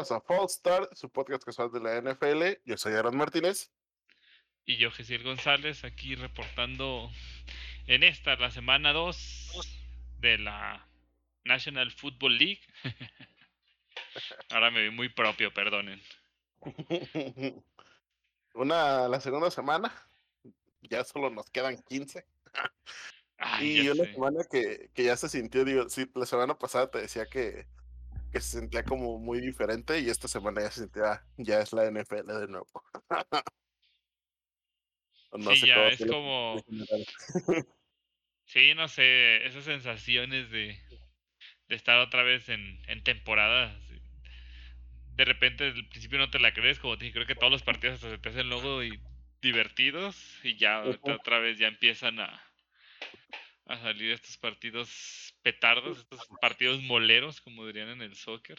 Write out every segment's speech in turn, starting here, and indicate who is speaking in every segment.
Speaker 1: Bienvenidos a Fall Start, su podcast casual de la NFL. Yo soy Aaron Martínez.
Speaker 2: Y yo, Gesiel González, aquí reportando en esta, la semana 2 de la National Football League. Ahora me vi muy propio, perdonen.
Speaker 1: Una, la segunda semana, ya solo nos quedan 15. y una semana que, que, ya se sintió, digo, sí, la semana pasada te decía que, que se sentía como muy diferente y esta semana ya se sentía, ya es la NFL de nuevo.
Speaker 2: no sí, ya es como... sí, no sé, esas sensaciones de, de estar otra vez en, en temporada. De repente, al principio no te la crees, como te dije, creo que todos los partidos hasta se te hacen luego y divertidos y ya otra vez ya empiezan a, a salir estos partidos petardos, estos partidos moleros, como dirían en el soccer.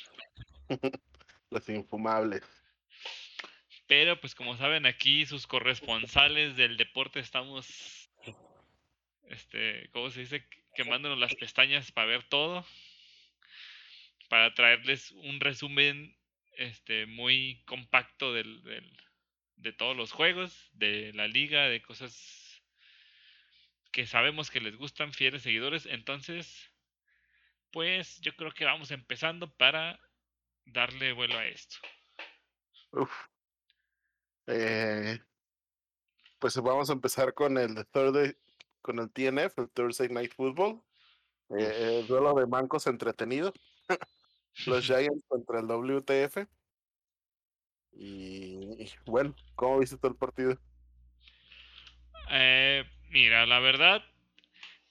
Speaker 1: Los infumables.
Speaker 2: Pero pues como saben aquí sus corresponsales del deporte estamos, este, ¿cómo se dice? Quemándonos las pestañas para ver todo, para traerles un resumen este, muy compacto del, del, de todos los juegos, de la liga, de cosas que sabemos que les gustan, fieles seguidores. Entonces, pues yo creo que vamos empezando para darle vuelo a esto.
Speaker 1: Uf. Eh, pues vamos a empezar con el Thursday, con el TNF, el Thursday Night Football. Eh, el duelo de mancos entretenido. Los Giants contra el WTF. Y, y bueno, ¿cómo viste todo el partido?
Speaker 2: Eh, Mira, la verdad,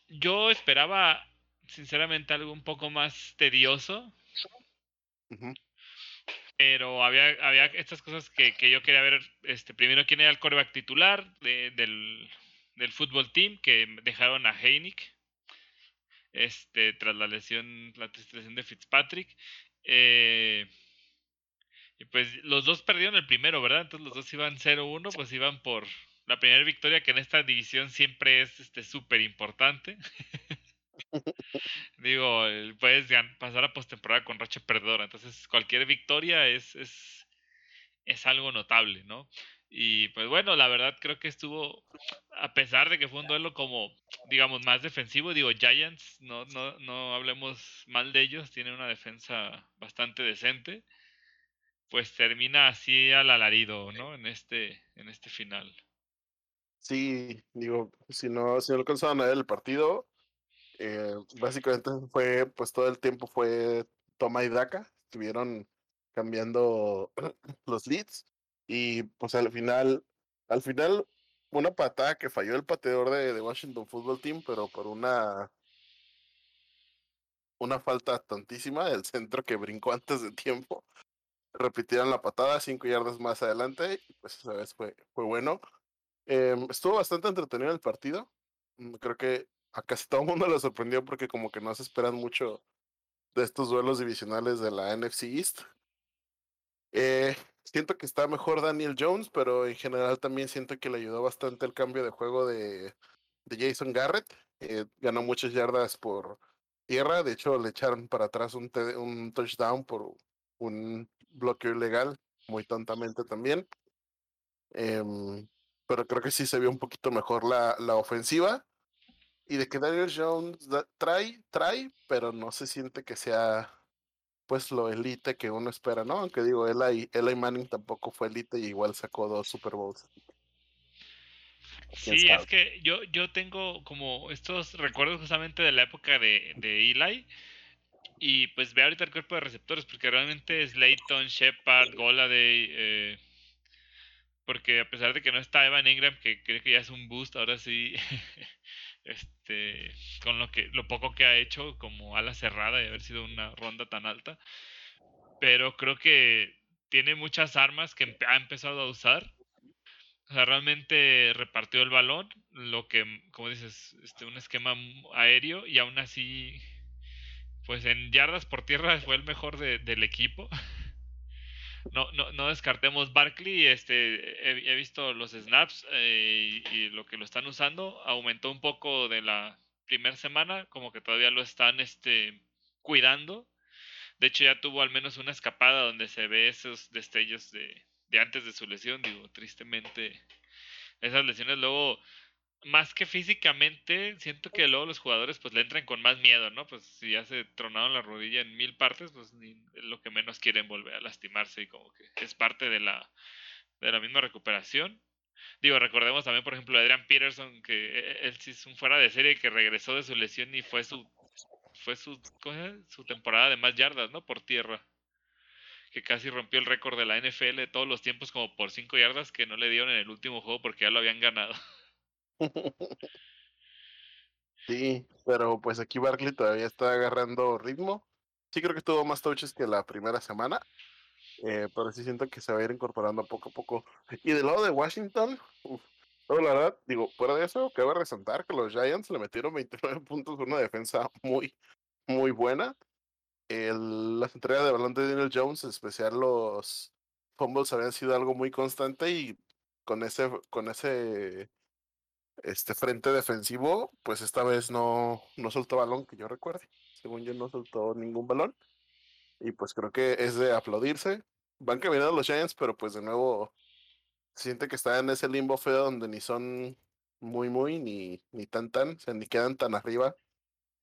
Speaker 2: yo esperaba sinceramente algo un poco más tedioso. Pero había, había estas cosas que, que, yo quería ver. Este, primero, quién era el coreback titular del, del fútbol team, que dejaron a Heinig. Este, tras la lesión, la lesión de Fitzpatrick. Eh, y pues los dos perdieron el primero, ¿verdad? Entonces los dos iban 0-1, pues iban por, la primera victoria que en esta división siempre es este súper importante. Digo, puedes pasar a postemporada con racha perdedora. Entonces, cualquier victoria es, es, es algo notable, ¿no? Y pues bueno, la verdad creo que estuvo, a pesar de que fue un duelo como, digamos, más defensivo, digo, Giants, no, no, no hablemos mal de ellos, tienen una defensa bastante decente, pues termina así al alarido, ¿no? En este, en este final.
Speaker 1: Sí, digo, si no, si no alcanzaban a ver el partido, eh, básicamente fue, pues todo el tiempo fue toma y daca, estuvieron cambiando los leads y pues al final, al final una patada que falló el pateador de, de Washington Football Team, pero por una una falta tontísima del centro que brincó antes de tiempo. Repitieron la patada cinco yardas más adelante y pues esa vez fue, fue bueno. Em, estuvo bastante entretenido el partido. Mm, creo que a casi todo el mundo le sorprendió porque como que no se esperan mucho de estos duelos divisionales de la NFC East. Eh, siento que está mejor Daniel Jones, pero en general también siento que le ayudó bastante el cambio de juego de, de Jason Garrett. Eh, ganó muchas yardas por tierra, de hecho le echaron para atrás un, un touchdown por un bloqueo ilegal, muy tontamente también. Eh, pero creo que sí se vio un poquito mejor la, la ofensiva. Y de que Daniel Jones trae, trae, pero no se siente que sea pues lo elite que uno espera, ¿no? Aunque digo, Eli, Eli Manning tampoco fue elite y igual sacó dos Super Bowls.
Speaker 2: Sí, es que yo, yo tengo como estos recuerdos justamente de la época de, Eli. Y pues ve ahorita el cuerpo de receptores, porque realmente Slayton, Shepard, Goladay, eh, porque a pesar de que no está Evan Ingram, que creo que ya es un boost, ahora sí, este, con lo que lo poco que ha hecho como ala cerrada y haber sido una ronda tan alta, pero creo que tiene muchas armas que ha empezado a usar. O sea, realmente repartió el balón, lo que, como dices, este, un esquema aéreo y aún así, pues en yardas por tierra fue el mejor del equipo. no, no, no descartemos Barkley, este, he, visto los snaps eh, y, lo que lo están usando, aumentó un poco de la primera semana, como que todavía lo están este, cuidando, De hecho, ya tuvo al menos una escapada donde se ve esos destellos de, de antes de su lesión. Digo, tristemente, esas lesiones luego más que físicamente, siento que luego los jugadores pues le entran con más miedo, ¿no? Pues si ya se tronaron la rodilla en mil partes, pues ni lo que menos quieren volver a lastimarse y como que es parte de la, de la misma recuperación. Digo, recordemos también, por ejemplo, a Adrian Peterson, que e, e, él sí es un fuera de serie que regresó de su lesión y fue su fue su, su temporada de más yardas, ¿no? Por tierra. Que casi rompió el récord de la NFL de todos los tiempos como por cinco yardas que no le dieron en el último juego porque ya lo habían ganado.
Speaker 1: Sí, pero pues aquí Barkley todavía está agarrando ritmo. Sí creo que tuvo más touches que la primera semana, eh, pero sí siento que se va a ir incorporando poco a poco. Y del lado de Washington, la verdad, digo, fuera de eso, cabe resaltar que los Giants le metieron 29 puntos por una defensa muy, muy buena. Las entregas de balón de Daniel Jones, en especial los fumbles, habían sido algo muy constante y con ese, con ese este frente defensivo, pues esta vez no, no soltó balón, que yo recuerde. Según yo, no soltó ningún balón. Y pues creo que es de aplaudirse. Van caminando los Giants, pero pues de nuevo siente que está en ese limbo feo donde ni son muy, muy, ni, ni tan, tan, o sea, ni quedan tan arriba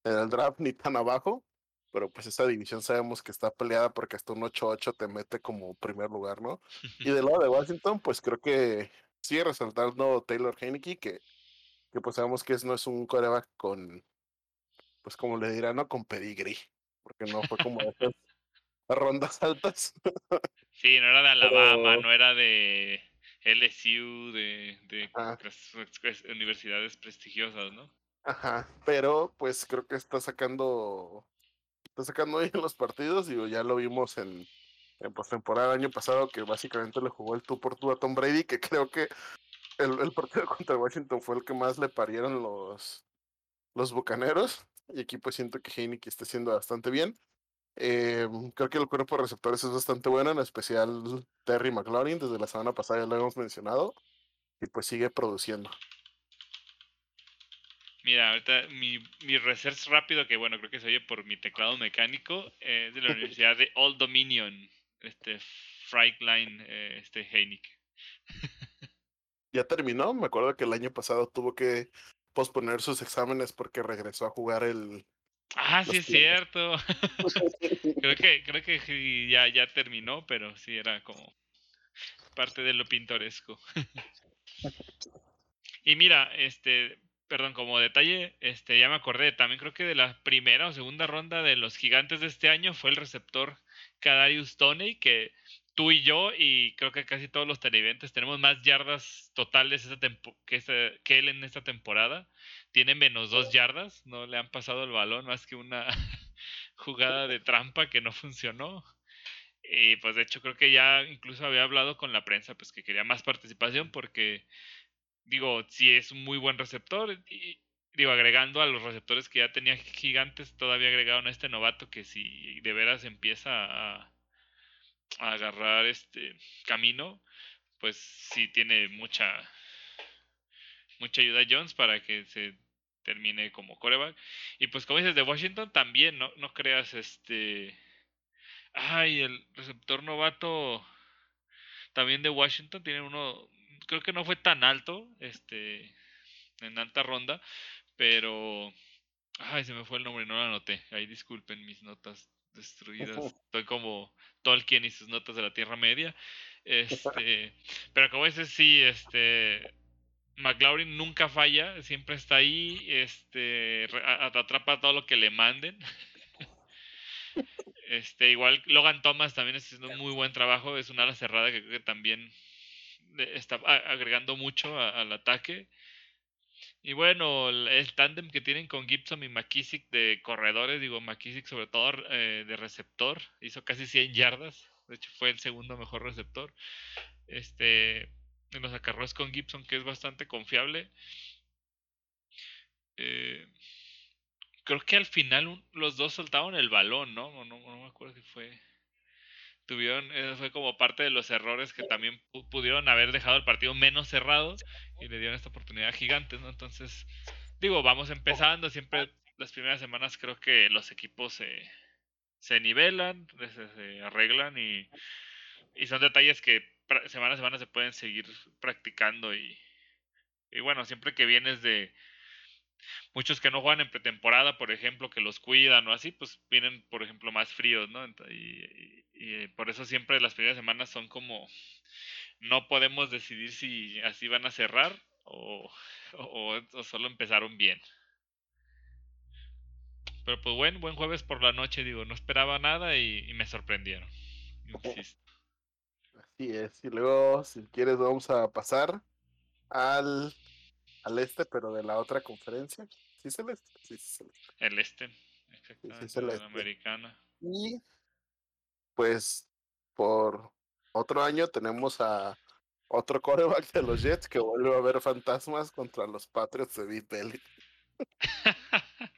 Speaker 1: en el draft, ni tan abajo. Pero pues esa división sabemos que está peleada porque hasta un 8-8 te mete como primer lugar, ¿no? Y del lado de Washington, pues creo que sigue resaltando Taylor Heineke, que que pues sabemos que es, no es un coreback con, pues como le dirán, ¿no? Con pedigree, porque no fue como esas rondas altas.
Speaker 2: Sí, no era de Alabama, no era de LSU, de, de universidades prestigiosas, ¿no?
Speaker 1: Ajá, pero pues creo que está sacando, está sacando bien los partidos, digo, ya lo vimos en, en postemporada el año pasado, que básicamente le jugó el tú por tú a Tom Brady, que creo que el, partido contra Washington fue el que más le parieron los, los bucaneros. Y aquí pues siento que Heineken está haciendo bastante bien. Eh, creo que el cuerpo de receptores es bastante bueno, en especial Terry McLaurin, desde la semana pasada ya lo hemos mencionado, y pues sigue produciendo.
Speaker 2: Mira, ahorita mi, mi research rápido, que bueno, creo que se oye por mi teclado mecánico, es de la Universidad de Old Dominion, este Line, eh, este Heineken
Speaker 1: ya terminó. Me acuerdo que el año pasado tuvo que posponer sus exámenes porque regresó a jugar el.
Speaker 2: Ah, sí es cierto. creo que creo que ya ya terminó, pero sí era como parte de lo pintoresco. y mira, este, perdón, como detalle, este ya me acordé, también creo que de la primera o segunda ronda de los gigantes de este año fue el receptor Kadarius Toney que tú y yo, y creo que casi todos los televidentes, tenemos más yardas totales que, que él en esta temporada. Tiene menos dos yardas, no le han pasado el balón más que una jugada de trampa que no funcionó. Y pues de hecho creo que ya incluso había hablado con la prensa, pues que quería más participación porque, digo, si es un muy buen receptor, y, digo, agregando a los receptores que ya tenía gigantes, todavía agregaron a este novato que si de veras empieza a agarrar este camino, pues sí tiene mucha mucha ayuda Jones para que se termine como coreback. Y pues como dices de Washington también, no, no creas este ay, el receptor novato también de Washington tiene uno creo que no fue tan alto este en alta ronda, pero ay, se me fue el nombre, no lo anoté. Ahí disculpen mis notas destruidas. Estoy como Tolkien y sus notas de la Tierra Media. Este, pero como dices, sí, este, McLaurin nunca falla, siempre está ahí, este, atrapa todo lo que le manden. Este, igual Logan Thomas también está haciendo un muy buen trabajo, es una ala cerrada que creo que también está agregando mucho al ataque. Y bueno, el, tándem que tienen con Gibson y McKissick de corredores, digo, McKissick sobre todo eh, de receptor, hizo casi 100 yardas, de hecho fue el segundo mejor receptor. Este, en los acarreos con Gibson, que es bastante confiable. Eh, creo que al final los dos soltaron el balón, ¿no? No, no, no me acuerdo si fue tuvieron, eso fue como parte de los errores que también pudieron haber dejado el partido menos cerrado y le dieron esta oportunidad a Gigantes, ¿no? Entonces, digo, vamos empezando, siempre las primeras semanas creo que los equipos se, se nivelan, se, arreglan y, y, son detalles que semana a semana se pueden seguir practicando y, y bueno, siempre que vienes de muchos que no juegan en pretemporada, por ejemplo, que los cuidan o así, pues vienen, por ejemplo, más fríos, ¿no? Y, y, por eso siempre las primeras semanas son como, no podemos decidir si así van a cerrar o, o, o solo empezaron bien. Pero pues bueno, buen jueves por la noche, digo, no esperaba nada y, me sorprendieron.
Speaker 1: Así es, y luego si quieres vamos a pasar al, al este, pero de la otra conferencia. ¿Sí es el este? Sí, es el este.
Speaker 2: El este, exactamente, sí, americana.
Speaker 1: Y pues por otro año tenemos a otro coreback de los Jets que vuelve a ver fantasmas contra los Patriots de Big Belly.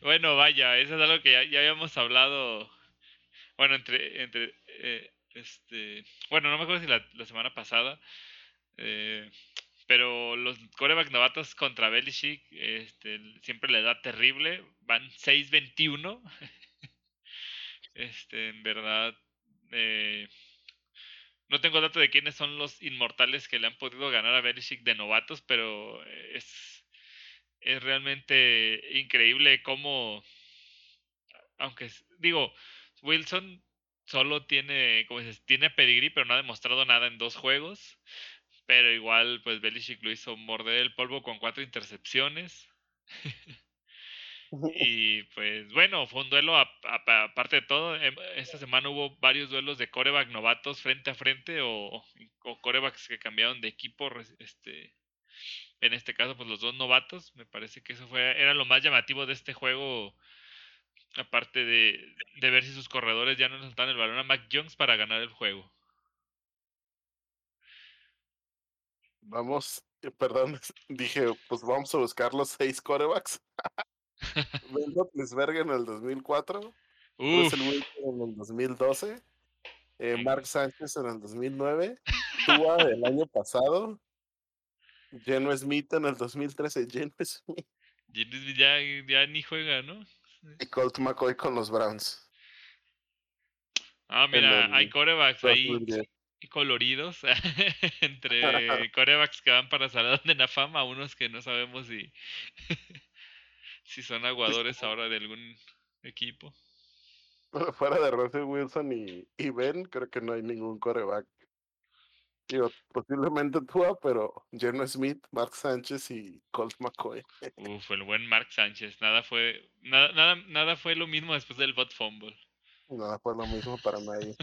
Speaker 2: Bueno, vaya, eso es algo que ya, ya habíamos hablado. Bueno, entre. entre eh, este Bueno, no me acuerdo si la, la semana pasada. Eh, pero los coreback novatos contra Belichick este, siempre le da terrible. Van 6-21. este, en verdad. Eh, no tengo dato de quiénes son los inmortales que le han podido ganar a Belichick de novatos, pero es es realmente increíble cómo, aunque digo, Wilson solo tiene, como dices, tiene pedigrí, pero no ha demostrado nada en dos juegos. Pero igual, pues Belichick lo hizo morder el polvo con cuatro intercepciones. y pues bueno, fue un duelo aparte de todo. Em, esta semana hubo varios duelos de coreback novatos frente a frente o, o corebacks que cambiaron de equipo este, en este caso, pues los dos novatos. Me parece que eso fue, era lo más llamativo de este juego. Aparte de, de ver si sus corredores ya no soltaban el balón a Mac Jones para ganar el juego.
Speaker 1: Vamos, eh, perdón, dije, pues vamos a buscar los seis corebacks. Ben en el 2004, Russell Wilson en el 2012, eh, Mark Sánchez en el 2009, Tua el año pasado, Geno Smith en el 2013. Geno Smith.
Speaker 2: Smith ya, ya ni juega, ¿no?
Speaker 1: Y Colt McCoy con los Browns.
Speaker 2: Ah, mira, hay corebacks ahí coloridos entre corebacks que van para Salón de la Fama, unos que no sabemos si, si son aguadores ahora de algún equipo.
Speaker 1: Fuera de Russell Wilson y, y Ben, creo que no hay ningún coreback Digo, posiblemente Tua, pero Jerno Smith, Mark Sánchez y Colt McCoy.
Speaker 2: Uf, el buen Mark Sánchez. Nada fue, nada, nada, nada fue lo mismo después del bot fumble.
Speaker 1: Nada fue lo mismo para nadie.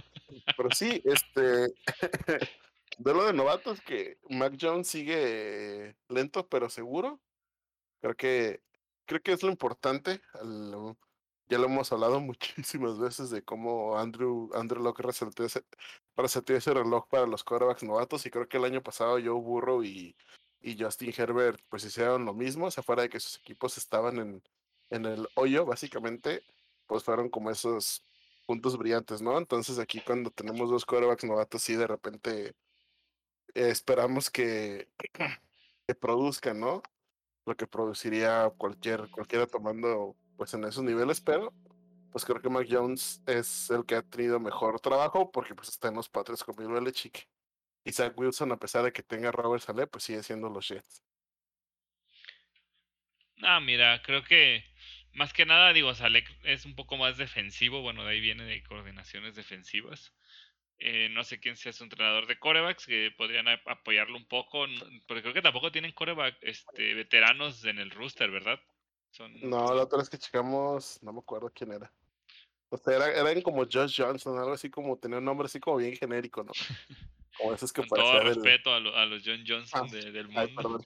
Speaker 1: pero sí, este de lo de novatos que Mac Jones sigue lento pero seguro. Creo que creo que es lo importante. ya lo hemos hablado muchísimas veces de cómo Andrew Andrew Locke resaltó ese, sentir ese reloj para los quarterbacks novatos. Y creo que el año pasado Joe Burrow y, y Justin Herbert pues hicieron lo mismo, o sea, fuera de que sus equipos estaban en, en el hoyo, básicamente, pues fueron como esos puntos brillantes, ¿no? Entonces aquí cuando tenemos dos quarterbacks novatos, sí, de repente esperamos que, que produzcan, ¿no? Lo que produciría cualquier, cualquiera tomando pues en esos niveles, pero pues creo que Mac Jones es el que ha tenido mejor trabajo porque pues está en los Patriots con Bill Belichick. Y Zach Wilson, a pesar de que tenga Robert Saleh, pues sigue siendo los Jets.
Speaker 2: Ah, mira, creo que más que nada, digo, Saleh es un poco más defensivo. Bueno, de ahí viene de coordinaciones defensivas. Eh, no sé quién sea su entrenador de corebacks, que podrían apoyarlo un poco, porque creo que tampoco tienen coreback este, veteranos en el rooster, ¿verdad?
Speaker 1: No, la otra vez que checamos, no me acuerdo quién era. O sea, era, eran como Josh Johnson, algo así como, tenía un nombre así como bien genérico, ¿no?
Speaker 2: Como esos que Con todo respeto a, a, los John Johnson ah, del mundo.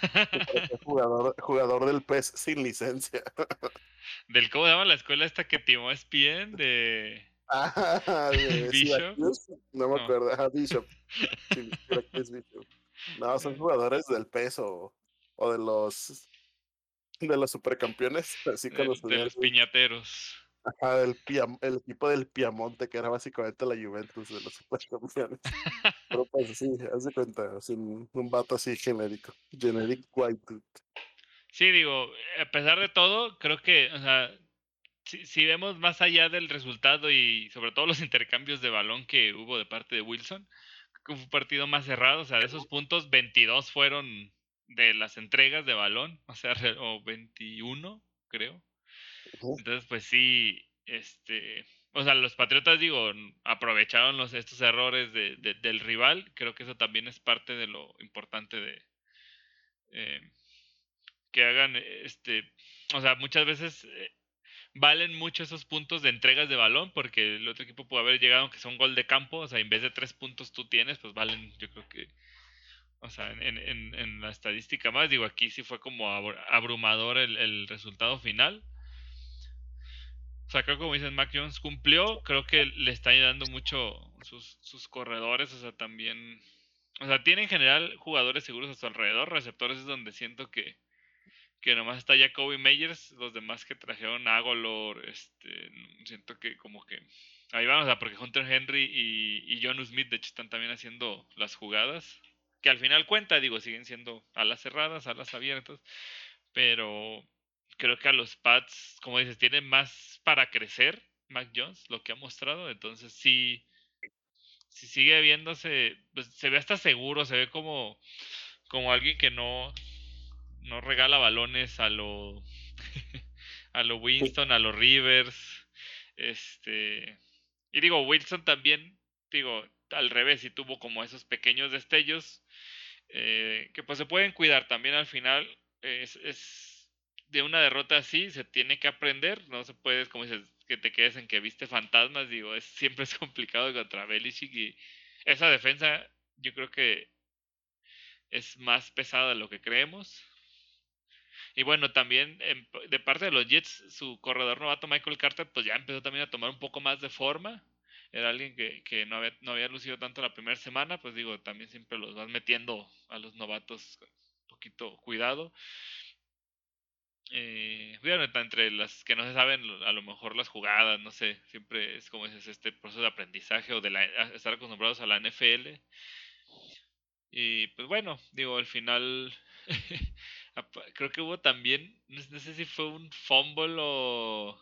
Speaker 1: jugador, jugador del PES sin licencia.
Speaker 2: ¿Del cómo se llama la escuela esta que timó bien De...
Speaker 1: Ah, de Bishop. no me acuerdo. Ah, Bishop. Sí, creo que es Bishop. No, son jugadores del PES o, de los de los supercampeones, así
Speaker 2: de, de los piñateros.
Speaker 1: Ajá, del el equipo del Piamonte, que era básicamente la Juventus de los supercampeones. Pero pues sí, haz cuenta, sin un vato así genérico, generic white
Speaker 2: Sí, digo, a pesar de todo, creo que, o sea, si, vemos más allá del resultado y sobre todo los intercambios de balón que hubo de parte de Wilson, que fue un partido más cerrado, o sea, de esos puntos, 22 fueron de las entregas de balón, o sea, o 21, creo. Entonces, pues sí, este, o sea, los Patriotas, digo, aprovecharon los, estos errores de, del rival. Creo que eso también es parte de lo importante de eh, que hagan, este, o sea, muchas veces eh, valen mucho esos puntos de entregas de balón porque el otro equipo puede haber llegado aunque sea un gol de campo, o sea, en vez de tres puntos tú tienes, pues valen, yo creo que, o sea, en, en, en la estadística más, digo, aquí sí fue como abrumador el, el resultado final. O sea, creo que como dices, Mac Jones cumplió, creo que le está ayudando mucho sus, sus corredores, o sea, también, o sea, tiene en general jugadores seguros a su alrededor, receptores es donde siento que, que nomás está Jacoby Meyers, los demás que trajeron Agolor, este, siento que como que ahí van, o sea, porque Hunter Henry y, y John Smith de hecho están también haciendo las jugadas, que al final cuenta, digo, siguen siendo alas cerradas, alas abiertas, pero creo que a los Pats, como dices, tienen más para crecer Mac Jones, lo que ha mostrado, entonces sí, si sigue viéndose, pues se ve hasta seguro, se ve como, como alguien que no, no regala balones a lo a lo Winston, a los Rivers, este y digo Wilson también, digo al revés, y tuvo como esos pequeños destellos eh, que pues se pueden cuidar también al final es, es de una derrota así se tiene que aprender, no se puede, como dices, que te quedes en que viste fantasmas, digo, es siempre es complicado contra Belichick y esa defensa yo creo que es más pesada de lo que creemos. Y bueno, también de parte de los Jets, su corredor novato Michael Carter, pues ya empezó también a tomar un poco más de forma. Era alguien que, que no, había, no había lucido tanto la primera semana, pues digo, también siempre los vas metiendo a los novatos un poquito cuidado. Eh, entre las que no se saben, a lo mejor las jugadas, no sé, siempre es como es este proceso de aprendizaje o de la, estar acostumbrados a la NFL. Y pues bueno, digo, al final creo que hubo también, no, sé si fue un fumble o...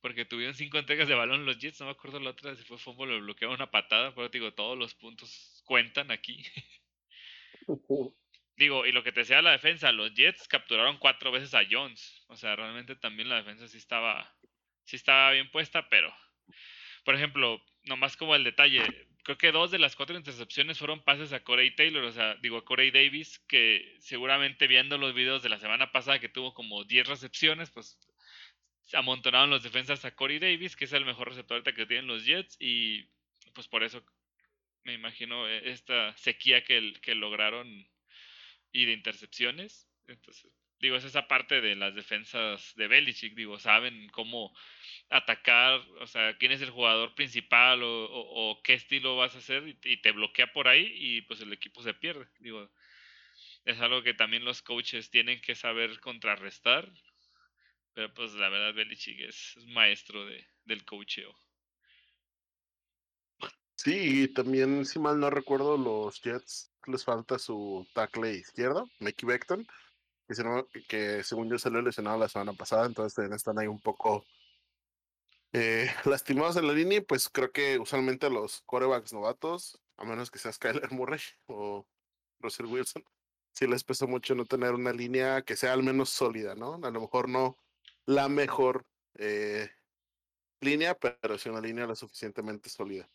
Speaker 2: Porque tuvieron cinco entregas de balón los Jets, no me acuerdo la otra si fue fumble o bloquearon una patada, pero digo, todos los puntos cuentan aquí. digo, y lo que te decía la defensa, los Jets capturaron cuatro veces a Jones. O sea, realmente también la defensa sí estaba, sí estaba bien puesta, pero, por ejemplo, nomás como el detalle, creo que dos de las cuatro intercepciones fueron pases a Corey Taylor, o sea, digo a Corey Davis, que seguramente viendo los videos de la semana pasada que tuvo como 10 recepciones, pues amontonaron los defensas a Corey Davis, que es el mejor receptor que tienen los Jets, y pues por eso me imagino eh, esta sequía que, que lograron y de intercepciones. Entonces, digo, es esa parte de las defensas de Belichick, digo, saben cómo atacar, o sea, quién es el jugador principal o, qué estilo vas a hacer y, te bloquea por ahí y pues el equipo se pierde. Digo, es algo que también los coaches tienen que saber contrarrestar, pero pues la verdad Belichick es, maestro de, del coacheo.
Speaker 1: Sí, y también, si mal no recuerdo, los Jets les falta su tackle izquierdo, Mickey Beckton, que, que según yo lo lesionado la semana pasada, entonces están ahí un poco eh, lastimados en la línea y pues creo que usualmente los quarterbacks novatos, a menos que sea Skyler Murray o Russell Wilson, sí les pesa mucho no tener una línea que sea al menos sólida, ¿no? A lo mejor no la mejor eh, línea, pero sí una línea lo suficientemente sólida.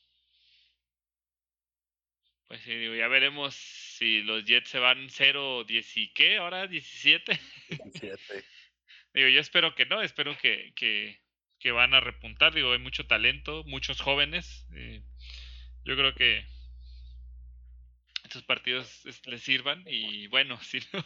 Speaker 2: Pues sí, digo, ya veremos si los Jets se van 0, 10 y qué, ahora 17. 17. digo, yo espero que no, espero que, que, que van a repuntar. Digo, hay mucho talento, muchos jóvenes. Eh, yo creo que estos partidos les sirvan y bueno, si no,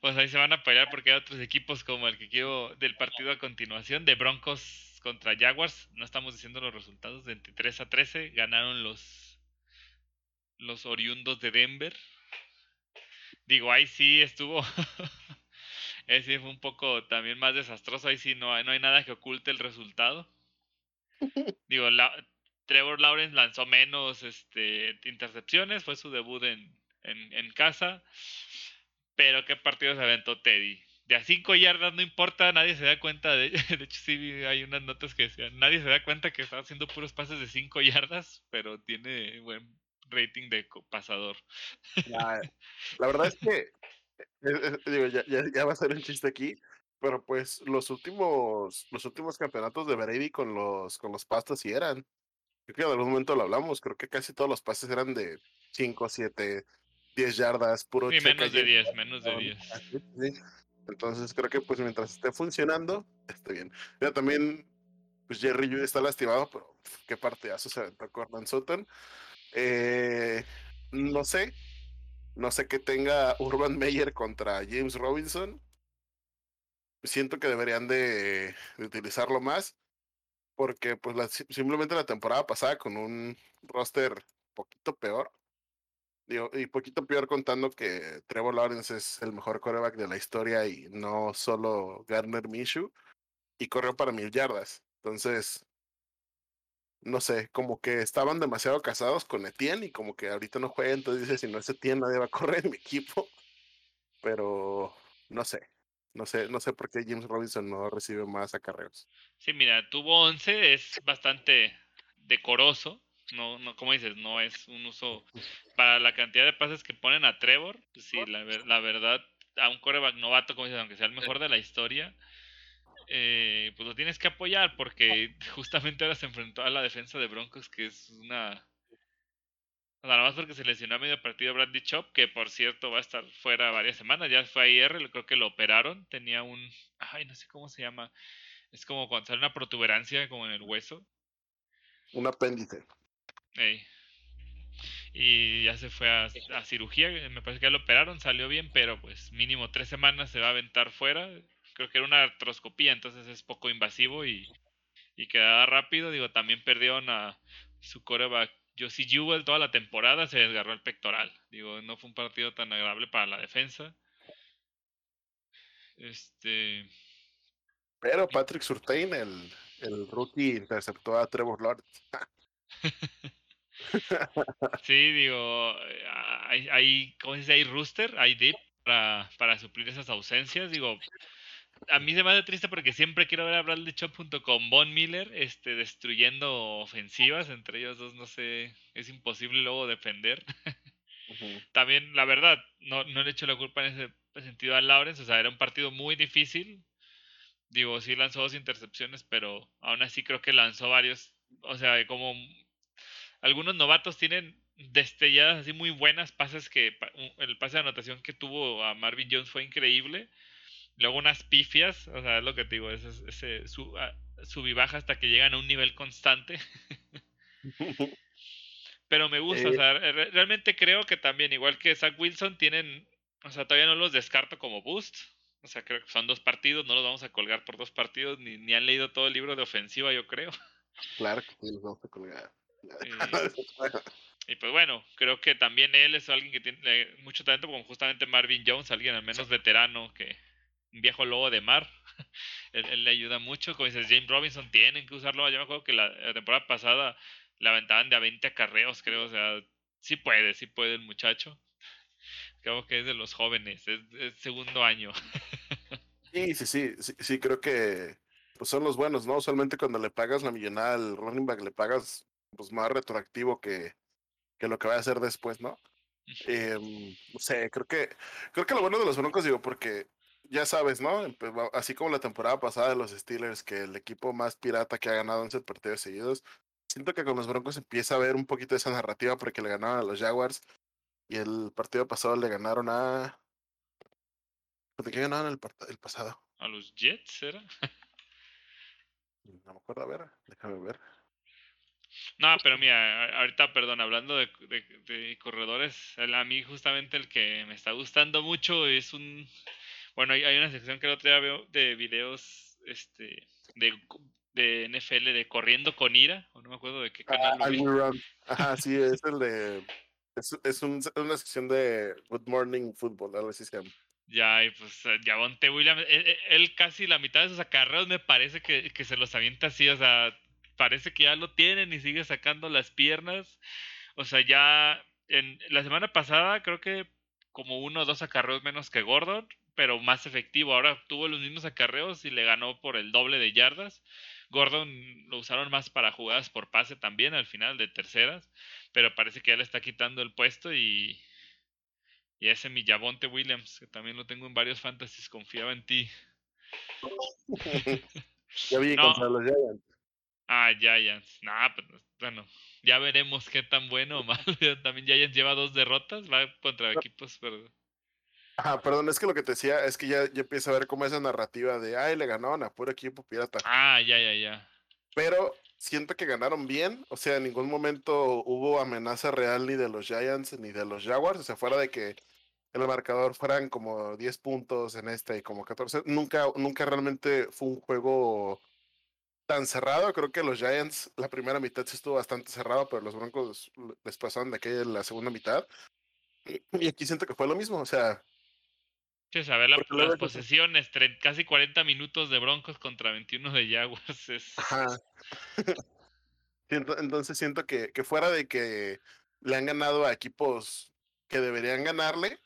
Speaker 2: pues ahí se van a pelear porque hay otros equipos como el que quiero del partido a continuación, de Broncos contra Jaguars. No estamos diciendo los resultados, 23 a 13 ganaron los, los oriundos de Denver. Digo, ahí sí estuvo Ese fue un poco también más desastroso. Ahí sí no hay, no hay nada que oculte el resultado. Digo, la, Trevor Lawrence lanzó menos este, intercepciones, fue su debut en, en, en, casa. Pero qué partido se aventó Teddy. de a 5 yardas no importa, nadie se da cuenta. De, de hecho, sí hay unas notas que decían, nadie se da cuenta que está haciendo puros pases de 5 yardas, pero tiene buen rating de pasador.
Speaker 1: La, la verdad es que, eh, eh, digo, ya, ya, ya, va a ser un chiste aquí, pero pues los últimos, los últimos campeonatos de Brady con los, con los pastos sí eran. Creo que en algún momento lo hablamos, creo que casi todos los pases eran de 5, 7, 10 yardas, puro
Speaker 2: sí, menos de 10, menos de 10.
Speaker 1: Sí. Entonces creo que pues mientras esté funcionando, esté bien. Ya también, pues Jerry Judy está lastimado, pero qué partidazo se aventó Corman Sutton. Eh, no sé, no sé qué tenga Urban Meyer contra James Robinson. Siento que deberían de, utilizarlo más, porque pues simplemente la temporada pasada con un roster poquito peor, y poquito peor contando que Trevor Lawrence es el mejor quarterback de la historia y no solo Garner Minshew. Y corrió para mil yardas. Entonces, no sé, como que estaban demasiado casados con Etienne y como que ahorita no juega, entonces dice, si no es Etienne nadie va a correr en mi equipo. Pero no sé, no sé, no sé por qué James Robinson no recibe más acarreos.
Speaker 2: Sí, mira, tuvo 11, es bastante decoroso, no, no, como dices, no es un uso para la cantidad de pases que ponen a Trevor. Pues sí, la, la verdad, a un coreback novato, como dices, aunque sea el mejor de la historia, eh, pues lo tienes que apoyar porque justamente ahora se enfrentó a la defensa de Broncos, que es una. nada más porque se lesionó a medio partido Brandy Chop, que por cierto va a estar fuera varias semanas. Ya fue ayer, creo que lo operaron. Tenía un. Ay, no sé cómo se llama. Es como cuando sale una protuberancia como en el hueso.
Speaker 1: Un apéndice.
Speaker 2: Y ya se fue a, cirugía, me parece que ya lo operaron, salió bien, pero pues mínimo tres semanas se va a aventar fuera. Creo que era una artroscopía, entonces es poco invasivo y, y quedaba rápido. Digo, también perdieron a su coreback Josie Jewell toda la temporada, se desgarró el pectoral. Digo, no fue un partido tan agradable para la defensa. Este.
Speaker 1: Pero Patrick Surtain, el, el rookie, interceptó a Trevor Lawrence.
Speaker 2: Sí, digo, hay, hay ¿cómo se dice? Hay rooster, hay dip para, para suplir esas ausencias. Digo, a mí se me hace triste porque siempre quiero ver a Bradley Chop junto con Von Miller este, destruyendo ofensivas. Entre ellos dos, no sé, es imposible luego defender. También, la verdad, no, no le echo la culpa en ese sentido a Lawrence. O sea, era un partido muy difícil. Digo, sí lanzó dos intercepciones, pero aún así creo que lanzó varios. O sea, como algunos novatos tienen destelladas así muy buenas, pases que el pase de anotación que tuvo a Marvin Jones fue increíble. Luego unas pifias, o sea, es lo que te digo, es, ese su, sub y baja hasta que llegan a un nivel constante. Pero me gusta, o sea, realmente creo que también, igual que Zach Wilson, tienen, o sea, todavía no los descarto como boost. O sea, creo que son dos partidos, no los vamos a colgar por dos partidos, ni, ni han leído todo el libro de ofensiva, yo creo.
Speaker 1: Claro que sí, los vamos a colgar.
Speaker 2: Y, pues bueno, creo que también él es alguien que tiene mucho talento, como justamente Marvin Jones, alguien al menos veterano, que un viejo lobo de mar. él, le ayuda mucho. Como dices, James Robinson tienen que usarlo. Yo me acuerdo que la, temporada pasada la aventaban de a 20 acarreos, creo. O sea, sí puede, sí puede el muchacho. Creo que es de los jóvenes, es, segundo año.
Speaker 1: sí, sí, sí, sí, sí, creo que pues son los buenos, ¿no? Usualmente cuando le pagas la millonada al running back, le pagas pues más retroactivo que, que lo que va a hacer después, ¿no? Eh, no sé, creo que, creo que lo bueno de los Broncos, digo, porque ya sabes, ¿no? Así como la temporada pasada de los Steelers, que el equipo más pirata que ha ganado 11 partidos seguidos, siento que con los Broncos empieza a ver un poquito esa narrativa porque le ganaron a los Jaguars y el partido pasado le ganaron a... ¿De qué ganaron el, el pasado?
Speaker 2: ¿A los Jets era?
Speaker 1: no me acuerdo, a ver, déjame ver.
Speaker 2: No, pero mira, ahorita, perdón, hablando de, de, corredores, a mí justamente el que me está gustando mucho es un... Bueno, hay, una sección que el otro día veo de videos este, de, de NFL de Corriendo con Ira, o no me acuerdo de qué canal.
Speaker 1: Ah, Ajá, sí, es el de... Es, es un, una sección de Good Morning Football, algo así se llama.
Speaker 2: Ya, y pues Javonte Williams, él, él, casi la mitad de esos acarreos me parece que, que se los avienta así, o sea, parece que ya lo tienen y sigue sacando las piernas. O sea, ya en la semana pasada creo que como uno o dos acarreos menos que Gordon, pero más efectivo. Ahora tuvo los mismos acarreos y le ganó por el doble de yardas. Gordon lo usaron más para jugadas por pase también al final de terceras, pero parece que ya le está quitando el puesto y, y ese mi Williams, que también lo tengo en varios fantasies, confiaba en ti.
Speaker 1: ya vi contra los Giants.
Speaker 2: Ah, Giants. Nah, pues, bueno, ya veremos qué tan bueno o malo. También Giants lleva dos derrotas, va contra equipos, pero...
Speaker 1: Ah, perdón, es que lo que te decía es que ya, ya empiezo a ver cómo esa narrativa de, ay, le ganaron a puro equipo pirata.
Speaker 2: Ah, ya, ya, ya.
Speaker 1: Pero siento que ganaron bien, o sea, en ningún momento hubo amenaza real ni de los Giants ni de los Jaguars, o sea, fuera de que en el marcador fueran como 10 puntos en este y como 14, nunca, nunca realmente fue un juego tan cerrado. Creo que los Giants, la primera mitad sí estuvo bastante cerrado, pero los Broncos les pasaron de aquella la segunda mitad. Y aquí siento que fue lo mismo, o sea,
Speaker 2: saber la, las posesiones, casi 40 minutos de Broncos contra 21 de Jaguars. Es...
Speaker 1: Ajá. Entonces siento que, que fuera de que le han ganado a equipos que deberían ganarle,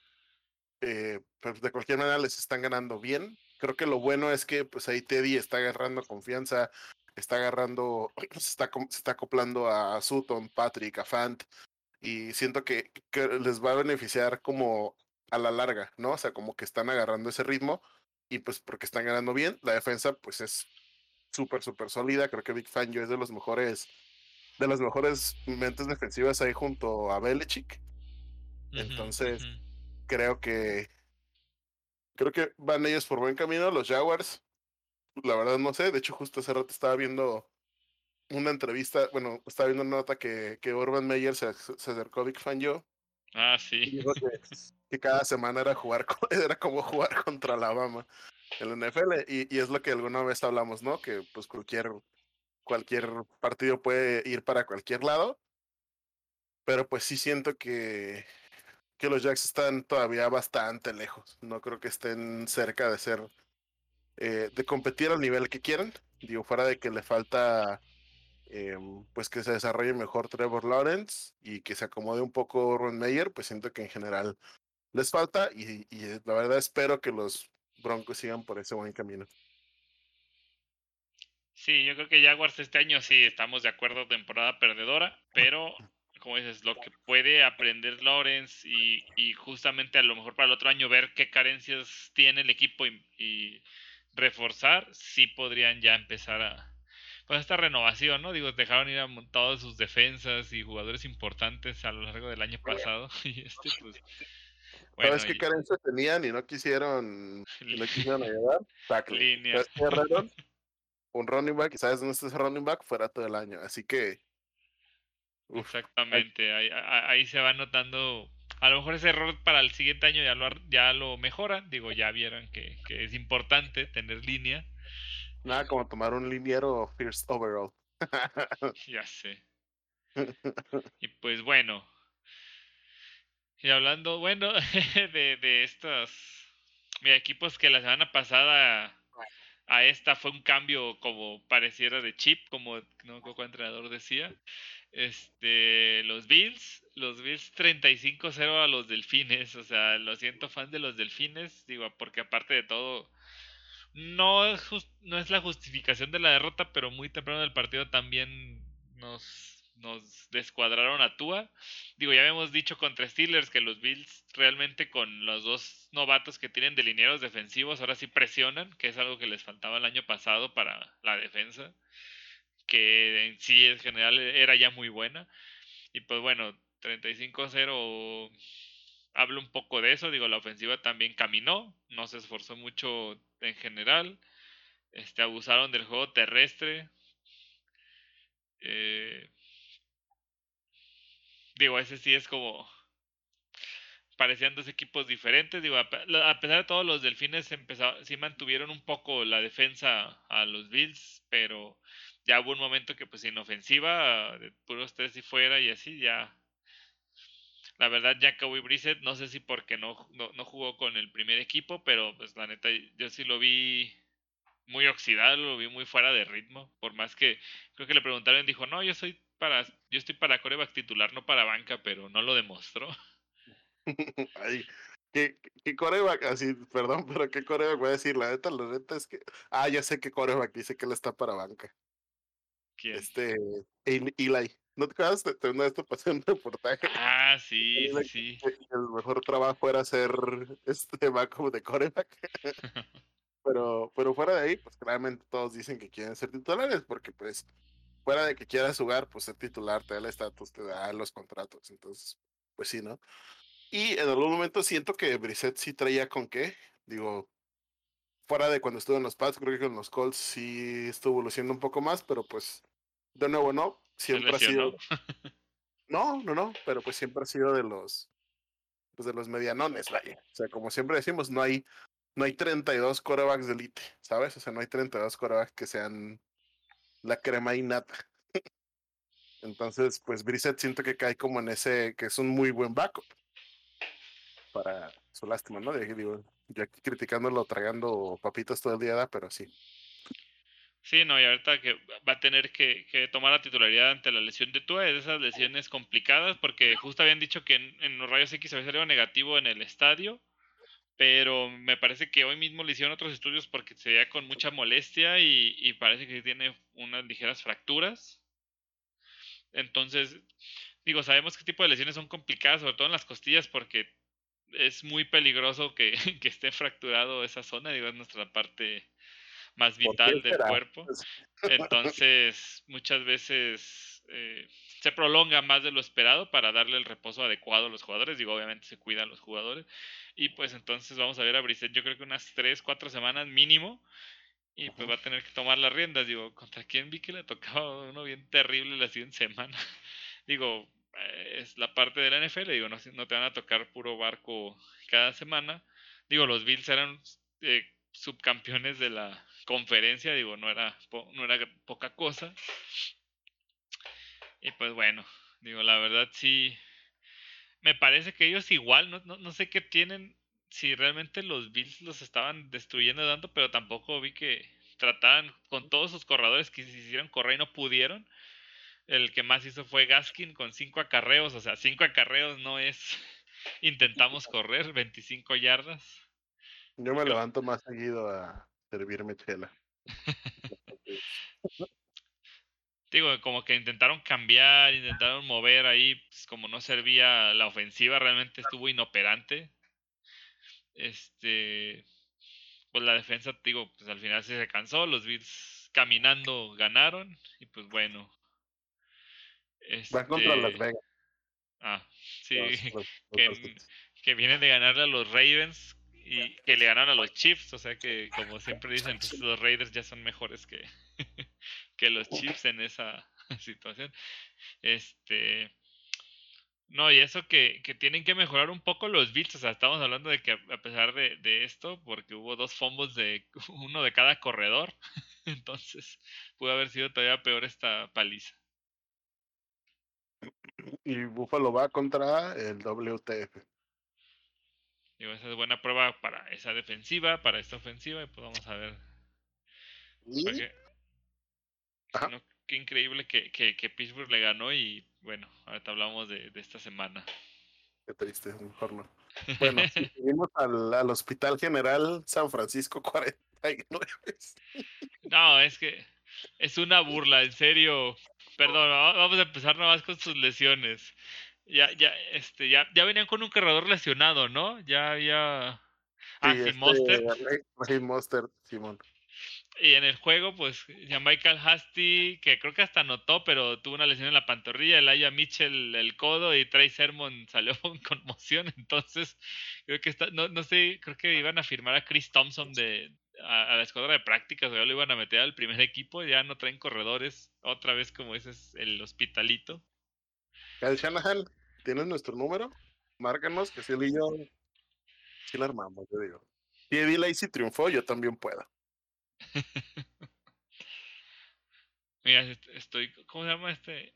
Speaker 1: eh, pues de cualquier manera les están ganando bien. Creo que lo bueno es que pues ahí Teddy está agarrando confianza, está agarrando, se está, se está acoplando a Sutton, Patrick, a Fant, y siento que, que les va a beneficiar como a la larga, ¿no? O sea, como que están agarrando ese ritmo y pues porque están ganando bien, la defensa pues es súper, súper sólida. Creo que Big Fangio es de los mejores, de las mejores mentes defensivas ahí junto a Belichick. Entonces, creo que creo que van ellos por buen camino. Los Jaguars, la verdad no sé. De hecho, justo hace rato estaba viendo una entrevista, bueno, estaba viendo una nota que, que Urban Meyer se, se acercó a Big Fangio.
Speaker 2: Ah, sí
Speaker 1: que cada semana era jugar era como jugar contra Alabama en la NFL y, y, es lo que alguna vez hablamos, ¿no? Que pues cualquier cualquier partido puede ir para cualquier lado, pero pues sí siento que que los Jacks están todavía bastante lejos. No creo que estén cerca de ser eh, de competir al nivel que quieren. Digo, fuera de que le falta eh, pues que se desarrolle mejor Trevor Lawrence y que se acomode un poco Ron Meyer, pues siento que en general les falta y, y, la verdad espero que los Broncos sigan por ese buen camino.
Speaker 2: Sí, yo creo que Jaguars este año sí estamos de acuerdo, temporada perdedora, pero como dices, lo que puede aprender Lawrence y, y justamente a lo mejor para el otro año ver qué carencias tiene el equipo y, y reforzar, sí podrían ya empezar a, pues esta renovación, ¿no? Digo, dejaron ir a todas sus defensas y jugadores importantes a lo largo del año pasado y este pues
Speaker 1: ¿Sabes qué carencia tenían y no quisieron, y no quisieron ayudar? Tackle. un running back, y sabes dónde está ese running back, fuera todo el año. Así que.
Speaker 2: Exactamente, ahí, ahí, se va notando. A lo mejor ese error para el siguiente año ya lo, ya lo mejoran. Digo, ya vieron que, que es importante tener línea.
Speaker 1: Nada como tomar un liniero first overall.
Speaker 2: ya sé. Y pues bueno, y hablando, bueno, de, de estos equipos que la semana pasada a esta fue un cambio como pareciera de chip, como no el entrenador decía. Este, los Bills, los Bills 35-0 a los Delfines, o sea, lo siento fan de los Delfines, digo, porque aparte de todo no es no es la justificación de la derrota, pero muy temprano del partido también nos nos descuadraron a Tua. Digo, ya habíamos dicho contra Steelers que los Bills realmente con los dos novatos que tienen de linieros defensivos ahora sí presionan, que es algo que les faltaba el año pasado para la defensa, que en sí en general era ya muy buena. Y pues bueno, 35-0 hablo un poco de eso, digo, la ofensiva también caminó, no se esforzó mucho en general, este, abusaron del juego terrestre. Eh, Digo, ese sí es como. Parecían dos equipos diferentes. Digo, a pesar de todo, los delfines empezaron, sí mantuvieron un poco la defensa a los Bills, pero ya hubo un momento que, pues, sin ofensiva, de puros tres y fuera y así, ya. La verdad, Jacoby Brissett, no sé si porque no, no, no jugó con el primer equipo, pero pues la neta, yo sí lo vi muy oxidado, lo vi muy fuera de ritmo. Por más que creo que le preguntaron, dijo, no, yo soy para, yo estoy para coreback titular, no para banca, pero no lo demostró.
Speaker 1: ¿Qué, qué coreback? Así, perdón, pero ¿qué coreback voy a decir? La neta, la neta es que. Ah, ya sé qué coreback dice que él está para banca.
Speaker 2: ¿Quién?
Speaker 1: Este. Eli. ¿No te acuerdas? de una vez te pasé un reportaje.
Speaker 2: Ah, sí, sí, sí.
Speaker 1: El mejor trabajo era ser este backup de coreback. pero, pero fuera de ahí, pues claramente todos dicen que quieren ser titulares, porque pues fuera de que quieras jugar, pues ser titular te da el estatus, te da los contratos. Entonces, pues sí, ¿no? Y en algún momento siento que Brissett sí traía con qué. Digo, fuera de cuando estuvo en los Pats, creo que con los Colts sí estuvo luciendo un poco más, pero pues de nuevo no. Siempre ha sido. No, no, no, pero pues siempre ha sido de los pues de los medianones, vaya. O sea, como siempre decimos, no hay no hay 32 corebacks de elite, ¿sabes? O sea, no hay 32 corebacks que sean la crema innata. Entonces, pues Brissett siento que cae como en ese, que es un muy buen backup para su lástima, ¿no? Digo, yo aquí criticándolo, tragando papitas todo el día, pero sí.
Speaker 2: Sí, no, y ahorita que va a tener que, tomar la titularidad ante la lesión de Tua, esas lesiones complicadas, porque justo habían dicho que en, los rayos X había salido negativo en el estadio, pero me parece que hoy mismo le hicieron otros estudios porque se veía con mucha molestia y, y parece que tiene unas ligeras fracturas. Entonces, digo, sabemos qué tipo de lesiones son complicadas, sobre todo en las costillas, porque es muy peligroso que, que, esté fracturado esa zona, digo, es nuestra parte más vital del cuerpo. Pues Entonces, muchas veces eh, se prolonga más de lo esperado para darle el reposo adecuado a los jugadores. Digo, obviamente se cuidan los jugadores. Y pues entonces vamos a ver a Brissett, yo creo que unas 3, 4 semanas mínimo. Y pues va a tener que tomar las riendas. Digo, ¿contra quién vi que le tocaba uno bien terrible la siguiente semana? Digo, eh, es la parte de la NFL, digo, no, no, te van a tocar puro barco cada semana. Digo, los Bills eran eh, subcampeones de la conferencia, digo, no era, no era poca cosa. Y pues bueno, digo, la verdad sí, me parece que ellos igual, no, no, no sé qué tienen, si realmente los Bills los estaban destruyendo tanto, pero tampoco vi que trataban con todos sus corredores que se hicieron correr y no pudieron. El que más hizo fue Gaskin con 5 acarreos. O sea, 5 acarreos no es. Intentamos correr 25 yardas.
Speaker 1: Yo me levanto más seguido a servirme chela.
Speaker 2: Digo, como que intentaron cambiar, intentaron mover ahí, pues como no servía la ofensiva, realmente estuvo inoperante. Este, pues la defensa, digo, pues al final se cansó, los Bills caminando ganaron y pues bueno,
Speaker 1: Va contra Las
Speaker 2: este, Vegas. Ah, sí. que, vienen de ganarle a los Ravens y que le ganan a los Chiefs. O sea que, como siempre dicen, pues, los Raiders ya son mejores que, que los Chiefs en esa situación. Este. No, y eso que, que, tienen que mejorar un poco los Bills. O sea, estamos hablando de que a pesar de, de esto, porque hubo dos fumbles de uno de cada corredor, entonces pudo haber sido todavía peor esta paliza.
Speaker 1: Y Buffalo va contra el WTF.
Speaker 2: Digo, esa es buena prueba para esa defensiva, para esta ofensiva, y pues vamos a ver. qué increíble que, que, que, Pittsburgh le ganó y bueno, ahorita hablamos de, de esta semana.
Speaker 1: Qué triste, mejor no. Bueno, seguimos al, al Hospital General San Francisco 49.
Speaker 2: No, es que es una burla, en serio. Perdón, vamos a empezar nomás con sus lesiones. Ya, ya, este, ya, ya venían con un corredor lesionado, ¿no? Ya había. Ah, sí,
Speaker 1: Monster, Simón.
Speaker 2: Y en el juego, pues, ya Michael Hasty, que creo que hasta anotó, pero tuvo una lesión en la pantorrilla, Elijah Mitchell el codo y Trey Sermon salió con conmoción. Entonces, creo que está, no, no sé, creo que iban a firmar a Chris Thompson de, a, la escuadra de prácticas, ya lo iban a meter al primer equipo, ya no traen corredores, otra vez como ese es el hospitalito.
Speaker 1: Kyle Shanahan, ¿tienes nuestro número? Márcanos, que si él y yo sí la armamos, yo digo. Si Eddie Lacy triunfó, yo también puedo.
Speaker 2: Mira, estoy, ¿cómo se llama este?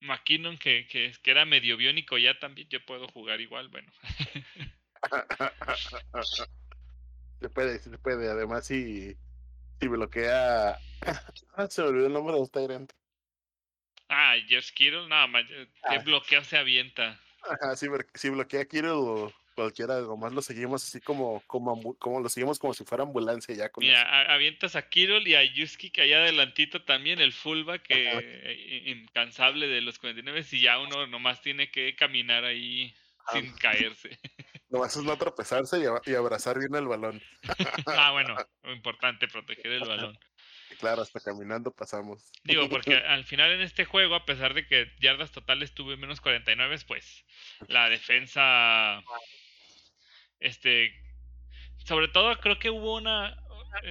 Speaker 2: McKinnon, que, que, que era medio biónico, ya también yo puedo jugar igual, bueno.
Speaker 1: Se puede, se puede. Además, si, si bloquea. Ah, se me olvidó el nombre de Tyrant.
Speaker 2: Ah, Jeff Kittle, nada más. ¿Qué ah. bloqueo se avienta?
Speaker 1: Ajá, si, si bloquea a Kittle, cualquiera, nomás lo seguimos así como, como, como lo seguimos como si fuera ambulancia ya con
Speaker 2: Mira, avientas a Kirol y a Yuski que allá adelantito también, el fullback que eh, incansable de los 49 y ya uno nomás tiene que caminar ahí sin caerse.
Speaker 1: Nomás es no tropezarse y, abrazar bien el balón.
Speaker 2: ah, bueno, importante proteger el balón.
Speaker 1: Claro, hasta caminando pasamos.
Speaker 2: Digo, porque al final en este juego, a pesar de que yardas totales tuve menos 49, pues la defensa este, sobre todo creo que hubo una,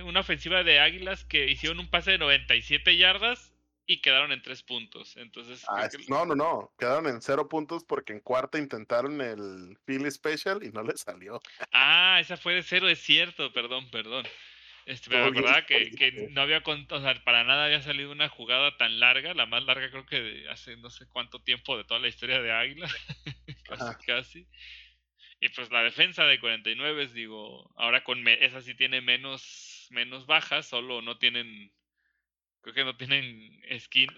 Speaker 2: una ofensiva de Águilas que hicieron un pase de 97 yardas y quedaron en tres puntos. Entonces,
Speaker 1: ah, no, no, no, quedaron en cero puntos porque en cuarta intentaron el Philly Special y no les salió.
Speaker 2: Ah, esa fue de cero, es cierto, perdón, perdón. Este, me acordaba que, que, no había, o sea, para nada había salido una jugada tan larga, la más larga creo que hace no sé cuánto tiempo de toda la historia de Águila, casi, casi. Y pues la defensa de 49, digo, ahora con esa sí tiene menos, menos bajas, solo no tienen, creo que no tienen skin,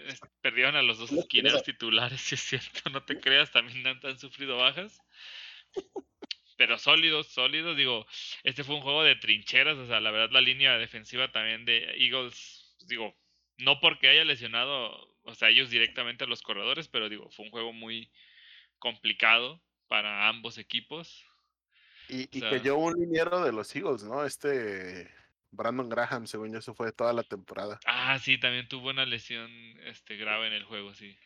Speaker 2: perdieron a los dos esquineros titulares, si es cierto, no te creas, también han, sufrido bajas. Pero sólidos, sólidos, digo, este fue un juego de trincheras, o sea, la verdad la línea defensiva también de Eagles, pues, digo, no porque haya lesionado, o sea, ellos directamente a los corredores, pero digo, fue un juego muy complicado para ambos equipos.
Speaker 1: Y, y que yo un liniero de los Eagles, ¿no? Este Brandon Graham, según yo, eso fue toda la temporada.
Speaker 2: Ah, sí, también tuvo una lesión este, grave en el juego, sí.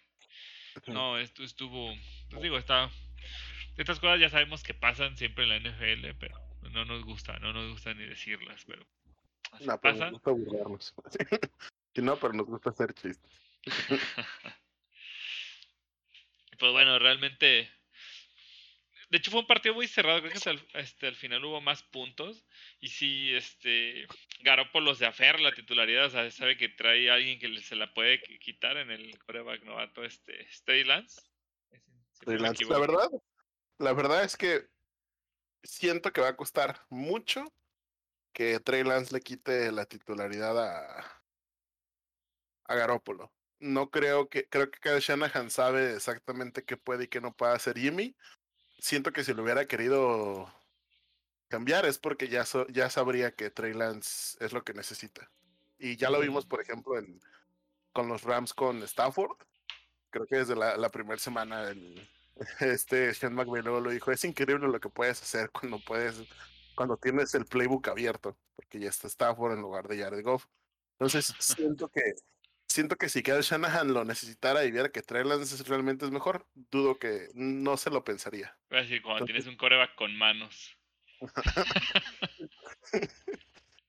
Speaker 2: No, esto estuvo, les digo, está... Estas cosas ya sabemos que pasan siempre en la NFL, pero no nos gusta, no nos gusta ni decirlas, pero
Speaker 1: así no, pero Nos gusta burlarnos. no, pero nos gusta hacer chistes.
Speaker 2: pues bueno, realmente de hecho, fue un partido muy cerrado. Creo que al, este, al final hubo más puntos. Y sí, este. Garoppolo se aferra la titularidad. O sea, sabe que trae a alguien que se la puede quitar en el coreback novato, este. Stay Lance.
Speaker 1: Lance. La verdad, la verdad es que siento que va a costar mucho que Trey Lance le quite la titularidad a, a Garoppolo. No creo que, creo que cada Shanahan sabe exactamente qué puede y qué no puede hacer Jimmy siento que si lo hubiera querido cambiar es porque ya, ya sabría que Trey Lance es lo que necesita. Y ya lo vimos, por ejemplo, en, con los Rams con Stafford. Creo que desde la, primera semana el, este Sean McVay lo dijo, es increíble lo que puedes hacer cuando puedes, cuando tienes el playbook abierto, porque ya está Stafford en lugar de Jared Goff. Entonces siento que siento que si Kyle Shanahan lo necesitara y viera que Trey Lance realmente es mejor, dudo que no se lo pensaría.
Speaker 2: A decir, cuando tienes un coreback con manos.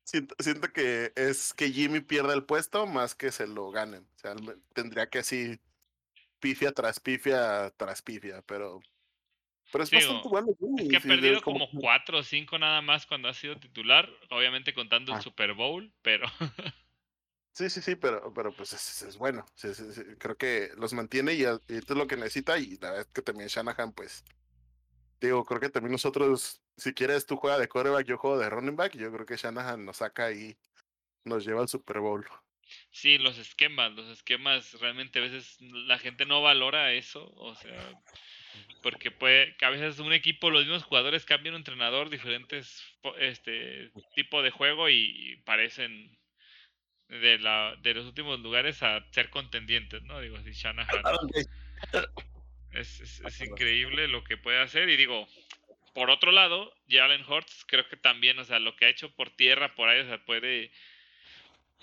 Speaker 1: siento, siento, que es que Jimmy pierda el puesto más que se lo ganen. O sea, tendría que así pifia tras pifia tras pifia, pero pero es bastante bueno.
Speaker 2: es que ha perdido como cuatro o cinco nada más cuando ha sido titular, obviamente contando el ah. Super Bowl, pero
Speaker 1: Sí, sí, sí, pero, pero pues es, bueno. creo que los mantiene y, esto es lo que necesita. Y la verdad que también Shanahan, pues, digo, creo que también nosotros, si quieres tú juega de quarterback, yo juego de running back. Yo creo que Shanahan nos saca y nos lleva al Super Bowl.
Speaker 2: Sí, los esquemas, los esquemas, realmente a veces la gente no valora eso. O sea, porque puede que a veces un equipo, los mismos jugadores cambian un entrenador, diferentes este tipo de juego y parecen de, la, de los últimos lugares a ser contendientes, ¿no? Digo, si Shanahan. Es, es, increíble lo que puede hacer. Y digo, por otro lado, Jalen Hurts creo que también, o sea, lo que ha hecho por tierra, por ahí, o sea, puede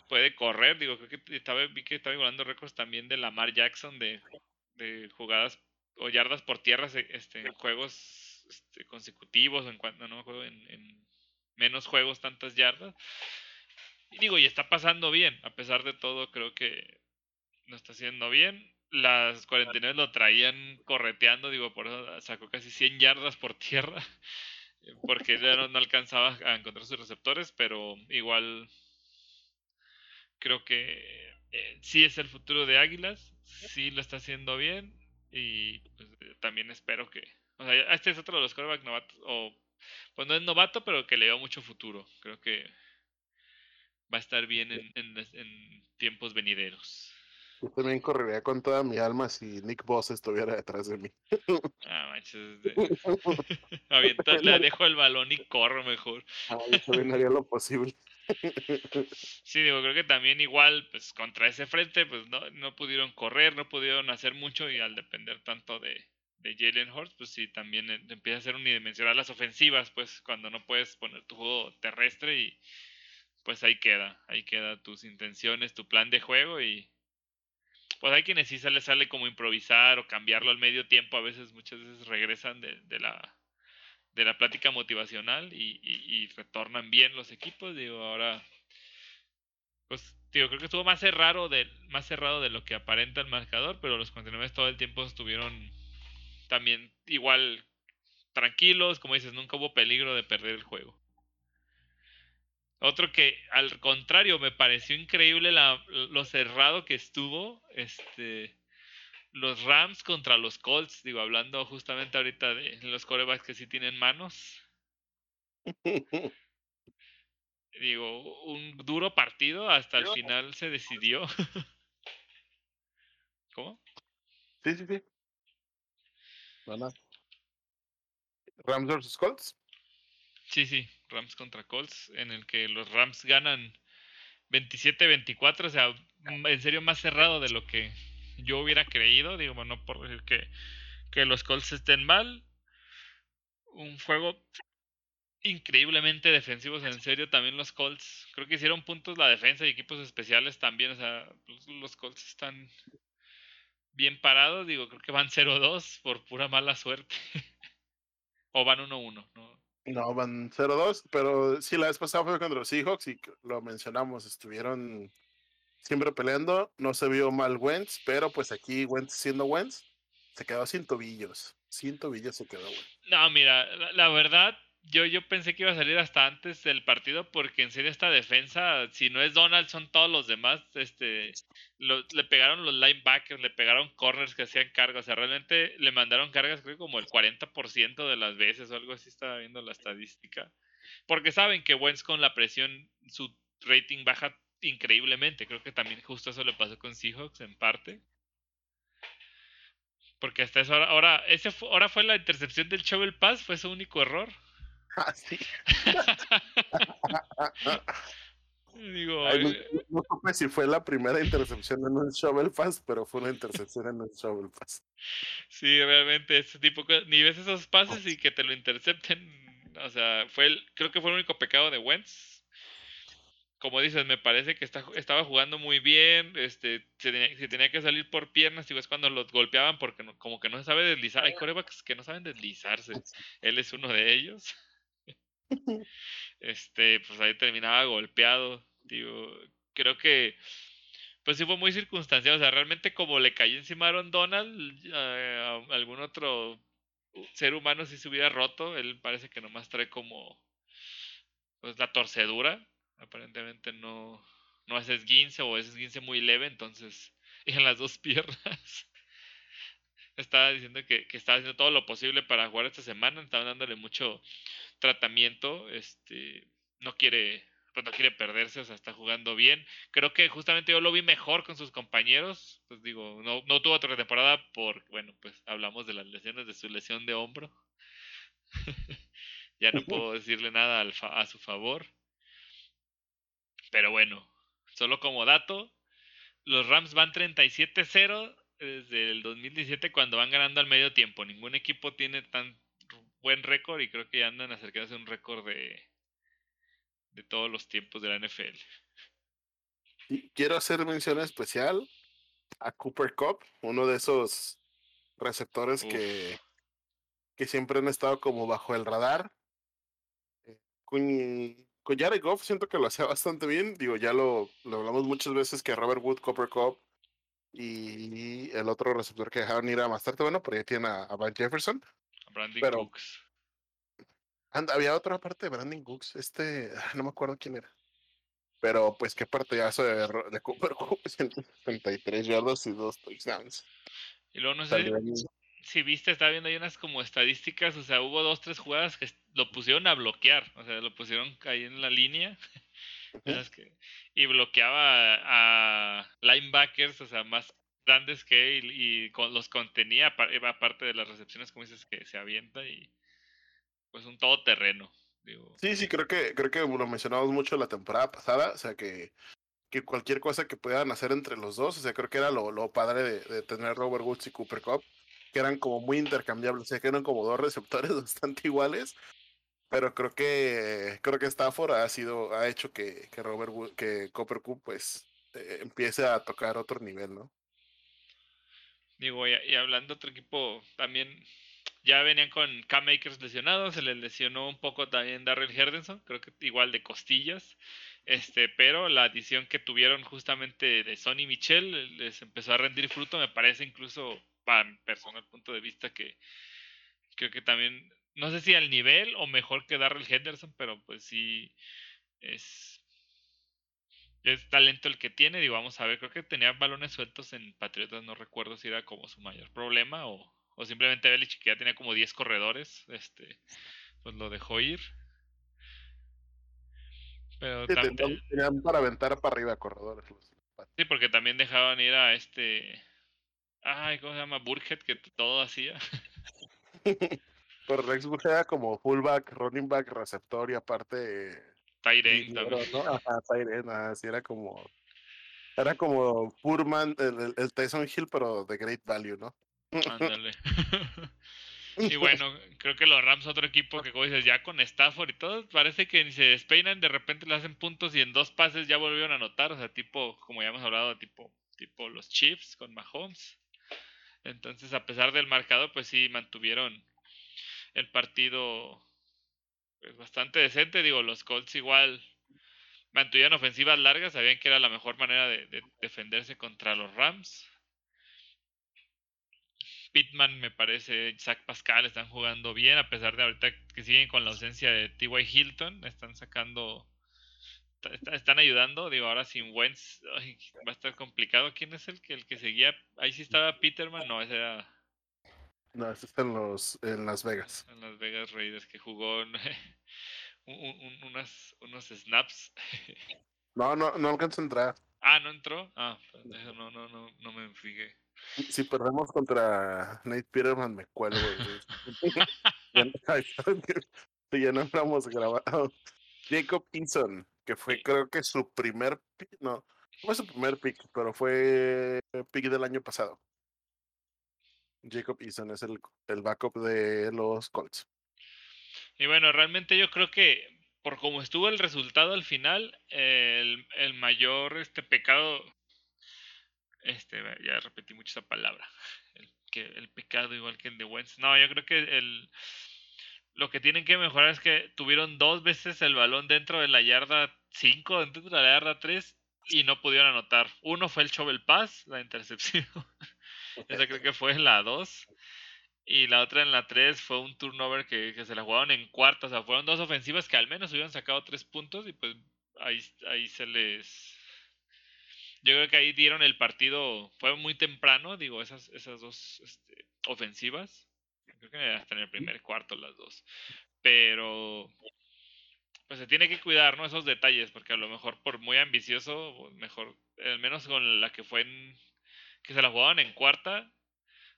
Speaker 2: puede correr. Digo, creo que estaba, vi que estaba igualando récords también de Lamar Jackson de, de jugadas o yardas por tierra este, en juegos este, consecutivos en no en menos juegos tantas yardas. Y digo, y está pasando bien, a pesar de todo, creo que no está haciendo bien. Las 49 lo traían correteando, digo, por eso sacó casi 100 yardas por tierra, porque ya no, alcanzaba a encontrar sus receptores, pero igual creo que eh, sí es el futuro de Águilas, sí lo está haciendo bien y pues, también espero que, o sea, este es otro de los quarterbacks novatos, o pues no es novato, pero que le veo mucho futuro. Creo que va a estar bien en, en, tiempos venideros.
Speaker 1: Yo también correría con toda mi alma si Nick Boss estuviera detrás de mí.
Speaker 2: Ah, manches. De... Le dejo el balón y corro mejor.
Speaker 1: Ah, yo también haría lo posible.
Speaker 2: Sí, digo, creo que también igual, pues contra ese frente, pues no, no pudieron correr, no pudieron hacer mucho y al depender tanto de, de Jalen Hurts, pues sí, también empieza a ser unidimensional las ofensivas, pues cuando no puedes poner tu juego terrestre y pues ahí queda, ahí queda tus intenciones, tu plan de juego y pues hay quienes sí sale, sale como improvisar o cambiarlo al medio tiempo, a veces muchas veces regresan de, de la de la plática motivacional y, retornan bien los equipos, digo, ahora pues digo, creo que estuvo más cerrado de más cerrado de lo que aparenta el marcador, pero los 49 todo el tiempo estuvieron también igual tranquilos, como dices, nunca hubo peligro de perder el juego. Otro que al contrario me pareció increíble la, lo cerrado que estuvo, este, los Rams contra los Colts, digo, hablando justamente ahorita de los corebacks que sí tienen manos. digo, un duro partido, hasta el final se decidió. ¿Cómo?
Speaker 1: Sí, sí, sí. Rams versus Colts.
Speaker 2: Sí, sí, Rams contra Colts, en el que los Rams ganan 27-24, o sea, en serio más cerrado de lo que yo hubiera creído, digo, no por decir que, que los Colts estén mal. Un juego increíblemente defensivos, en serio, también los Colts. Creo que hicieron puntos la defensa y equipos especiales también, o sea, los, los Colts están bien parados, digo, creo que van 0-2 por pura mala suerte. o van 1-1, ¿no?
Speaker 1: No, van 0-2, pero sí, la vez pasada fue contra los Seahawks y lo mencionamos, estuvieron siempre peleando, no se vio mal Wentz, pero pues aquí Wentz siendo Wentz, se quedó sin tobillos, sin tobillos se quedó, güey.
Speaker 2: No, mira, la verdad, yo, yo pensé que iba a salir hasta antes del partido porque en serio esta defensa, si no es Donald, son todos los demás. Este, le pegaron los linebackers, le pegaron corners que hacían cargas. O sea, realmente le mandaron cargas creo como el 40% de las veces o algo así estaba viendo la estadística. Porque saben que Wentz con la presión su rating baja increíblemente. Creo que también justo eso le pasó con Seahawks en parte. Porque hasta eso ahora, ese ahora fue la intercepción del Shovel Pass, fue su único error.
Speaker 1: Ah, sí.
Speaker 2: Digo,
Speaker 1: eh, no, supe si fue la primera intercepción en un Shovel Pass, pero fue una intercepción en un Shovel Pass.
Speaker 2: Sí, realmente, ese tipo ni ves esos pases y que te lo intercepten. O sea, fue el, creo que fue el único pecado de Wentz. Como dices, me parece que está, estaba jugando muy bien. Este, se tenía, que salir por piernas, y es cuando los golpeaban porque como que no se sabe deslizar. Hay corebacks que no saben deslizarse. Él es uno de ellos este, pues ahí terminaba golpeado. Digo, creo que pues sí fue muy circunstancial. O sea, realmente como le cayó encima a Aaron Donald, a, algún otro ser humano si se hubiera roto. Él parece que nomás trae como pues la torcedura. Aparentemente no, no es esguince o es esguince muy leve, entonces, y en las dos piernas. estaba diciendo que, que, estaba haciendo todo lo posible para jugar esta semana, estaba dándole mucho tratamiento, este, no quiere, pues no quiere perderse, o sea, está jugando bien. Creo que justamente yo lo vi mejor con sus compañeros, pues digo, no, no tuvo otra temporada por, bueno, pues hablamos de las lesiones de su lesión de hombro. ya no puedo decirle nada al a su favor. Pero bueno, solo como dato, los Rams van 37-0 desde el 2017 cuando van ganando al medio tiempo. Ningún equipo tiene tan buen récord y creo que ya andan acercándose a un récord de, de todos los tiempos de la NFL.
Speaker 1: Y quiero hacer mención especial a Cooper Cup, uno de esos receptores que, que siempre han estado como bajo el radar. Eh, con, Jared Goff siento que lo hacía bastante bien. Digo, ya lo, lo hablamos muchas veces que Robert Wood, Cooper Cup y el otro receptor que dejaron ir a más tarde, bueno, pero ya tiene a, Van Jefferson.
Speaker 2: Brandon Cooks.
Speaker 1: había otra parte de Brandon Cooks, este, no me acuerdo quién era. Pero pues qué partidazo de, de Cooper Cooks, 133 yardas y dos touchdowns.
Speaker 2: Y luego no sé si viste, estaba viendo ahí unas como estadísticas, o sea, hubo dos, tres jugadas que lo pusieron a bloquear, o sea, lo pusieron ahí en la línea y bloqueaba a linebackers, o sea, más grandes que él y, los contenía, aparte de las recepciones, como dices, que se avienta y pues un todoterreno. Digo.
Speaker 1: Sí, sí, creo que, creo que lo mencionamos mucho la temporada pasada, o sea que, que cualquier cosa que puedan hacer entre los dos, o sea, creo que era lo, lo padre de, de, tener Robert Woods y Cooper Cup, que eran como muy intercambiables, o sea, que eran como dos receptores bastante iguales, pero creo que creo que Stafford ha sido ha hecho que, que Robert que Cooper Cup pues eh, empiece a tocar otro nivel, ¿no?
Speaker 2: Digo, y, hablando otro equipo también ya venían con Cam Makers lesionados, se les lesionó un poco también Darrell Henderson, creo que igual de costillas. Este, pero la adición que tuvieron justamente de Sonny Michel les empezó a rendir fruto, me parece incluso para mi personal punto de vista que creo que también no sé si al nivel o mejor que Darrell Henderson, pero pues sí es, es talento el que tiene. Digo, vamos a ver, creo que tenía balones sueltos en Patriotas, no recuerdo si era como su mayor problema o, o simplemente Belichick que ya tenía como 10 corredores, este, pues lo dejó ir.
Speaker 1: Pero también, tenían para aventar para arriba corredores.
Speaker 2: Sí, porque también dejaban ir a este. Ay, ¿cómo se llama? Burkhead, que todo hacía.
Speaker 1: Pero Rex Burkhead era como fullback, running back, receptor y aparte.
Speaker 2: Tyren también.
Speaker 1: ¿no? Ajá, Tyren, así era como. Era como Purman, el, el Tyson Hill, pero de great value, ¿no?
Speaker 2: Ándale. y bueno, creo que los Rams, otro equipo que, como dices, ya con Stafford y todo, parece que ni se despeinan, de repente le hacen puntos y en dos pases ya volvieron a anotar. O sea, tipo, como ya hemos hablado, tipo, tipo los Chiefs con Mahomes. Entonces, a pesar del marcado, pues sí mantuvieron el partido pues, bastante decente. Digo, los Colts igual mantuvieron ofensivas largas, sabían que era la mejor manera de defenderse contra los Rams. Pittman, me parece, Zach Pascal están jugando bien, a pesar de ahorita que siguen con la ausencia de T.Y. Hilton, están sacando, están ayudando, digo, ahora sin Wentz va a estar complicado. ¿Quién es el que, el que seguía? Ahí sí estaba Peterman, no, ese era...
Speaker 1: No, ese está en, los, en Las Vegas.
Speaker 2: En Las Vegas Raiders, que jugó unas, unos snaps.
Speaker 1: no, no, no alcanzó a entrar.
Speaker 2: Ah, ¿no entró? Ah, no, no, no, no me fijé.
Speaker 1: Si perdemos contra Nate Peterman, me cuelgo. ya, no hemos grabado. Jacob Eason, que fue creo que su primer pick, no, no fue su primer pick, pero fue pick del año pasado. Jacob Eason es el, el backup de los Colts.
Speaker 2: Y bueno, realmente yo creo que por como estuvo el resultado al final, el, el mayor este pecado este, ya repetí mucho esa palabra. El, que, el pecado igual que el de Wentz. No, yo creo que el, lo que tienen que mejorar es que tuvieron dos veces el balón dentro de la yarda 5, dentro de la yarda 3 y no pudieron anotar. Uno fue el shovel pass, la intercepción. Esa creo que fue la 2. Y la otra en la 3 fue un turnover que, que, se la jugaron en cuarto. O sea, fueron dos ofensivas que al menos hubieran sacado tres puntos y pues ahí, ahí se les yo creo que ahí dieron el partido, fue muy temprano, digo, esas, esas dos este, ofensivas. Creo que hasta en el primer cuarto las dos. Pero pues se tiene que cuidar, ¿no? Esos detalles, porque a lo mejor por muy ambicioso, pues, mejor, al menos con la que fue en, que se la jugaban en cuarta,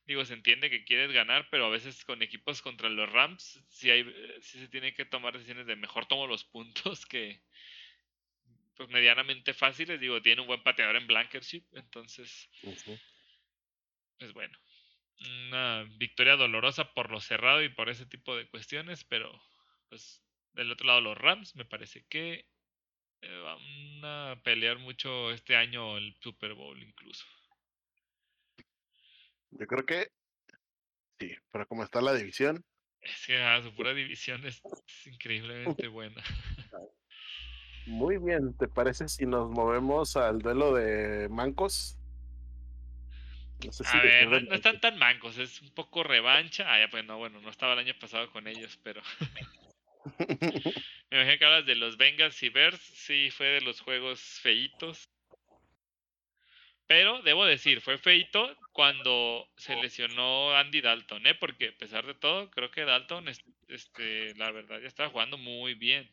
Speaker 2: digo, se entiende que quieres ganar, pero a veces con equipos contra los Rams, sí, hay, sí se tiene que tomar decisiones de mejor tomo los puntos que, pues medianamente fáciles. Digo, tiene un buen pateador en Blankership, entonces es bueno. Una victoria dolorosa por lo cerrado y por ese tipo de cuestiones, pero pues del otro lado los Rams me parece que eh, van a pelear mucho este año el Super Bowl incluso.
Speaker 1: Yo creo que sí, pero como está la división.
Speaker 2: Es que ah, su pura división es increíblemente buena.
Speaker 1: Muy bien, ¿te parece si nos movemos al duelo de mancos?
Speaker 2: No sé si a ver, no, están tan mancos, es un poco revancha. Ah, ya pues no, bueno, no estaba el año pasado con ellos, pero... Me imagino que hablas de los Bengals y Bears, sí, fue de los juegos feitos. Pero debo decir, fue feito cuando se lesionó Andy Dalton, ¿eh? Porque a pesar de todo, creo que Dalton, este, la verdad, ya estaba jugando muy bien.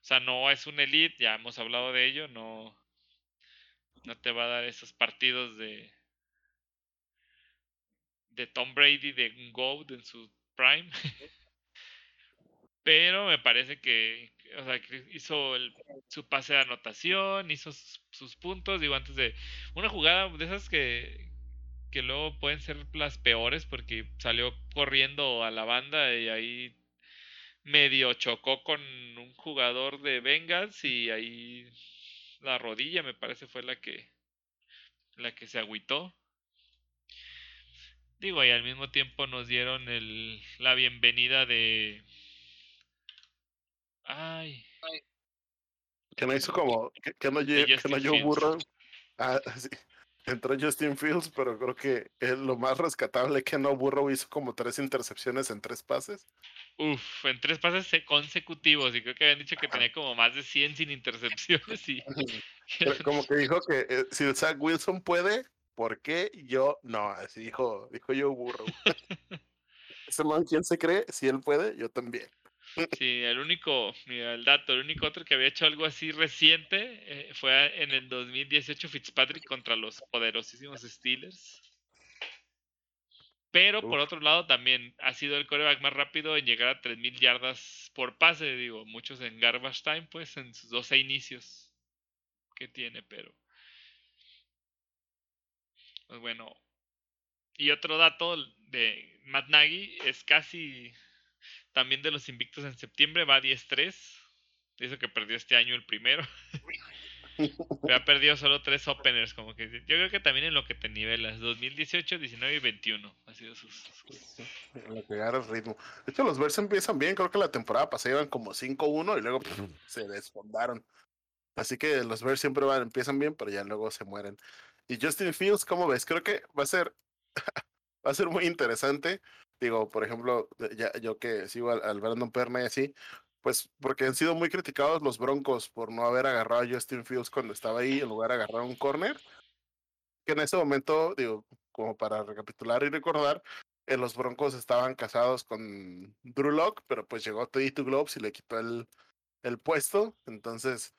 Speaker 2: O sea, no es un elite, ya hemos hablado de ello, no, no te va a dar esos partidos de, de Tom Brady, de GOAT en su prime. Pero me parece que, o sea, que hizo su pase de anotación, hizo sus, puntos, digo, antes de una jugada de esas que, que luego pueden ser las peores porque salió corriendo a la banda y ahí medio chocó con un jugador de Bengals y ahí la rodilla me parece fue la que la que se agüitó. Digo, y al mismo tiempo nos dieron el, la bienvenida de Ay.
Speaker 1: Que no hizo como. Que, no, que no yo burro. Ah, sí. Entró Justin Fields, pero creo que es lo más rescatable que no burro hizo como tres intercepciones en tres pases.
Speaker 2: Uf, en tres pases consecutivos. Y creo que habían dicho que tenía como más de 100 sin intercepciones. Y...
Speaker 1: como que dijo que eh, si Zach Wilson puede, ¿por qué yo no? Así dijo, dijo yo burro. Ese man, ¿quién se cree? Si él puede, yo también.
Speaker 2: Sí, el único, mira, el dato, el único otro que había hecho algo así reciente eh, fue en el 2018 Fitzpatrick contra los poderosísimos Steelers. Pero por otro lado también ha sido el coreback más rápido en llegar a 3.000 yardas por pase, digo, muchos en garbage time, pues en sus 12 inicios que tiene, pero... Pues bueno. Y otro dato de Matt Nagy es casi también de los invictos en septiembre va 10-3. Eso que perdió este año el primero. Pero ha perdido solo tres openers, como que yo creo que también en lo que te nivelas, 2018, 19 y 21 ha sido sus,
Speaker 1: En lo que agarra el ritmo. De hecho, los Bears empiezan bien, creo que la temporada pasada iban como 5-1 y luego se desfondaron. Así que los Bears siempre van, empiezan bien, pero ya luego se mueren. Y Justin Fields, ¿cómo ves? Creo que va a ser va a ser muy interesante digo, por ejemplo, ya, yo que sigo al, Brandon Perna y así, pues porque han sido muy criticados los Broncos por no haber agarrado a Justin Fields cuando estaba ahí en lugar de agarrar un corner. Que en ese momento, digo, como para recapitular y recordar, en los Broncos estaban casados con Drew Locke, pero pues llegó Teddy Two Globes y le quitó el, el puesto. Entonces,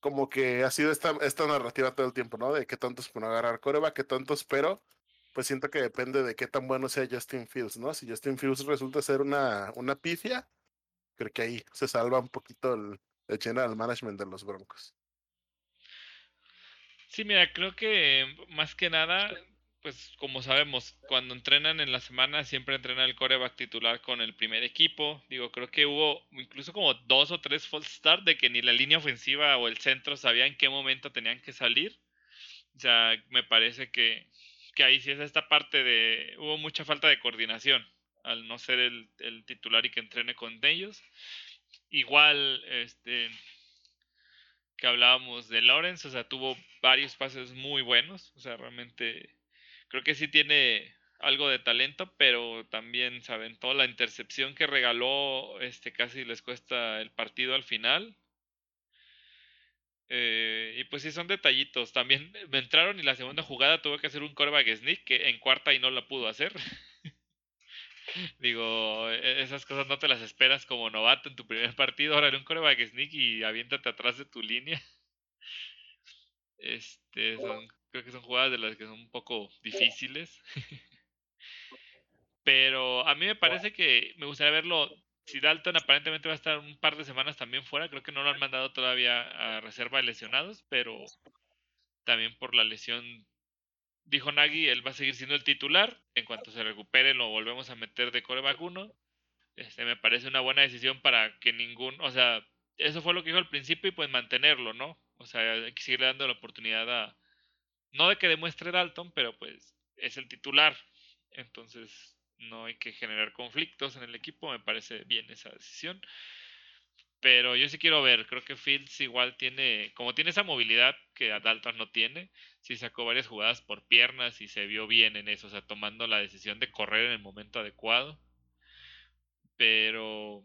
Speaker 1: como que ha sido esta, esta narrativa todo el tiempo, ¿no? De qué tantos por no agarrar coreba, qué tantos, pero pues siento que depende de qué tan bueno sea Justin Fields, ¿no? Si Justin Fields resulta ser una, una pifia, creo que ahí se salva un poquito el, el general management de los Broncos.
Speaker 2: Sí, mira, creo que más que nada, pues como sabemos, cuando entrenan en la semana siempre entrena el coreback titular con el primer equipo. Digo, creo que hubo incluso como dos o tres false start de que ni la línea ofensiva o el centro sabían en qué momento tenían que salir. O sea, me parece que, que ahí sí es esta parte de. Hubo mucha falta de coordinación al no ser el, titular y que entrene con ellos. Igual, este. Que hablábamos de Lawrence, o sea, tuvo varios pases muy buenos. O sea, realmente. Creo que sí tiene algo de talento, pero también saben toda la intercepción que regaló, este casi les cuesta el partido al final. Eh, y pues sí, son detallitos. También me entraron y la segunda jugada tuve que hacer un coreback sneak que en cuarta y no la pudo hacer. Digo, e-, esas cosas no te las esperas como novato en tu primer partido. Ahora un coreback sneak y aviéntate atrás de tu línea. Este, son, creo que son jugadas de las que son un poco difíciles. Pero a mí me parece que me gustaría verlo si Dalton aparentemente va a estar un par de semanas también fuera, creo que no lo han mandado todavía a reserva de lesionados, pero también por la lesión, dijo Nagy, él va a seguir siendo el titular. En cuanto se recupere, lo volvemos a meter de coreback 1. Este, me parece una buena decisión para que ningún, o sea, eso fue lo que dijo al principio y pues mantenerlo, ¿no? O sea, hay que seguirle dando la oportunidad a, no de que demuestre Dalton, pero pues es el titular. Entonces, no hay que generar conflictos en el equipo, me parece bien esa decisión. Pero yo sí quiero ver, creo que Fields igual tiene, como tiene esa movilidad que Dalton no tiene, sí sacó varias jugadas por piernas y se vio bien en eso, o sea, tomando la decisión de correr en el momento adecuado. Pero,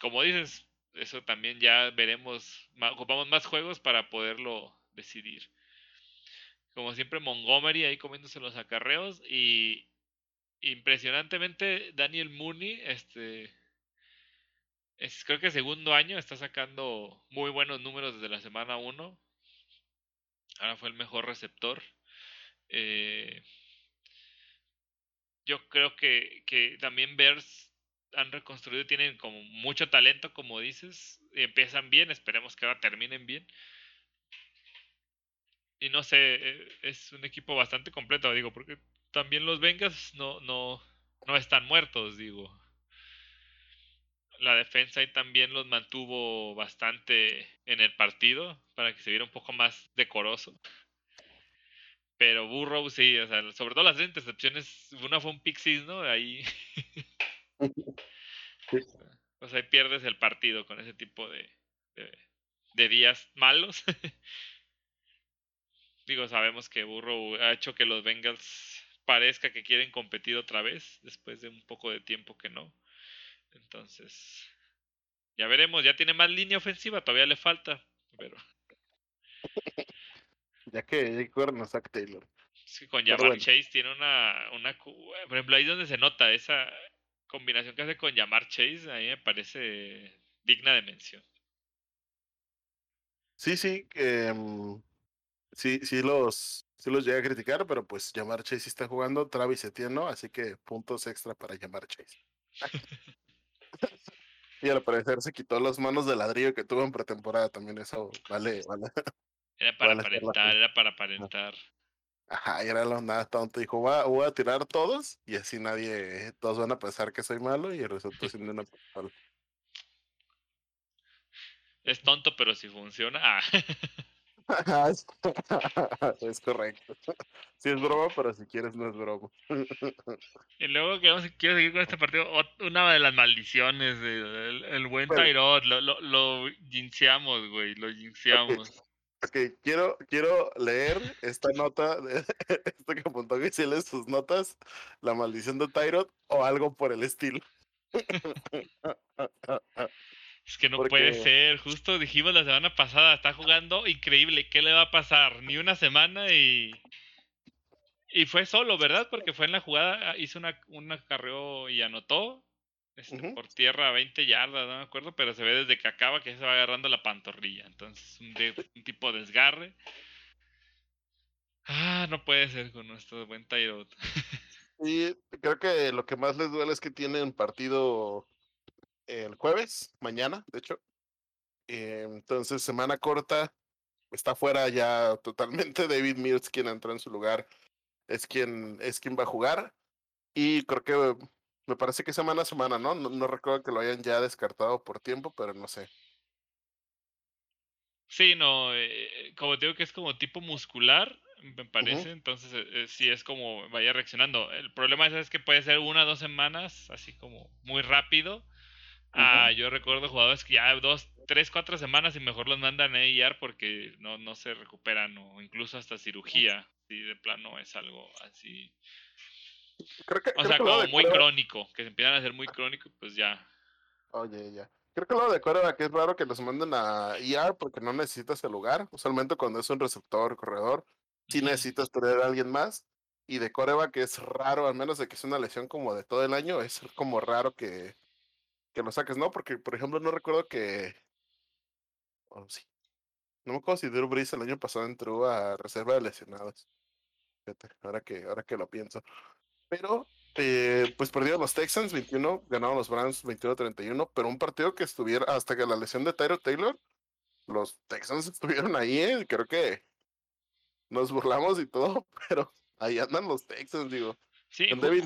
Speaker 2: como dices, eso también ya veremos, ocupamos más juegos para poderlo decidir. Como siempre, Montgomery ahí comiéndose los acarreos y impresionantemente Daniel Mooney, este Es, creo que segundo año está sacando muy buenos números desde la semana 1. Ahora fue el mejor receptor. Eh, yo creo que, que también Bears han reconstruido, tienen como mucho talento, como dices, empiezan bien, esperemos que ahora terminen bien. Y no sé, eh, es un equipo bastante completo, digo, porque también los Bengals no, no, no están muertos, digo. La defensa ahí también los mantuvo bastante en el partido para que se viera un poco más decoroso. Pero Burrow sí, o sea, sobre todo las tres intercepciones, una fue un pick ¿no? Ahí. Pues ahí pierdes el partido con ese tipo de, de, días malos. Digo, sabemos que Burrow ha hecho que los Bengals parezca que quieren competir otra vez, después de un poco de tiempo que no. Entonces, ya veremos, ya tiene más línea ofensiva, todavía le falta, pero...
Speaker 1: Ya que a Zach Taylor.
Speaker 2: Es que con Jamar Chase tiene una, una... Por ejemplo, ahí es donde se nota esa combinación que hace con Jamar Chase, a mí me parece digna de mención.
Speaker 1: Sí, sí, em, sí, sí los, sí los llegué a criticar, pero pues Jamar Chase está jugando, Travis Etienne no, así que puntos extra para Jamar Chase. y al parecer se quitó las manos de ladrillo que tuvo en pretemporada también, eso vale, vale.
Speaker 2: Era para aparentar, era para aparentar.
Speaker 1: Ajá, y era la onda tonta. Dijo, voy a, tirar todos y así nadie, todos van a pensar que soy malo y resultó siendo una
Speaker 2: Es tonto, pero si funciona. Ah.
Speaker 1: es correcto. Si es broma, pero si quieres no es broma.
Speaker 2: Y luego quiero seguir con este partido. Una de las maldiciones, el, buen Tyrod, lo, lo, lo güey, lo jinxeamos.
Speaker 1: Ok, quiero, quiero leer esta nota, de, esto que apuntó que si lees sus notas, la maldición de Tyrod o algo por el estilo.
Speaker 2: Es que no puede ser, justo dijimos la semana pasada, está jugando increíble, ¿qué le va a pasar? Ni una semana y... Y fue solo, ¿verdad? Porque fue en la jugada, ah, hizo una, un acarreo y anotó. Este, por tierra a 20 yardas, no me acuerdo, pero se ve desde que acaba que se va agarrando la pantorrilla. Entonces, un, un tipo de desgarre. Ah, no puede ser con nuestro buen Tyrod.
Speaker 1: Y creo que lo que más les duele es que tienen partido el jueves, mañana, de hecho. Eh, entonces, semana corta, está fuera ya totalmente David Mills, quien entró en su lugar, es quien, es quien va a jugar. Y creo que me parece que semana a semana, ¿no? ¿no? recuerdo que lo hayan ya descartado por tiempo, pero no sé.
Speaker 2: Sí, no, eh, como te digo que es como tipo muscular, me parece, entonces eh, eh, sí es como vaya reaccionando. El problema es, que puede ser una o dos semanas, así como muy rápido. Ah, yo recuerdo jugadores que ya dos, tres, cuatro semanas y mejor los mandan a IR porque no, no se recuperan o incluso hasta cirugía, si de plano es algo así o sea, como muy crónico, que se empiezan a hacer muy crónico, pues ya.
Speaker 1: Oye, ya. Creo que lo de Córdoba que es raro que los manden a ER porque no necesitas el lugar. Usualmente cuando es un receptor, corredor, sí necesitas tener a alguien más. Y de Coreba, que es raro, al menos de que es una lesión como de todo el año, es como raro que, que lo saques, ¿no? Porque, por ejemplo, no recuerdo que. Oh, sí. No me acuerdo si Drew Brees el año pasado entró a reserva de lesionados. Fíjate, ahora que, ahora que lo pienso. Pero, eh, pues perdieron los Texans 21, ganaron los Browns 21-31, pero un partido que estuviera hasta que la lesión de Tyro Taylor, los Texans estuvieron ahí, ¿eh? creo que nos burlamos y todo, pero ahí andan los Texans, digo.
Speaker 2: Sí, David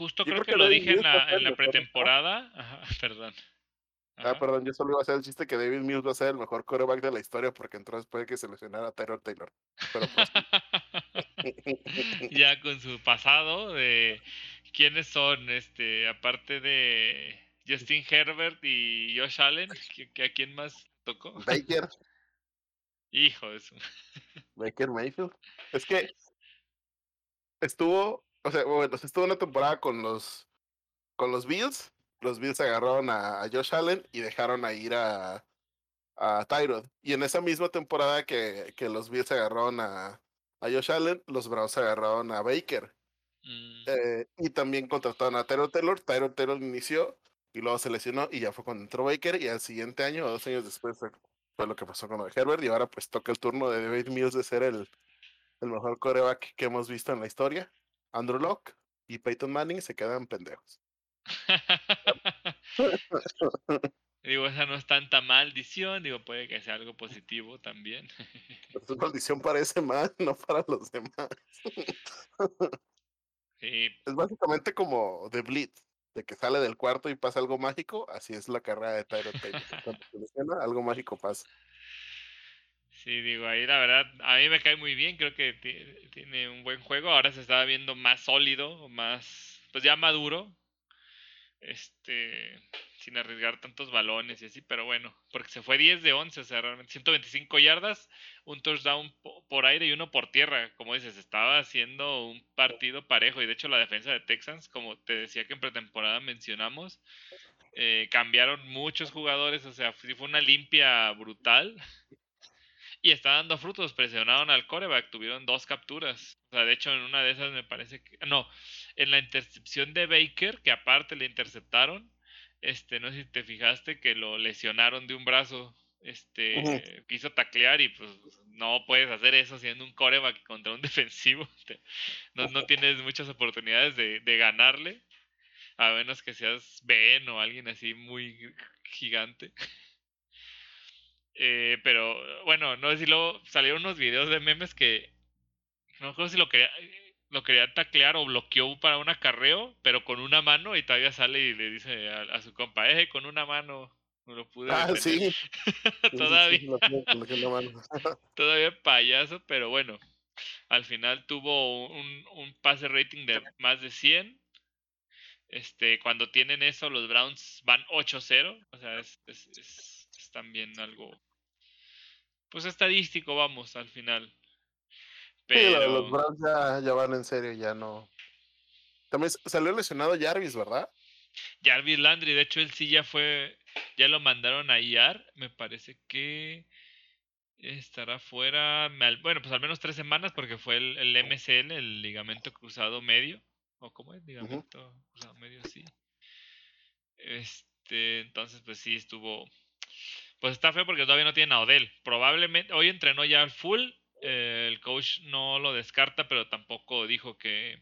Speaker 2: justo creo, que, lo dije en la, en la pretemporada. Ajá, perdón.
Speaker 1: Ah, perdón, yo solo iba a hacer el chiste que David Mills va a ser el mejor quarterback de la historia porque entonces puede que se lesionara a Taylor Taylor. Pero pues,
Speaker 2: ya con su pasado de quiénes son, este, aparte de Justin Herbert y Josh Allen, que, a quién más tocó.
Speaker 1: Baker.
Speaker 2: Hijo de su.
Speaker 1: Baker Mayfield. Es que estuvo, o sea, bueno, estuvo una temporada con los con los Bills. Los Bills agarraron a, Josh Allen y dejaron a ir a, a Tyrod. Y en esa misma temporada que, que los Bills agarraron a, a Josh Allen, los Browns agarraron a Baker. Mm. Eh, y también contrataron a Tyro Taylor. Tyro Taylor inició y luego se lesionó y ya fue cuando entró Baker y al siguiente año o dos años después fue, lo que pasó con Herbert y ahora pues toca el turno de David Mills de ser el, el mejor coreback que hemos visto en la historia. Andrew Locke y Peyton Manning se quedan pendejos.
Speaker 2: digo, esa no es tanta maldición, digo, puede que sea algo positivo también.
Speaker 1: Es maldición para ese man, no para los demás.
Speaker 2: Sí.
Speaker 1: Es básicamente como The Blitz, de que sale del cuarto y pasa algo mágico, así es la carrera de Tyler Taylor. Cuando se lesiona, algo mágico pasa.
Speaker 2: Sí, digo, ahí la verdad, a mí me cae muy bien, creo que tiene un buen juego, ahora se está viendo más sólido, más, pues ya maduro, este, sin arriesgar tantos balones y así, pero bueno, porque se fue 10 de 11, o sea, realmente 125 yardas, un touchdown por aire y uno por tierra, como dices, estaba haciendo un partido parejo y de hecho la defensa de Texans, como te decía que en pretemporada mencionamos, eh, cambiaron muchos jugadores, o sea, fue una limpia brutal. Y está dando frutos, presionaron al coreback, tuvieron dos capturas. O sea, de hecho, en una de esas me parece que. No, en la intercepción de Baker, que aparte le interceptaron, este, no sé si te fijaste que lo lesionaron de un brazo. Este, quiso taclear y pues no puedes hacer eso siendo un coreback contra un defensivo. No, no tienes muchas oportunidades de, de ganarle, a menos que seas Ben o alguien así muy gigante. Eh, pero bueno, no sé si luego salieron unos videos de memes que no sé si lo quería, lo quería taclear o bloqueó para un acarreo, pero con una mano y todavía sale y le dice a, su compa, eh, con una mano no lo pude.
Speaker 1: Ah, sí.
Speaker 2: todavía. todavía payaso, pero bueno. Al final tuvo un, un pase rating de más de 100. Este, cuando tienen eso, los Browns van 8-0. O sea, es, es, es también algo pues estadístico, vamos, al final.
Speaker 1: Pero... los Browns ya, van en serio, ya no. También salió lesionado Jarvis, ¿verdad?
Speaker 2: Jarvis Landry, de hecho él sí ya fue, ya lo mandaron a IAR, me parece que estará fuera, bueno, pues al menos tres semanas porque fue el, el MCL, el ligamento cruzado medio, o cómo es, ligamento cruzado medio, sí. Este, entonces pues sí estuvo, pues está feo porque todavía no tiene a Odell. Probablemente, hoy entrenó ya al full, eh, el coach no lo descarta, pero tampoco dijo que,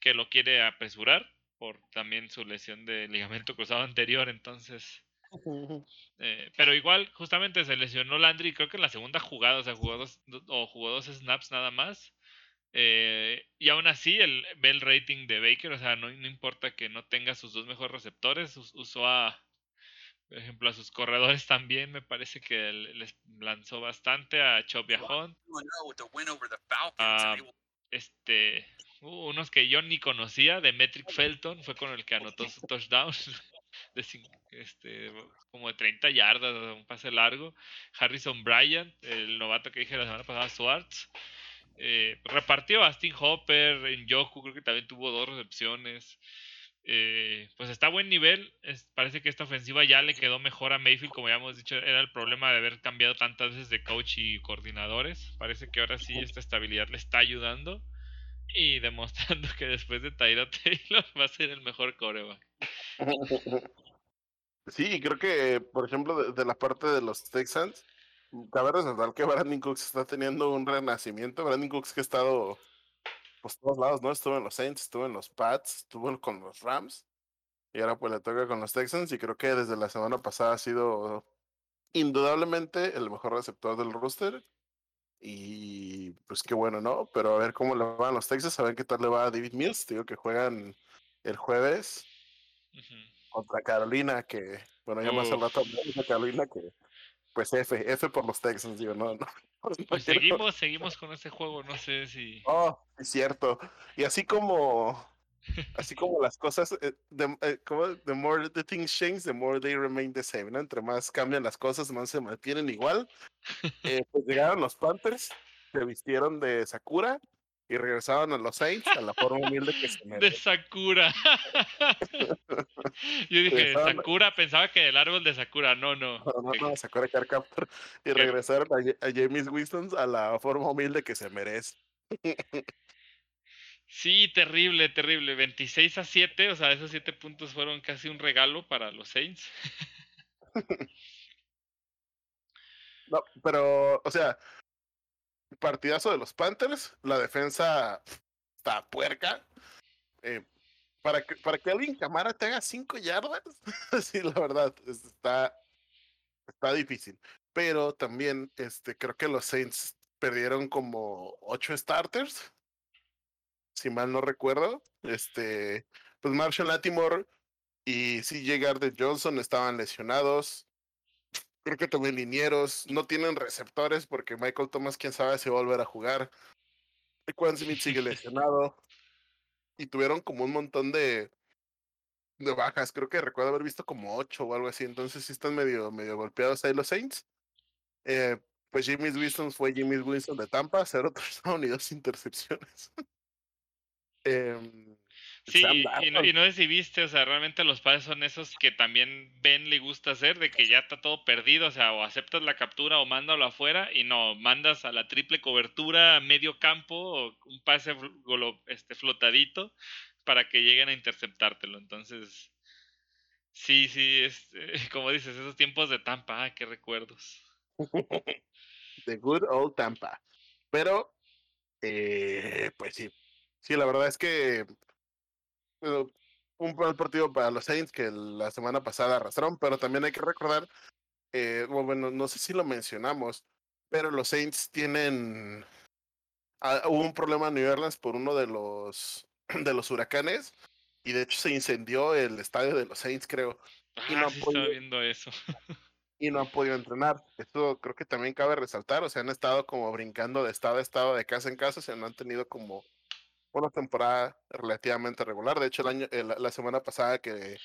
Speaker 2: que lo quiere apresurar por también su lesión de ligamento cruzado anterior, entonces... Eh, pero igual, justamente se lesionó Landry, creo que en la segunda jugada, o sea, jugó dos, o jugó dos snaps nada más. Eh, y aún así, el, ve el rating de Baker, o sea, no, no importa que no tenga sus dos mejores receptores, usó a, por ejemplo, a sus corredores también me parece que les lanzó bastante a Chop Hunt. A, este, uh, unos que yo ni conocía, de Metric Felton, fue con el que anotó su touchdown. De este, como de 30 yardas, un pase largo. Harrison Bryant, el novato que dije la semana pasada, Swartz. Eh, repartió a Sting Hopper, en Yoku, creo que también tuvo dos recepciones. Eh, pues está a buen nivel. parece que esta ofensiva ya le quedó mejor a Mayfield, como ya hemos dicho, era el problema de haber cambiado tantas veces de coach y coordinadores. Parece que ahora sí esta estabilidad le está ayudando y demostrando que después de Tyra Taylor va a ser el mejor coreback.
Speaker 1: Sí, creo que, por ejemplo, de, la parte de los Texans, cabe resaltar que Brandon Cooks está teniendo un renacimiento. Brandon Cooks que ha estado pues todos lados, ¿no? Estuvo en los Saints, estuvo en los Pats, estuvo con los Rams y ahora pues le toca con los Texans y creo que desde la semana pasada ha sido indudablemente el mejor receptor del roster y pues qué bueno, ¿no? Pero a ver cómo le van los Texans, a ver qué tal le va a David Mills, digo que juegan el jueves contra Carolina, que bueno, ya más al rato de Carolina que pues F, F por los Texans, digo, no, no.
Speaker 2: Pues seguimos, seguimos con ese juego, no sé si.
Speaker 1: Oh, es cierto. Y así como, así como las cosas, eh, eh, como the more the things change, the more they remain the same, ¿no? Entre más cambian las cosas, más se mantienen igual. Eh, pues llegaron los Panthers, se vistieron de Sakura y regresaban a los Saints a la forma humilde que se
Speaker 2: merece. De Sakura. Yo dije, Sakura, pensaba que el árbol de Sakura, no, no.
Speaker 1: No, no, Sakura Carcaptor. Y regresaron a, James Winston a la forma humilde que se merece.
Speaker 2: Sí, terrible, terrible. 26 a 7, o sea, esos 7 puntos fueron casi un regalo para los Saints.
Speaker 1: no, pero, o sea, partidazo de los Panthers, la defensa está puerca. Eh, para que, para que alguien Camara te haga 5 yardas, sí, la verdad, está, está difícil. Pero también este, creo que los Saints perdieron como 8 starters, si mal no recuerdo. Este, pues Marshall Latimore y CJ Gardner Johnson estaban lesionados. Creo que también linieros no tienen receptores porque Michael Thomas, quién sabe si va a volver a jugar. Quan Smith sigue lesionado. Y tuvieron como un montón de, de bajas. Creo que recuerdo haber visto como ocho o algo así. Entonces sí están medio, medio golpeados ahí los Saints. Eh, pues Jimmy Winston fue Jimmy Winston de Tampa, cero touchdowns y dos intercepciones.
Speaker 2: eh, Sí, y no, y no, viste, o sea, realmente los padres son esos que también Ben le gusta hacer, de que ya está todo perdido, o sea, o aceptas la captura o mándalo afuera, y no, mandas a la triple cobertura medio campo, o un pase este, flotadito, para que lleguen a interceptártelo. Entonces, sí, sí, es, como dices, esos tiempos de Tampa, ah, qué recuerdos.
Speaker 1: The good old Tampa. Pero, eh, pues sí, sí, la verdad es que un buen partido para los Saints que la semana pasada arrastraron, pero también hay que recordar, eh, bueno, no sé si lo mencionamos, pero los Saints tienen, ah, hubo un problema en New Orleans por uno de los, de los huracanes y de hecho se incendió el estadio de los Saints, creo.
Speaker 2: y no ah, viendo eso.
Speaker 1: y no han podido entrenar. Esto creo que también cabe resaltar, o sea, han estado como brincando de estado a estado, de casa en casa, o sea, no han tenido como una temporada relativamente regular. De hecho, el año, la semana pasada que,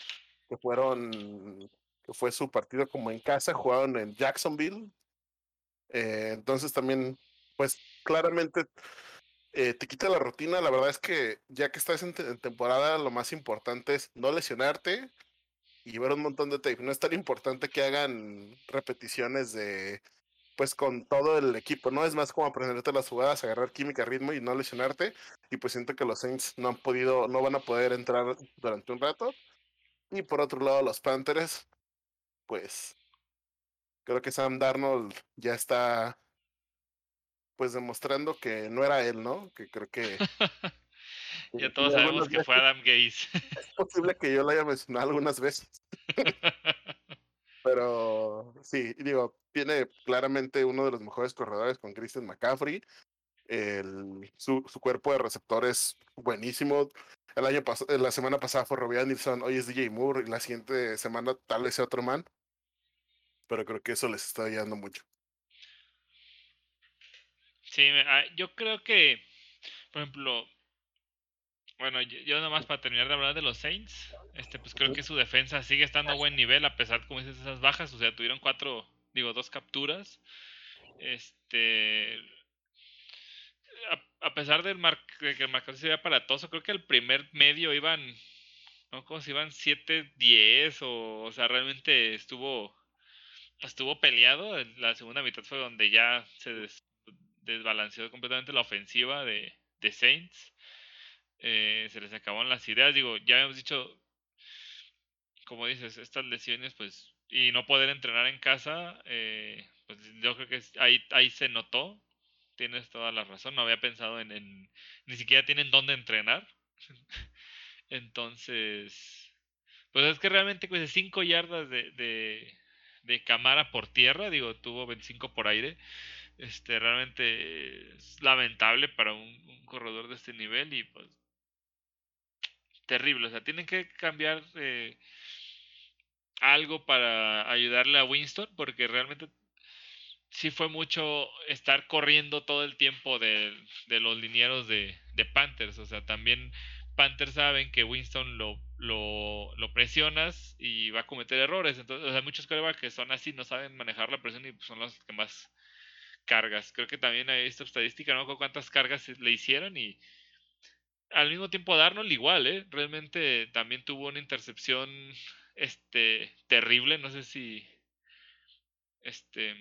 Speaker 1: que, fueron, que fue su partido como en casa, jugaron en Jacksonville. Eh, entonces también, pues claramente eh, te quita la rutina. La verdad es que ya que estás en, en, temporada, lo más importante es no lesionarte y ver un montón de tape. No es tan importante que hagan repeticiones de pues con todo el equipo, ¿no? Es más como aprenderte las jugadas, agarrar química, ritmo y no lesionarte. Y pues siento que los Saints no han podido, no van a poder entrar durante un rato. Y por otro lado, los Panthers, pues creo que Sam Darnold ya está pues demostrando que no era él, ¿no? Que creo que...
Speaker 2: ya todos sabemos que fue Adam Gaze.
Speaker 1: es posible que yo lo haya mencionado algunas veces. Pero sí, digo, tiene claramente uno de los mejores corredores con Christian McCaffrey. El, su, su, cuerpo de receptores buenísimo. El año la semana pasada fue Robbie Anderson, hoy es DJ Moore y la siguiente semana tal vez sea otro man. Pero creo que eso les está ayudando mucho.
Speaker 2: Sí, ah, yo creo que, por ejemplo, bueno, yo, nomás para terminar de hablar de los Saints, este, pues creo que su defensa sigue estando a buen nivel a pesar, como dices, esas bajas. O sea, tuvieron cuatro, digo, dos capturas. Este, a, pesar del mar, de que el marcador se veía aparatoso, creo que el primer medio iban, no como si iban 7-10 o, o sea, realmente estuvo, estuvo peleado. La segunda mitad fue donde ya se desbalanceó completamente la ofensiva de, de Saints. Eh, se les acabaron las ideas. Digo, ya hemos dicho, como dices, estas lesiones, pues, y no poder entrenar en casa, eh, pues yo creo que ahí, ahí se notó. Tienes toda la razón, no había pensado en, ni siquiera tienen dónde entrenar. Entonces, pues es que realmente pues 5 yardas de, de, de cámara por tierra, digo, tuvo 25 por aire. Este, realmente es lamentable para un, un corredor de este nivel y pues terrible. O sea, tienen que cambiar eh, algo para ayudarle a Winston, porque realmente sí fue mucho estar corriendo todo el tiempo de, los linieros de, Panthers. O sea, también Panthers saben que Winston lo, lo, lo, presionas y va a cometer errores. Entonces, o sea, muchos corebacks que son así no saben manejar la presión y son los que más cargas. Creo que también hay esta estadística, ¿no? cuántas cargas le hicieron y al mismo tiempo Darnold igual, ¿eh? Realmente también tuvo una intercepción este terrible, no sé si este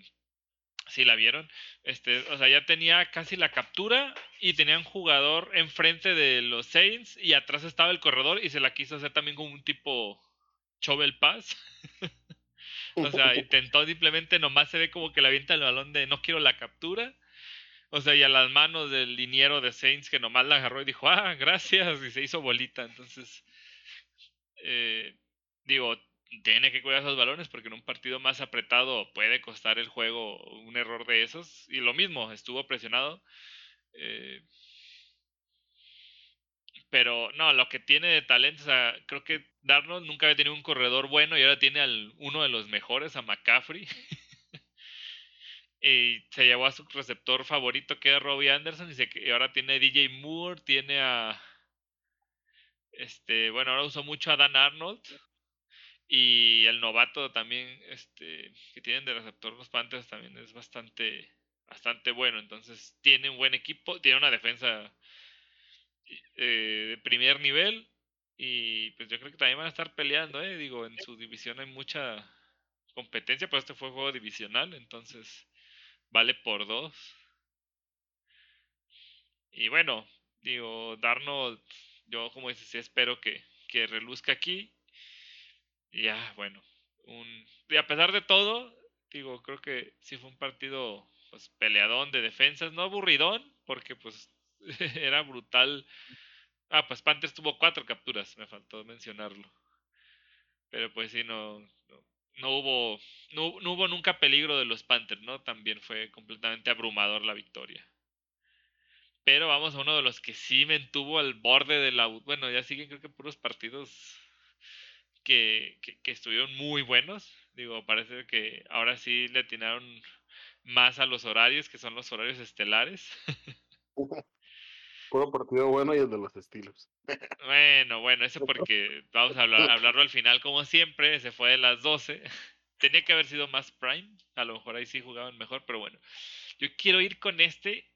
Speaker 2: Sí, la vieron. Este, o sea, ya tenía casi la captura y tenía un jugador enfrente de los Saints y atrás estaba el corredor y se la quiso hacer también como un tipo Chovel Pass. o sea, intentó simplemente nomás se ve como que le avienta el balón de no quiero la captura. O sea, y a las manos del liniero de Saints que nomás la agarró y dijo, ah, gracias, y se hizo bolita. Entonces, eh, digo, tiene que cuidar esos balones porque en un partido más apretado puede costar el juego un error de esos. Y lo mismo, estuvo presionado. Eh, pero no, lo que tiene de talento, o sea, creo que Darnold nunca había tenido un corredor bueno y ahora tiene al, uno de los mejores, a McCaffrey. y se llevó a su receptor favorito que era Robbie Anderson y, se, y ahora tiene a DJ Moore, tiene a... Este, bueno, ahora usó mucho a Dan Arnold, y el novato también, este, que tienen de receptor los Panthers también es bastante, bastante bueno. Entonces tiene un buen equipo, tiene una defensa eh, de primer nivel. Y pues yo creo que también van a estar peleando, eh. Digo, en su división hay mucha competencia, pero este fue juego divisional, entonces vale por dos. Y bueno, digo, Darnold, yo como dices, sí espero que, que reluzca aquí ya, bueno. Un, y a pesar de todo, digo, creo que sí fue un partido pues peleadón de defensas, no aburridón, porque pues era brutal. Ah, pues Panthers tuvo cuatro capturas, me faltó mencionarlo. Pero pues sí, no, no, hubo no, no, hubo nunca peligro de los Panthers, ¿no? También fue completamente abrumador la victoria. Pero vamos a uno de los que sí me entuvo al borde de la... Bueno, ya siguen creo que puros partidos que, estuvieron muy buenos. Digo, parece que ahora sí le atinaron más a los horarios, que son los horarios estelares.
Speaker 1: Puro partido bueno y el de los estilos.
Speaker 2: Bueno, bueno, eso porque vamos a hablar, hablarlo al final como siempre, se fue de las 12. Tenía que haber sido más prime, a lo mejor ahí sí jugaban mejor, pero bueno. Yo quiero ir con este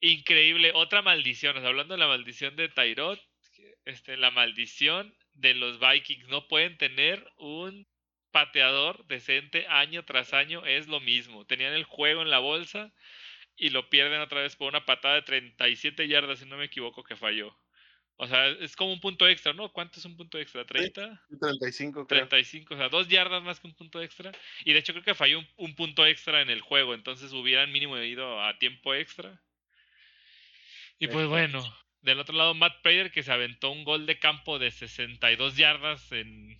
Speaker 2: increíble, otra maldición, hablando de la maldición de Tyrod, este, la maldición de los Vikings. No pueden tener un pateador decente año tras año. Es lo mismo. Tenían el juego en la bolsa y lo pierden otra vez por una patada de 37 yardas, si no me equivoco, que falló. O sea, es como un punto extra, ¿no? ¿Cuánto es un punto extra? ¿30?
Speaker 1: 35,
Speaker 2: creo. 35, o sea, dos yardas más que un punto extra. Y de hecho creo que falló un, punto extra en el juego, entonces hubieran mínimo ido a tiempo extra. Y pues bueno, del otro lado, Matt Prater, que se aventó un gol de campo de 62 yardas en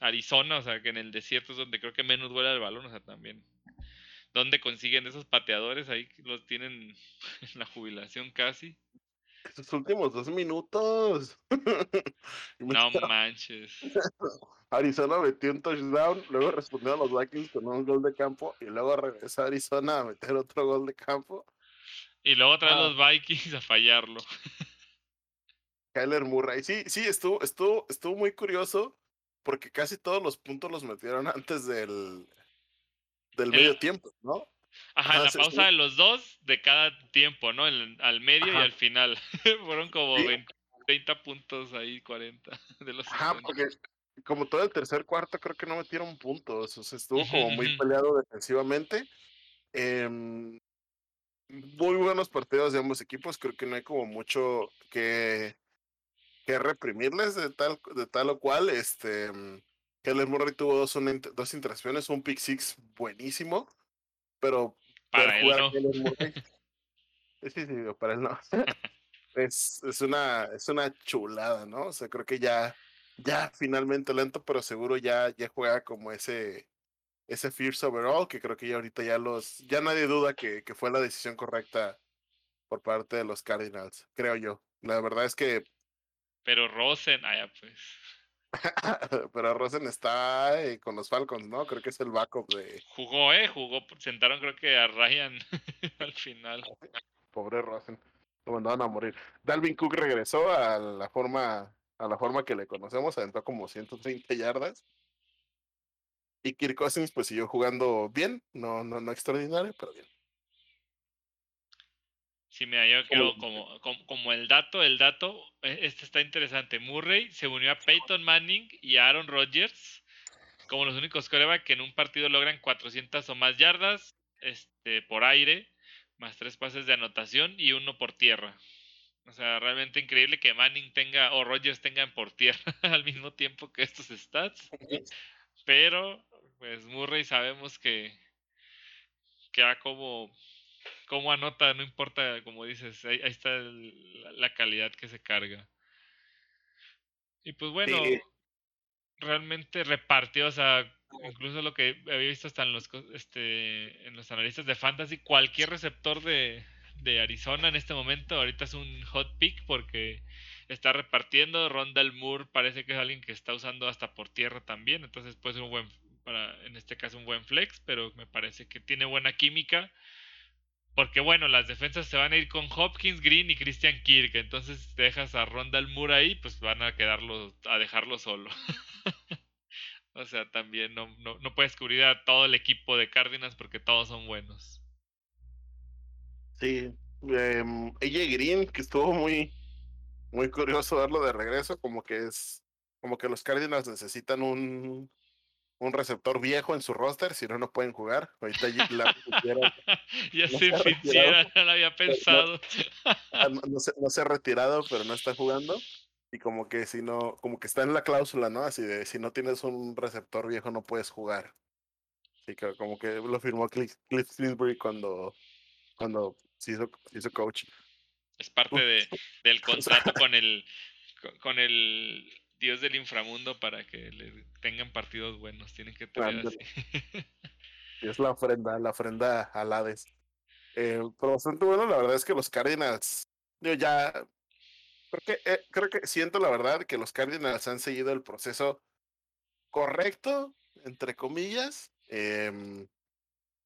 Speaker 2: Arizona, o sea, que en el desierto es donde creo que menos vuela el balón, o sea, también. ¿Dónde consiguen esos pateadores? Ahí los tienen en la jubilación casi.
Speaker 1: Estos últimos dos minutos.
Speaker 2: no manches.
Speaker 1: Arizona metió un touchdown, luego respondió a los Vikings con un gol de campo y luego regresó a Arizona a meter otro gol de campo.
Speaker 2: Y luego otra ah. los Vikings a fallarlo.
Speaker 1: Kyler Murray. Sí, sí, estuvo, estuvo, estuvo muy curioso porque casi todos los puntos los metieron antes del, del medio tiempo, ¿no?
Speaker 2: Ajá, en la pausa de los dos de cada tiempo, ¿no? al medio y al final. Fueron como 30 puntos ahí, 40 de los
Speaker 1: Ajá, porque como todo el tercer cuarto creo que no metieron puntos, o sea, estuvo como muy peleado defensivamente. Em, muy buenos partidos de ambos equipos, creo que no hay como mucho que que reprimirles de tal, de tal o cual. Este, Keller Murray tuvo dos, dos interacciones, un pick six buenísimo, pero
Speaker 2: para él no.
Speaker 1: sí, sí, para él no. es, es, una, es una chulada, ¿no? O sea, creo que ya, ya finalmente lento, pero seguro ya, ya juega como ese, ese Fierce Overall, que creo que ya ahorita ya los, ya nadie duda que, que fue la decisión correcta por parte de los Cardinals, creo yo. La verdad es que
Speaker 2: pero Rosen, allá ah, pues.
Speaker 1: Pero Rosen está eh, con los Falcons, ¿no? Creo que es el backup de.
Speaker 2: Jugó, ¿eh? Jugó. Sentaron, creo que a Ryan al final.
Speaker 1: Pobre Rosen. Lo mandaron a morir. Dalvin Cook regresó a la forma a la forma que le conocemos, aventó como 130 yardas. Y Kirk Cousins pues siguió jugando bien, no, no, no extraordinario, pero bien.
Speaker 2: Sí, mira, yo creo como, como, el dato, el dato, e, este está interesante. Murray se unió a Peyton Manning y a Aaron Rodgers como los únicos coreback que en un partido logran 400 o más yardas este, por aire, más tres pases de anotación y uno por tierra. O sea, realmente increíble que Manning tenga o Rogers tengan por tierra al mismo tiempo que estos stats. Pero, pues Murray sabemos que, que a como, como anota, no importa, como dices, ahí, está la calidad que se carga. Y pues bueno, realmente repartió, o sea, incluso lo que había visto hasta en los, este, en los analistas de fantasy, cualquier receptor de, de Arizona en este momento ahorita es un hot pick porque está repartiendo. Rondal Moore parece que es alguien que está usando hasta por tierra también, entonces puede ser un buen, para, en este caso un buen flex, pero me parece que tiene buena química. Porque bueno, las defensas se van a ir con Hopkins, Green y Christian Kirk. Entonces dejas a Rondal Moore ahí, pues van a quedarlo, a dejarlo solo. o sea, también no, no, no, puedes cubrir a todo el equipo de Cardinals porque todos son buenos.
Speaker 1: Sí. Eh, AJ Green, que estuvo muy, muy curioso verlo de regreso, como que es, como que los Cardinals necesitan un, un receptor viejo en su roster, si no, no pueden jugar. Ahorita
Speaker 2: la ya no se Fitzgerald, no lo había pensado.
Speaker 1: No, se, no, se, ha retirado, pero no está jugando. Y como que si no, como que está en la cláusula, ¿no? Así de si no tienes un receptor viejo no puedes jugar. Así que como que lo firmó Cliff, Cliff cuando, cuando se hizo, se hizo coach.
Speaker 2: Es parte de, del contrato con el con el dios del inframundo para que le tengan partidos buenos. Tienen que tener así.
Speaker 1: es la ofrenda, la ofrenda al Hades. Eh, pero bastante bueno, la verdad es que los Cardinals, yo ya creo que eh, creo que siento la verdad que los Cardinals han seguido el proceso correcto, entre comillas. Em,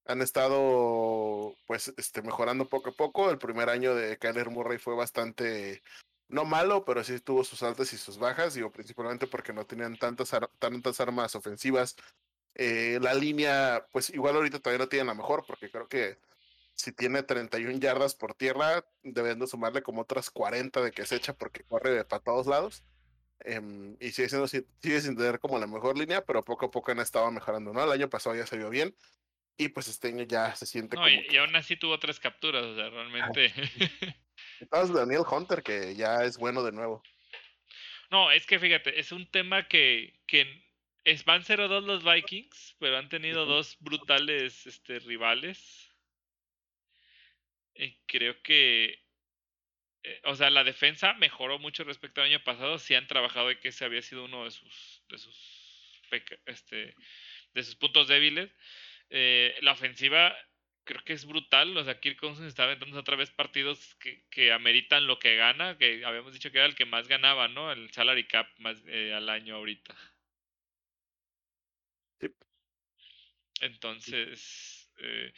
Speaker 1: han estado pues este mejorando poco a poco. El primer año de Kyler Murray fue bastante no malo, pero sí tuvo sus altas y sus bajas, digo, principalmente porque no tenían tantas, tantas armas ofensivas. Eh, la línea, pues igual ahorita todavía no tienen la mejor, porque creo que si tiene 31 yardas por tierra, deben de sumarle como otras 40 de que se echa porque corre para todos lados. Em, y sigue, siendo, sigue sin tener como la mejor línea, pero poco a poco han estado mejorando, ¿no? El año pasado ya se vio bien. Y pues este año ya se siente
Speaker 2: como. Y, y aún así tuvo tres capturas, o sea, realmente.
Speaker 1: Daniel Hunter, que ya es bueno de nuevo.
Speaker 2: No, es que fíjate, es un tema que, que es, van 0-2 los Vikings, pero han tenido dos brutales este, rivales. Y creo que, eh, o sea, la defensa mejoró mucho respecto al año pasado. Sí han trabajado y que ese había sido uno de sus, de sus, este, de sus puntos débiles. Eh, la ofensiva creo que es brutal. O sea, Kirk Cousins está aventando otra vez partidos que, que, ameritan lo que gana, que habíamos dicho que era el que más ganaba, ¿no? El salary cap más eh, al año ahorita. Entonces, eh,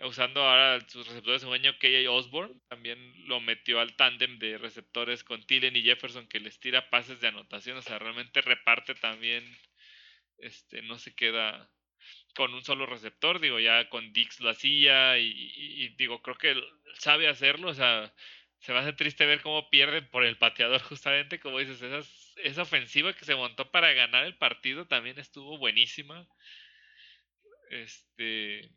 Speaker 2: usando ahora sus receptores un año, KJ Osborne también lo metió al tándem de receptores con Tillen y Jefferson que les tira pases de anotación. O sea, realmente reparte también, este, no se queda con un solo receptor, digo, ya con Dix lo hacía y, digo, creo que sabe hacerlo, o sea, se va a hacer triste ver cómo pierden por el pateador justamente, como dices, esa ofensiva que se montó para ganar el partido también estuvo buenísima. Este,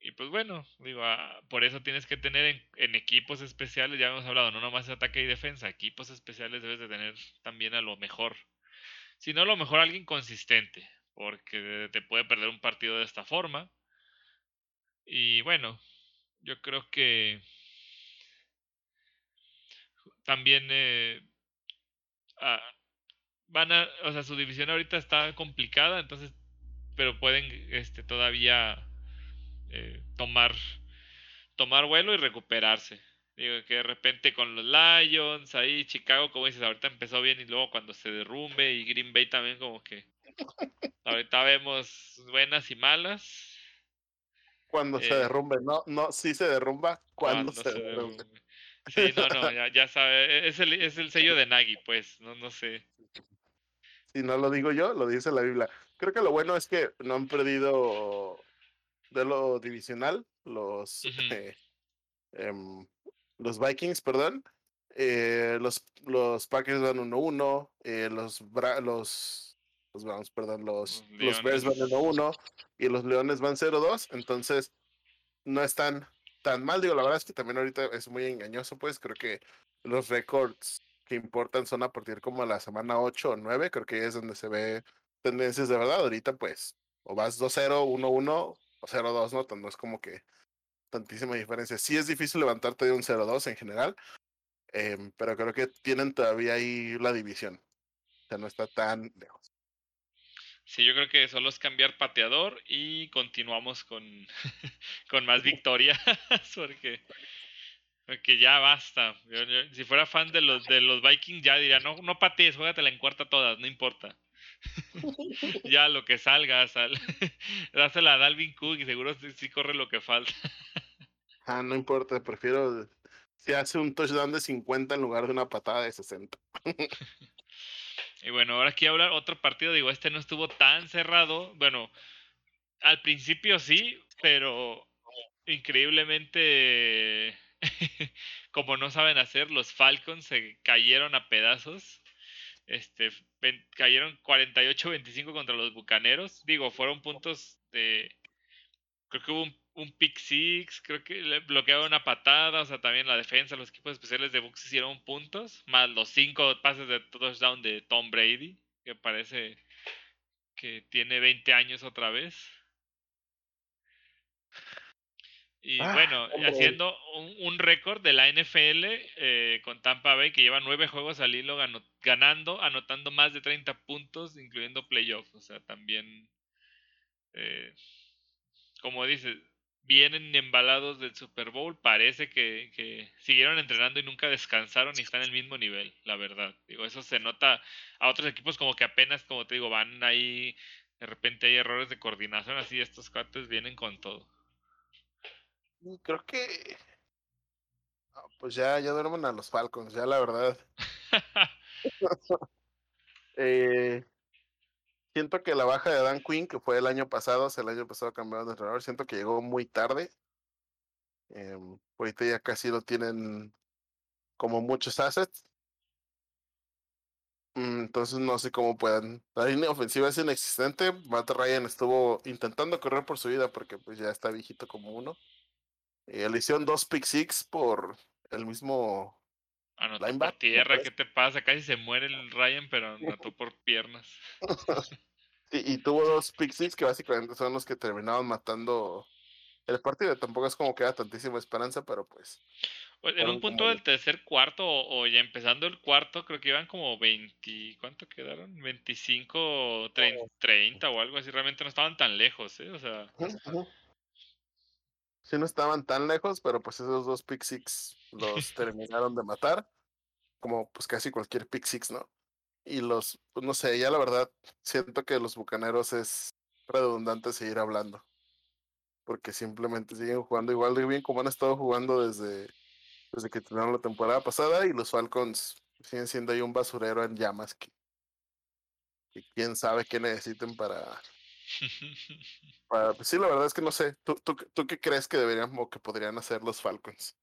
Speaker 2: y pues bueno, digo, ah, por eso tienes que tener en, en, equipos especiales, ya hemos hablado, no nomás ataque y defensa, equipos especiales debes de tener también a lo mejor. Si no, a lo mejor alguien consistente porque te puede perder un partido de esta forma. Y bueno, yo creo que también eh, ah, van a, o sea, su división ahorita está complicada, entonces, pero pueden este, todavía eh, tomar, tomar vuelo y recuperarse. Digo que de repente con los Lions, ahí Chicago, como dices, ahorita empezó bien y luego cuando se derrumbe y Green Bay también como que Ahorita vemos buenas y malas.
Speaker 1: Cuando se eh, derrumbe, no, no, sí se derrumba cuando, se, derrumbe.
Speaker 2: Sí, no, no, ya, ya sabe, es el, es el sello de Nagi, pues, no, no sé.
Speaker 1: Si no lo digo yo, lo dice la Biblia. Creo que lo bueno es que no han perdido de lo divisional los, eh, em, los Vikings, perdón. Eh, los, los Packers van 1-1, eh, los, los los vamos, perdón, los, los Bears van 1-1 y los Leones van 0-2. Entonces, no están tan mal. Digo, la verdad es que también ahorita es muy engañoso, pues creo que los récords que importan son a partir como la semana 8 o 9, creo que es donde se ve tendencias de verdad. Ahorita pues o vas 2-0, 1-1 o 0-2, ¿no? No es como que tantísima diferencia. Sí es difícil levantarte de un 0-2 en general, em, pero creo que tienen todavía ahí la división. O sea, no está tan lejos.
Speaker 2: Sí, yo creo que solo es cambiar pateador y continuamos con, con más victorias, porque, porque ya basta. si fuera fan de los, de los Vikings, ya diría, no, no patees, juégatela en cuarta todas, no importa. ya lo que salga, sal. dásela a Dalvin Cook y seguro sí, corre lo que falta.
Speaker 1: ah, no importa, prefiero si hace un touchdown de 50 en lugar de una patada de 60.
Speaker 2: Y bueno, ahora quiero hablar otro partido, digo, este no estuvo tan cerrado, bueno, al principio sí, pero increíblemente como no saben hacer, los Falcons se cayeron a pedazos este, cayeron 48-25 contra los Bucaneros. Digo, fueron puntos de... Creo que hubo un, pick six, creo que le bloquearon una patada, o sea, también la defensa, los equipos especiales de Bucks hicieron puntos, más los cinco pases de touchdown de Tom Brady, que parece que tiene 20 años otra vez. Y ah, bueno, haciendo un, récord de la NFL eh, con Tampa Bay que lleva nueve juegos al hilo ganando, anotando más de 30 puntos, incluyendo playoffs. O sea, también, eh, como dices, vienen embalados del Super Bowl. Parece que, que, siguieron entrenando y nunca descansaron y están en el mismo nivel, la verdad. Digo, eso se nota a otros equipos como que apenas, como te digo, van ahí, de repente hay errores de coordinación, así estos cuates vienen con todo.
Speaker 1: Creo que. pues ya, ya duermen a los Falcons, ya la verdad. eh, siento que la baja de Dan Quinn, que fue el año pasado, sea, el año pasado cambiaron de entrenador, siento que llegó muy tarde. Eh, ahorita ya casi lo tienen como muchos assets. Mm, entonces no sé cómo puedan. La línea ofensiva es inexistente. Matt Ryan estuvo intentando correr por su vida porque pues ya está viejito como uno. Eh, hicieron dos pick six por el mismo
Speaker 2: Anotó por tierra, ¿qué te pasa? Casi se muere el Ryan, pero anotó por piernas.
Speaker 1: y, tuvo dos six que básicamente son los que terminaban matando el partido. Tampoco es como que haya tantísima esperanza, pero pues.
Speaker 2: pues en un punto del tercer cuarto, o, ya empezando el cuarto, creo que iban como 20. ¿Cuánto quedaron? 25, 30, 30 o algo así. Realmente no estaban tan lejos, ¿eh? O sea
Speaker 1: sí no estaban tan lejos, pero pues esos dos pick six los terminaron de matar, como pues casi cualquier pick six, ¿no? Y los, pues no sé, ya la verdad, siento que los bucaneros es redundante seguir hablando. Porque simplemente siguen jugando igual de bien como han estado jugando desde, desde que terminaron la temporada pasada. Y los Falcons siguen siendo ahí un basurero en llamas que, que quién sabe qué necesiten para, Pues sí, la verdad es que no sé. ¿Tú, tú, tú qué crees que deberían o que podrían hacer los Falcons?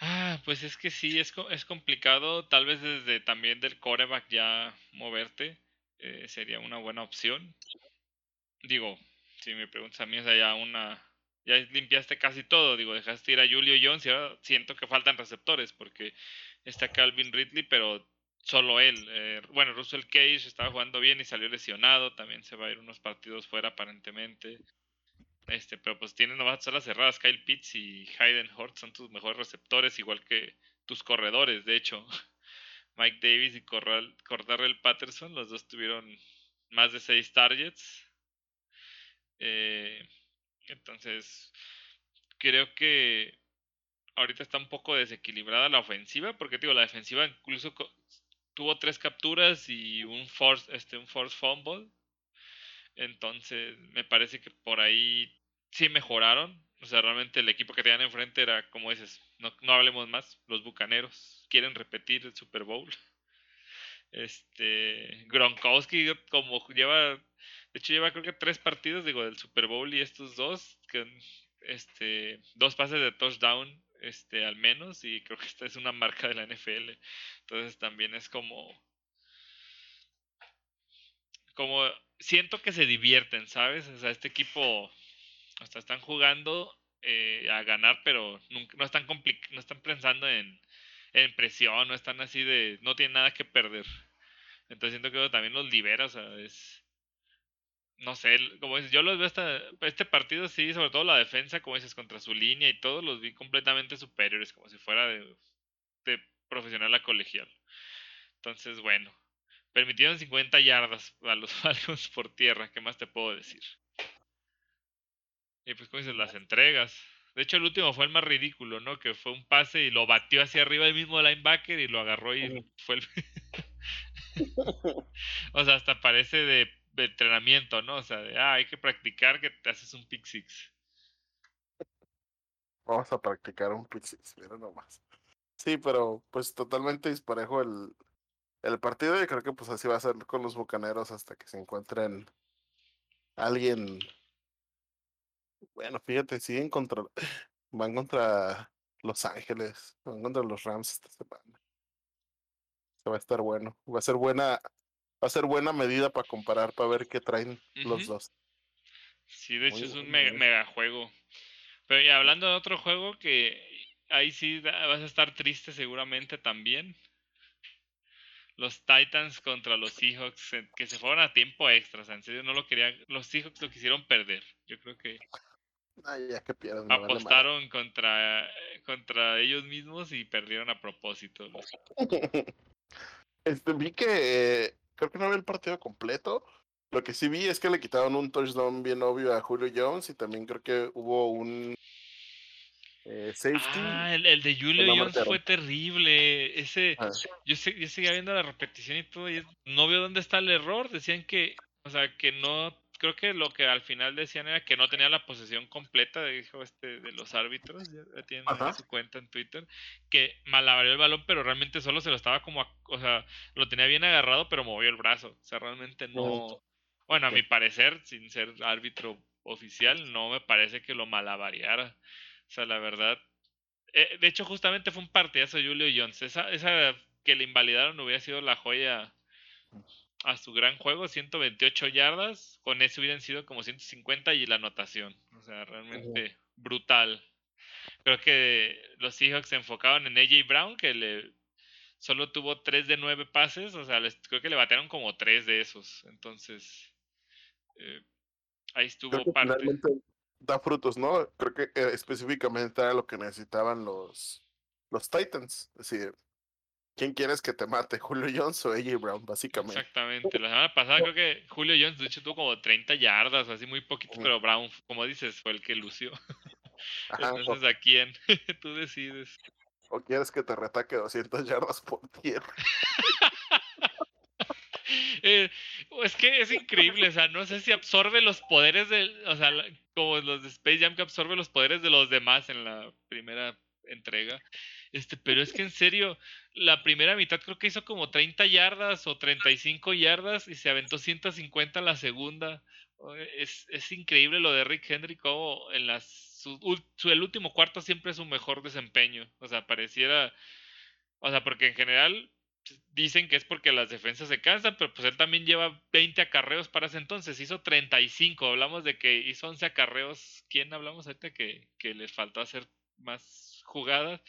Speaker 2: Ah, pues es que sí, es, es complicado. Tal vez desde también del coreback ya moverte eh, sería una buena opción. Digo, si me preguntas a mí, es ya una. Ya limpiaste casi todo. Digo, dejaste ir a Julio Jones y ahora siento que faltan receptores porque está Calvin Ridley, pero solo él. Eh, bueno, Russell Cage estaba jugando bien y salió lesionado. También se va a ir unos partidos fuera aparentemente. Este, pero pues tienen nomás las cerradas. Kyle Pitts y Hayden Hort son tus mejores receptores, igual que tus corredores, de hecho. Mike Davis y Cordarrell Patterson, los dos tuvieron más de seis targets. Eh, entonces, creo que ahorita está un poco desequilibrada la ofensiva, porque digo, la defensiva incluso tuvo tres capturas y un force, este, un force fumble. Entonces, me parece que por ahí sí mejoraron. O sea, realmente el equipo que tenían enfrente era, como dices, no, no hablemos más, los Bucaneros quieren repetir el Super Bowl. Este, Gronkowski como lleva, de hecho lleva creo que tres partidos, digo, del Super Bowl y estos dos, que, este, dos pases de touchdown este, al menos, y creo que esta es una marca de la NFL. Entonces también es como. Como. Siento que se divierten, ¿sabes? O sea, este equipo. Sea, están jugando eh, a ganar, pero nunca, no, están no están pensando en, en presión, no están así de... No tienen nada que perder. Entonces siento que también los libera, o sea, es no sé, como dices, yo los veo hasta este partido sí, sobre todo la defensa, como dices, contra su línea y todo, los vi completamente superiores, como si fuera de, de profesional a colegial. Entonces, bueno, permitieron 50 yardas a los Falcons por tierra, ¿qué más te puedo decir? Y pues, como dices, las entregas. De hecho, el último fue el más ridículo, ¿no? Que fue un pase y lo batió hacia arriba el mismo linebacker y lo agarró y fue el... o sea, hasta parece de de entrenamiento, ¿no? O sea, de, ah, hay que practicar que te haces un pick six.
Speaker 1: Vamos a practicar un pick six, mira nomás. Sí, pero pues totalmente disparejo el, el partido y creo que pues así va a ser con los bucaneros hasta que se encuentren alguien. Bueno, fíjate, siguen contra. Van contra Los Ángeles, van contra los Rams esta semana. Se va a estar bueno. Va a ser buena va a ser buena medida para comparar, para ver qué traen los dos.
Speaker 2: Sí, de hecho es un mega, juego. Pero y hablando de otro juego que ahí sí vas a estar triste seguramente también. Los Titans contra los Seahawks, que se fueron a tiempo extra. O sea, en serio no lo querían. Los Seahawks lo quisieron perder. Yo creo que.
Speaker 1: ya que pierden,
Speaker 2: apostaron contra, contra ellos mismos y perdieron a propósito.
Speaker 1: Este, vi que creo que no vi el partido completo. Lo que sí vi es que le quitaron un touchdown bien obvio a Julio Jones y también creo que hubo un eh, safety.
Speaker 2: Ah, el, de Julio Jones fue terrible. Ese, ah. yo, yo seguía viendo la repetición y todo y no veo dónde está el error. Decían que, o sea, que no creo que lo que al final decían era que no tenía la posesión completa, dijo este de los árbitros, ya tienen su cuenta en Twitter, que malavarió el balón, pero realmente solo se lo estaba como, o sea, lo tenía bien agarrado, pero movió el brazo, o sea, realmente no, bueno, a mi parecer, sin ser árbitro oficial, no me parece que lo malavariara, o sea, la verdad, eh, de hecho justamente fue un partidazo Julio Jones, esa, esa que le invalidaron hubiera sido la joya a su gran juego, 128 yardas, con eso hubieran sido como 150 y la anotación. O sea, realmente brutal. Creo que los Seahawks se enfocaban en AJ Brown, que le solo tuvo 3 de 9 pases, o sea, creo que le batearon como 3 de esos. Entonces, eh, ahí estuvo parte.
Speaker 1: Da frutos, ¿no? Creo que eh, específicamente era lo que necesitaban los, los Titans. Es decir, ¿Quién quieres que te mate? ¿Julio Jones o AJ Brown, básicamente?
Speaker 2: Exactamente. La semana pasada creo que Julio Jones, de hecho, tuvo como 30 yardas, así muy poquito, pero Brown, como dices, fue el que lució. Entonces, ¿a quién? Tú decides.
Speaker 1: ¿O quieres que te retaque 200 yardas por tierra?
Speaker 2: Eh, es que es increíble, o sea, no sé si absorbe los poderes de, o sea, como los de Space Jam que absorbe los poderes de los demás en la primera entrega. Este, pero es que en serio, la primera mitad creo que hizo como 30 yardas o 35 yardas y se aventó 150 la segunda. Es, es increíble lo de Rick Henry, como en las, su, el último cuarto siempre es su mejor desempeño. O sea, pareciera. O sea, porque en general dicen que es porque las defensas se cansan, pero pues él también lleva 20 acarreos para ese entonces, hizo 35, hablamos de que hizo 11 acarreos, ¿quién hablamos ahorita que, que les faltó hacer más jugadas.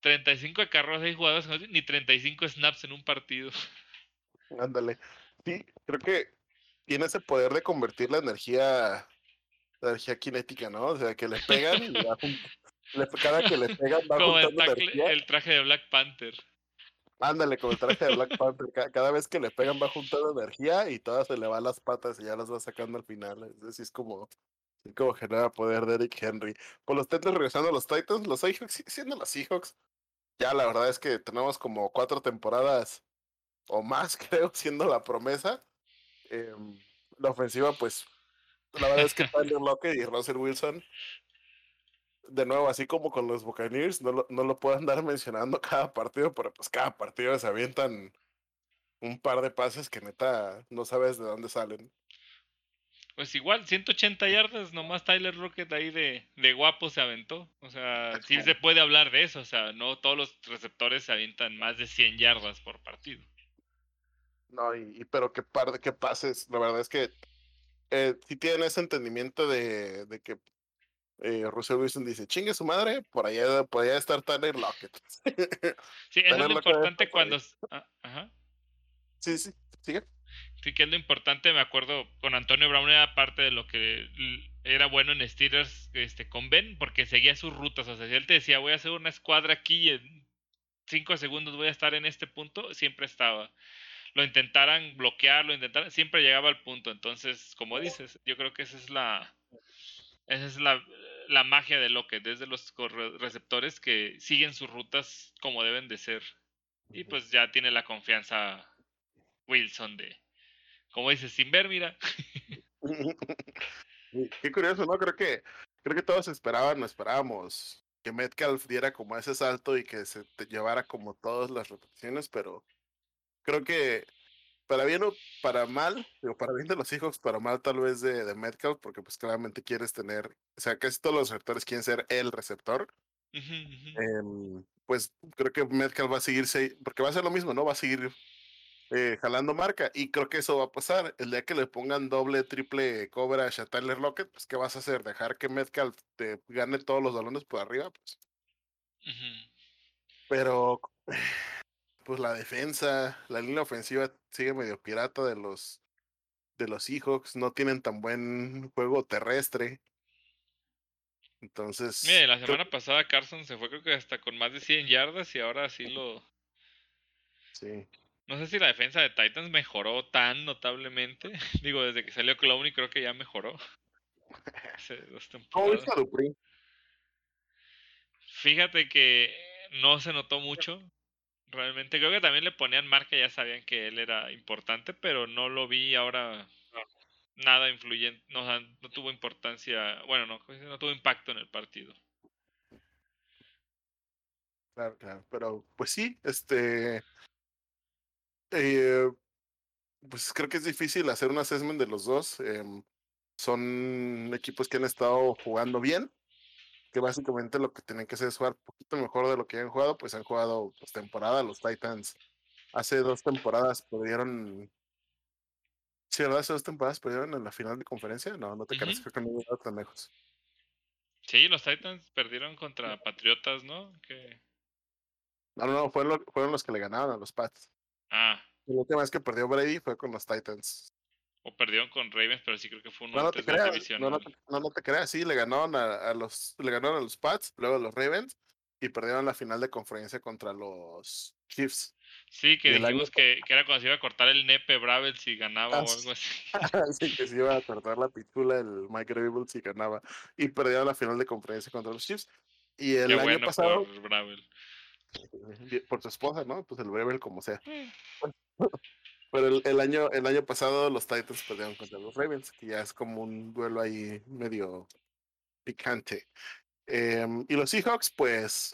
Speaker 2: 35 carros y jugadas, ni 35 snaps en un partido.
Speaker 1: Ándale. Sí, creo que tiene ese poder de convertir la energía, la energía cinética, ¿no? O sea, que le pegan y cada que le pegan va
Speaker 2: Como el, el, traje de Black Panther.
Speaker 1: Ándale, como el traje de Black Panther. Cada, vez que le pegan va juntando energía y todas se le van las patas y ya las va sacando al final. Es decir, es como como genera poder de Eric Henry. Por los Titans regresando a los Titans, los Seahawks siendo los Seahawks. Ya la verdad es que tenemos como cuatro temporadas o más, creo, siendo la promesa. Em, la ofensiva, pues, la verdad es que Tyler Lockett y Russell Wilson, de nuevo, así como con los Buccaneers, no lo, no lo puedo andar mencionando cada partido, pero pues cada partido se avientan un par de pases que neta no sabes de dónde salen.
Speaker 2: Pues igual, 180 yardas, nomás Tyler Rocket ahí de, de guapo se aventó. O sea, sí se puede hablar de eso. O sea, no todos los receptores se avientan más de 100 yardas por partido.
Speaker 1: No, y, pero qué par de qué pases. La verdad es que eh, si tienen ese entendimiento de, de que eh, Russell Wilson dice, chingue su madre, por allá podría estar Tyler Lockett.
Speaker 2: sí, eso es lo importante cuando... Ah, ajá.
Speaker 1: Sí, sí, sigue.
Speaker 2: Sí, que es lo importante, me acuerdo, con Antonio Brown era parte de lo que era bueno en Steelers este, con Ben, porque seguía sus rutas, o sea, si él te decía, voy a hacer una escuadra aquí en cinco segundos voy a estar en este punto, siempre estaba. Lo intentaran bloquear, lo intentaran, siempre llegaba al punto, entonces, como dices, yo creo que esa es la... Esa es la, la magia de lo que desde los receptores que siguen sus rutas como deben de ser. Y pues ya tiene la confianza Wilson de, como dices, sin ver, mira.
Speaker 1: Qué curioso, ¿no? Creo que, creo que todos esperaban, no esperábamos que Metcalf diera como ese salto y que se llevara como todas las repeticiones, pero creo que para bien o para mal, o para bien de los hijos, para mal tal vez de, de Metcalf, porque pues claramente quieres tener, o sea, casi todos los receptores quieren ser el receptor. Em, pues creo que Metcalf va a seguirse, porque va a ser lo mismo, ¿no? Va a seguir eh, jalando marca, y creo que eso va a pasar. El día que le pongan doble, triple coverage a Tyler Lockett, pues ¿qué vas a hacer? ¿Dejar que Metcalf te gane todos los balones por arriba? Pues. Pero pues la defensa, la línea ofensiva sigue medio pirata de los de los Seahawks, no tienen tan buen juego terrestre. Entonces.
Speaker 2: Mire, la semana pasada Carson se fue creo que hasta con más de 100 yardas y ahora sí lo.
Speaker 1: Sí.
Speaker 2: No sé si la defensa de Titans mejoró tan notablemente. Digo, desde que salió Clowney creo que ya mejoró.
Speaker 1: ¿Cómo viste a
Speaker 2: Fíjate que no se notó mucho. Realmente creo que también le ponían marca, ya sabían que él era importante, pero no lo vi ahora nada influyente, no, no tuvo importancia, bueno, no, no tuvo impacto en el partido.
Speaker 1: Claro, claro, pero pues sí, este, eh, pues creo que es difícil hacer un assessment de los dos. Em, son equipos que han estado jugando bien, que básicamente lo que tienen que hacer es jugar un poquito mejor de lo que han jugado, pues han jugado pues, temporada, los Titans hace dos temporadas perdieron. Sí, ¿verdad? Hace dos temporadas perdieron en la final de conferencia. No, no te creas, creo que no llegado tan lejos.
Speaker 2: Sí, los Titans perdieron contra Patriotas, ¿no? Que...
Speaker 1: No, no, no, fueron, fueron los que le ganaron a los Pats.
Speaker 2: Ah.
Speaker 1: La última vez que perdió Brady fue con los Titans.
Speaker 2: O perdieron con Ravens, pero sí creo que fue uno
Speaker 1: no, no te creas, no, no, no, te creas, sí, le ganaron a, los le ganaron a los Pats, luego a los Ravens y perdieron la final de conferencia contra los Chiefs.
Speaker 2: Sí, que dijimos que, que, era cuando se iba a cortar el nepe Bravel si ganaba o algo así.
Speaker 1: sí, que se iba a cortar la pitula el Mike Rabel si ganaba. Y perdieron la final de conferencia contra los Chiefs. Y el año pasado.
Speaker 2: Por, Bravel.
Speaker 1: Por su esposa, ¿no? Pues el Bravel como sea. Pero el, el, año, el año pasado los Titans perdieron contra los Ravens, que ya es como un duelo ahí medio picante. Em, y los Seahawks, pues,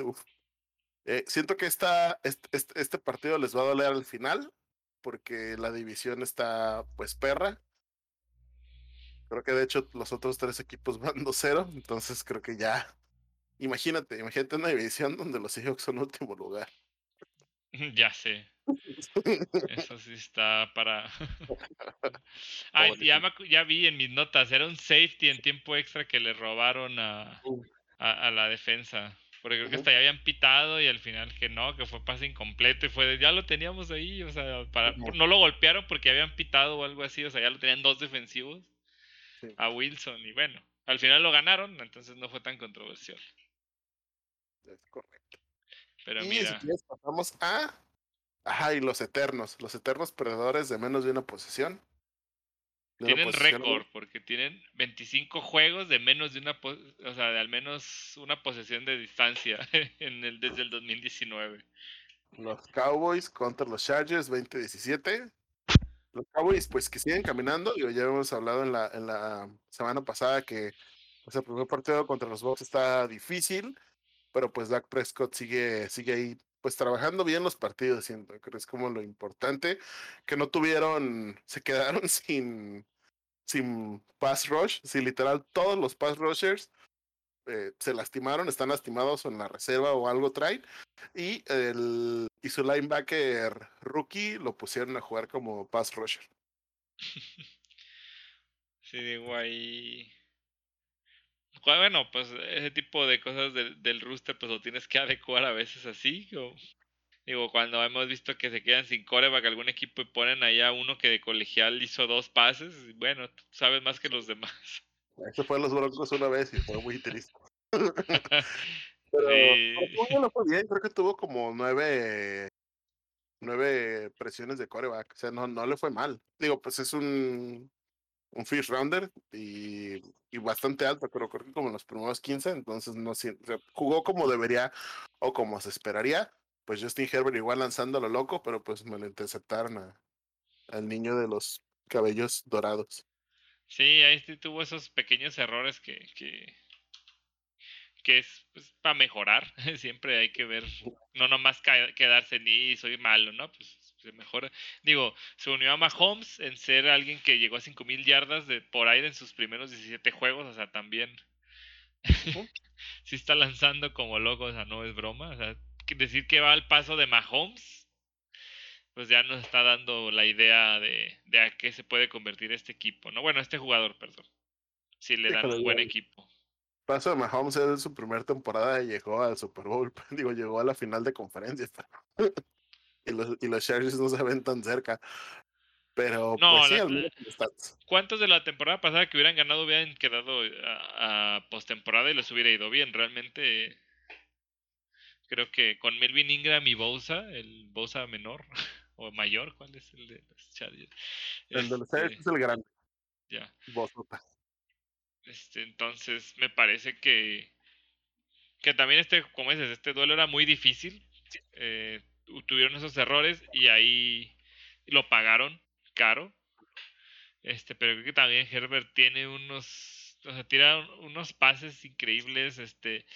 Speaker 1: eh, siento que esta, este, este, partido les va a doler al final, porque la división está, pues, perra. Creo que de hecho los otros tres equipos van 2-0, entonces creo que ya. Imagínate, imagínate una división donde los Seahawks son último lugar.
Speaker 2: Ya sé. Eso sí está para. Ay, ya, ya vi en mis notas, era un safety en tiempo extra que le robaron a, a, la defensa. Porque creo que hasta ya habían pitado y al final que no, que fue pase incompleto y fue de, ya lo teníamos ahí, o sea, para, no lo golpearon porque habían pitado o algo así, o sea, ya lo tenían dos defensivos a Wilson y bueno, al final lo ganaron, entonces no fue tan controversial.
Speaker 1: Es correcto.
Speaker 2: Pero mira.
Speaker 1: pasamos a Ajá, y los eternos, los eternos perdedores de menos de una posesión.
Speaker 2: tienen récord, porque tienen 25 juegos de menos de una, o sea, de al menos una posesión de distancia en el, desde el 2019.
Speaker 1: Los Cowboys contra los Chargers 2017. Los Cowboys, pues que siguen caminando. ya hemos hablado en la, en la semana pasada que pues, el primer partido contra los Bucks está difícil, pero pues Dak Prescott sigue, sigue ahí pues trabajando bien los partidos, siento que es como lo importante, que no tuvieron, se quedaron sin, sin pass rush, si literal todos los pass rushers eh, se lastimaron, están lastimados en la reserva o algo traen, y, el, y su linebacker rookie lo pusieron a jugar como pass rusher.
Speaker 2: Sí, digo ahí. Bueno, pues ese tipo de cosas del, del rooster, pues lo tienes que adecuar a veces así. O, digo, cuando hemos visto que se quedan sin coreback algún equipo y ponen ahí a uno que de colegial hizo dos pases, bueno, tú sabes más que los demás.
Speaker 1: Eso fue a los Broncos una vez y fue muy triste. Pero, sí. no fue bien, creo que tuvo como nueve, nueve presiones de coreback. O sea, no, no le fue mal. Digo, pues es un, un fish rounder y, y bastante alto, pero creo que como en los primeros 15, entonces no jugó como debería o como se esperaría. Pues Justin Herbert igual lanzando lo loco, pero pues me lo interceptaron a, al niño de los cabellos dorados.
Speaker 2: Sí, ahí sí tuvo esos pequeños errores que, que, que es pues, para mejorar. Siempre hay que ver, no nomás quedarse ni soy malo, ¿no? Pues se mejora. Digo, se unió a Mahomes en ser alguien que llegó a 5000 yardas de por aire en sus primeros 17 juegos, o sea, también. sí está lanzando como loco, o sea, no es broma. O sea, decir que va al paso de Mahomes, pues ya nos está dando la idea de, de a qué se puede convertir este equipo, ¿no? Bueno, este jugador, perdón. Si le dan un buen equipo
Speaker 1: paso de Mahomes en su primera temporada y llegó al Super Bowl, digo, llegó a la final de conferencia. Y, los, y los Chargers no se ven tan cerca. Pero, no, pues,
Speaker 2: ¿cuántos de la temporada pasada que hubieran ganado hubieran quedado a, a postemporada y les hubiera ido bien? Realmente, creo que con Melvin Ingram y Bosa, el Bosa menor o mayor, ¿cuál es el de los Chargers?
Speaker 1: El de los Chargers este, es el grande.
Speaker 2: Ya.
Speaker 1: Bosa.
Speaker 2: Este, entonces me parece que, que también este, como dices, este duelo era muy difícil. Eh, tuvieron esos errores y ahí lo pagaron caro. Este, pero creo que también Herbert tiene unos, o sea, tira unos pases increíbles, este,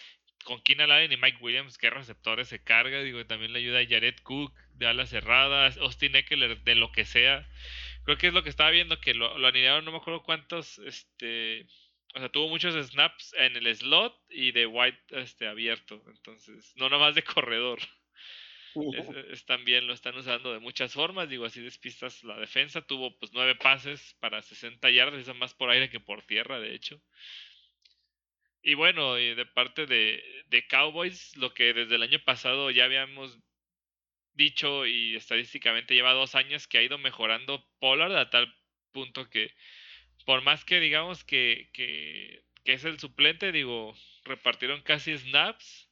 Speaker 2: con Keenan Allen y Mike Williams, que receptores se carga, digo, también le ayuda a Jared Cook de alas cerradas, Austin Eckler de lo que sea. Creo que es lo que estaba viendo, que lo, lo anidaron, no me acuerdo cuántos, este, o sea, tuvo muchos snaps en el slot y de white este, abierto. Entonces, no nomás de corredor. Es, también lo están usando de muchas formas. Digo, así despistas la defensa. Tuvo pues nueve pases para 60 yardas. Más por aire que por tierra, de hecho. Y bueno, y de parte de, de Cowboys, lo que desde el año pasado ya habíamos dicho y estadísticamente lleva dos años que ha ido mejorando Pollard a tal punto que por más que digamos que, que, que es el suplente, digo, repartieron casi snaps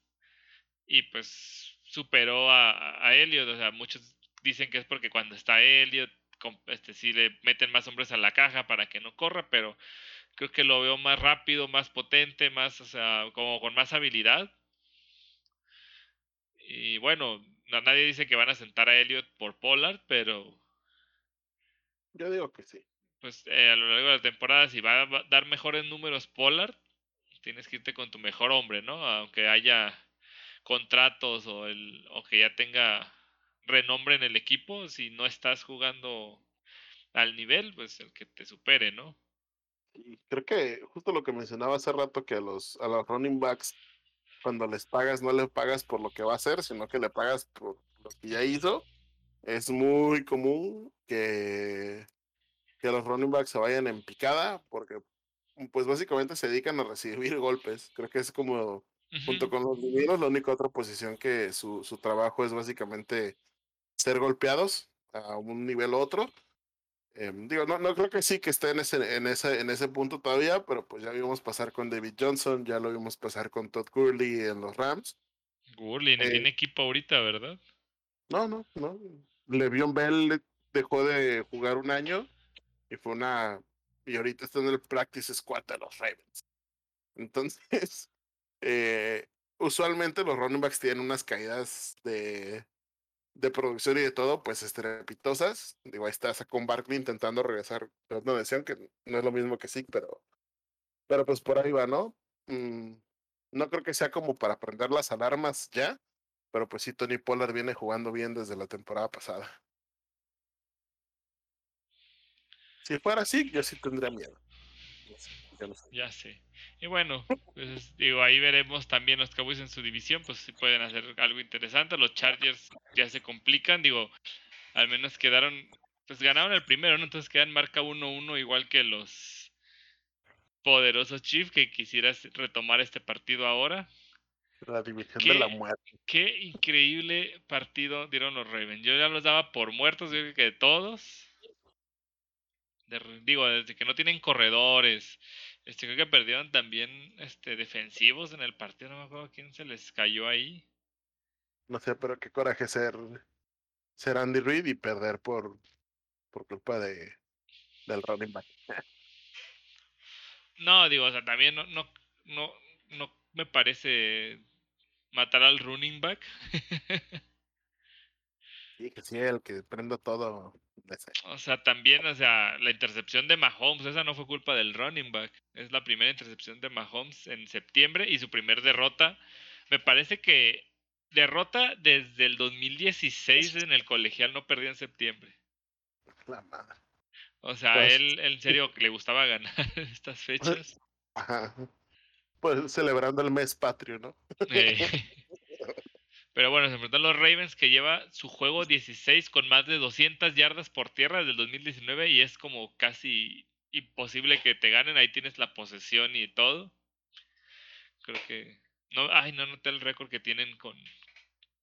Speaker 2: y pues superó a, a Elliot. O sea, muchos dicen que es porque cuando está Elliot, este, sí le meten más hombres a la caja para que no corra, pero creo que lo veo más rápido, más potente, más, o sea, como con más habilidad. Y bueno, nadie dice que van a sentar a Elliot por Pollard, pero...
Speaker 1: Yo digo que sí
Speaker 2: pues eh, a lo largo de la temporada, si va a dar mejores números Pollard, tienes que irte con tu mejor hombre, ¿no? Aunque haya contratos o, el, o que ya tenga renombre en el equipo, si no estás jugando al nivel, pues el que te supere, ¿no?
Speaker 1: Creo que justo lo que mencionaba hace rato, que a los, a los running backs, cuando les pagas, no le pagas por lo que va a hacer, sino que le pagas por lo que ya hizo. Es muy común que que los running backs se vayan en picada, porque pues básicamente se dedican a recibir golpes. Creo que es como, junto con los divinos, la única otra posición que su, su trabajo es básicamente ser golpeados a un nivel u otro. Em, digo, no, no creo que sí que esté en ese, en, ese, en ese punto todavía, pero pues ya vimos pasar con David Johnson, ya lo vimos pasar con Todd Gurley en los Rams.
Speaker 2: Gurley eh equipo ahorita, ¿verdad?
Speaker 1: No, no, no. Le'Veon Bell dejó de jugar un año y fue una. Y ahorita está en el practice squad de los Ravens. Entonces, eh, usualmente los running backs tienen unas caídas de, de producción y de todo, pues estrepitosas. Digo, ahí está con Barkley intentando regresar a una lesión, que no es lo mismo que sí, pero, pero pues por ahí va, ¿no? Mm, no creo que sea como para prender las alarmas ya, pero pues sí, Tony Pollard viene jugando bien desde la temporada pasada. Si fuera así, yo sí tendría miedo.
Speaker 2: Ya sé. Y bueno, pues digo, ahí veremos también los Cowboys en su división, pues si pueden hacer algo interesante. Los Chargers ya se complican, digo, al menos quedaron, pues ganaron el primero, ¿no? Entonces quedan marca 1-1 igual que los poderoso Chief que quisiera retomar este partido ahora.
Speaker 1: La división de la muerte.
Speaker 2: Qué increíble partido dieron los Ravens. Yo ya los daba por muertos, yo creo que todos. digo, desde que no tienen corredores. Este, creo que perdieron también este, defensivos en el partido. No me acuerdo quién se les cayó ahí.
Speaker 1: No sé, pero qué coraje ser, ser Andy Reid y perder por, por culpa de, del running back.
Speaker 2: no, digo, o sea, también no, no, no, no me parece matar al running back.
Speaker 1: sí, que sí, el que prendo todo.
Speaker 2: O sea, también, o sea, la intercepción de Mahomes, esa no fue culpa del running back. Es la primera intercepción de Mahomes en septiembre y su primer derrota. Me parece que derrota desde el 2016 en el colegial no perdió en septiembre.
Speaker 1: La madre.
Speaker 2: O sea, pues él en serio le gustaba ganar estas fechas.
Speaker 1: Ajá. Pues celebrando el mes patrio, ¿no?
Speaker 2: Pero bueno, se enfrentan los Ravens que lleva su juego 16 con más de 200 yardas por tierra desde el 2019 y es como casi imposible que te ganen. Ahí tienes la posesión y todo. Creo que... No, ay, no noté el récord que tienen con...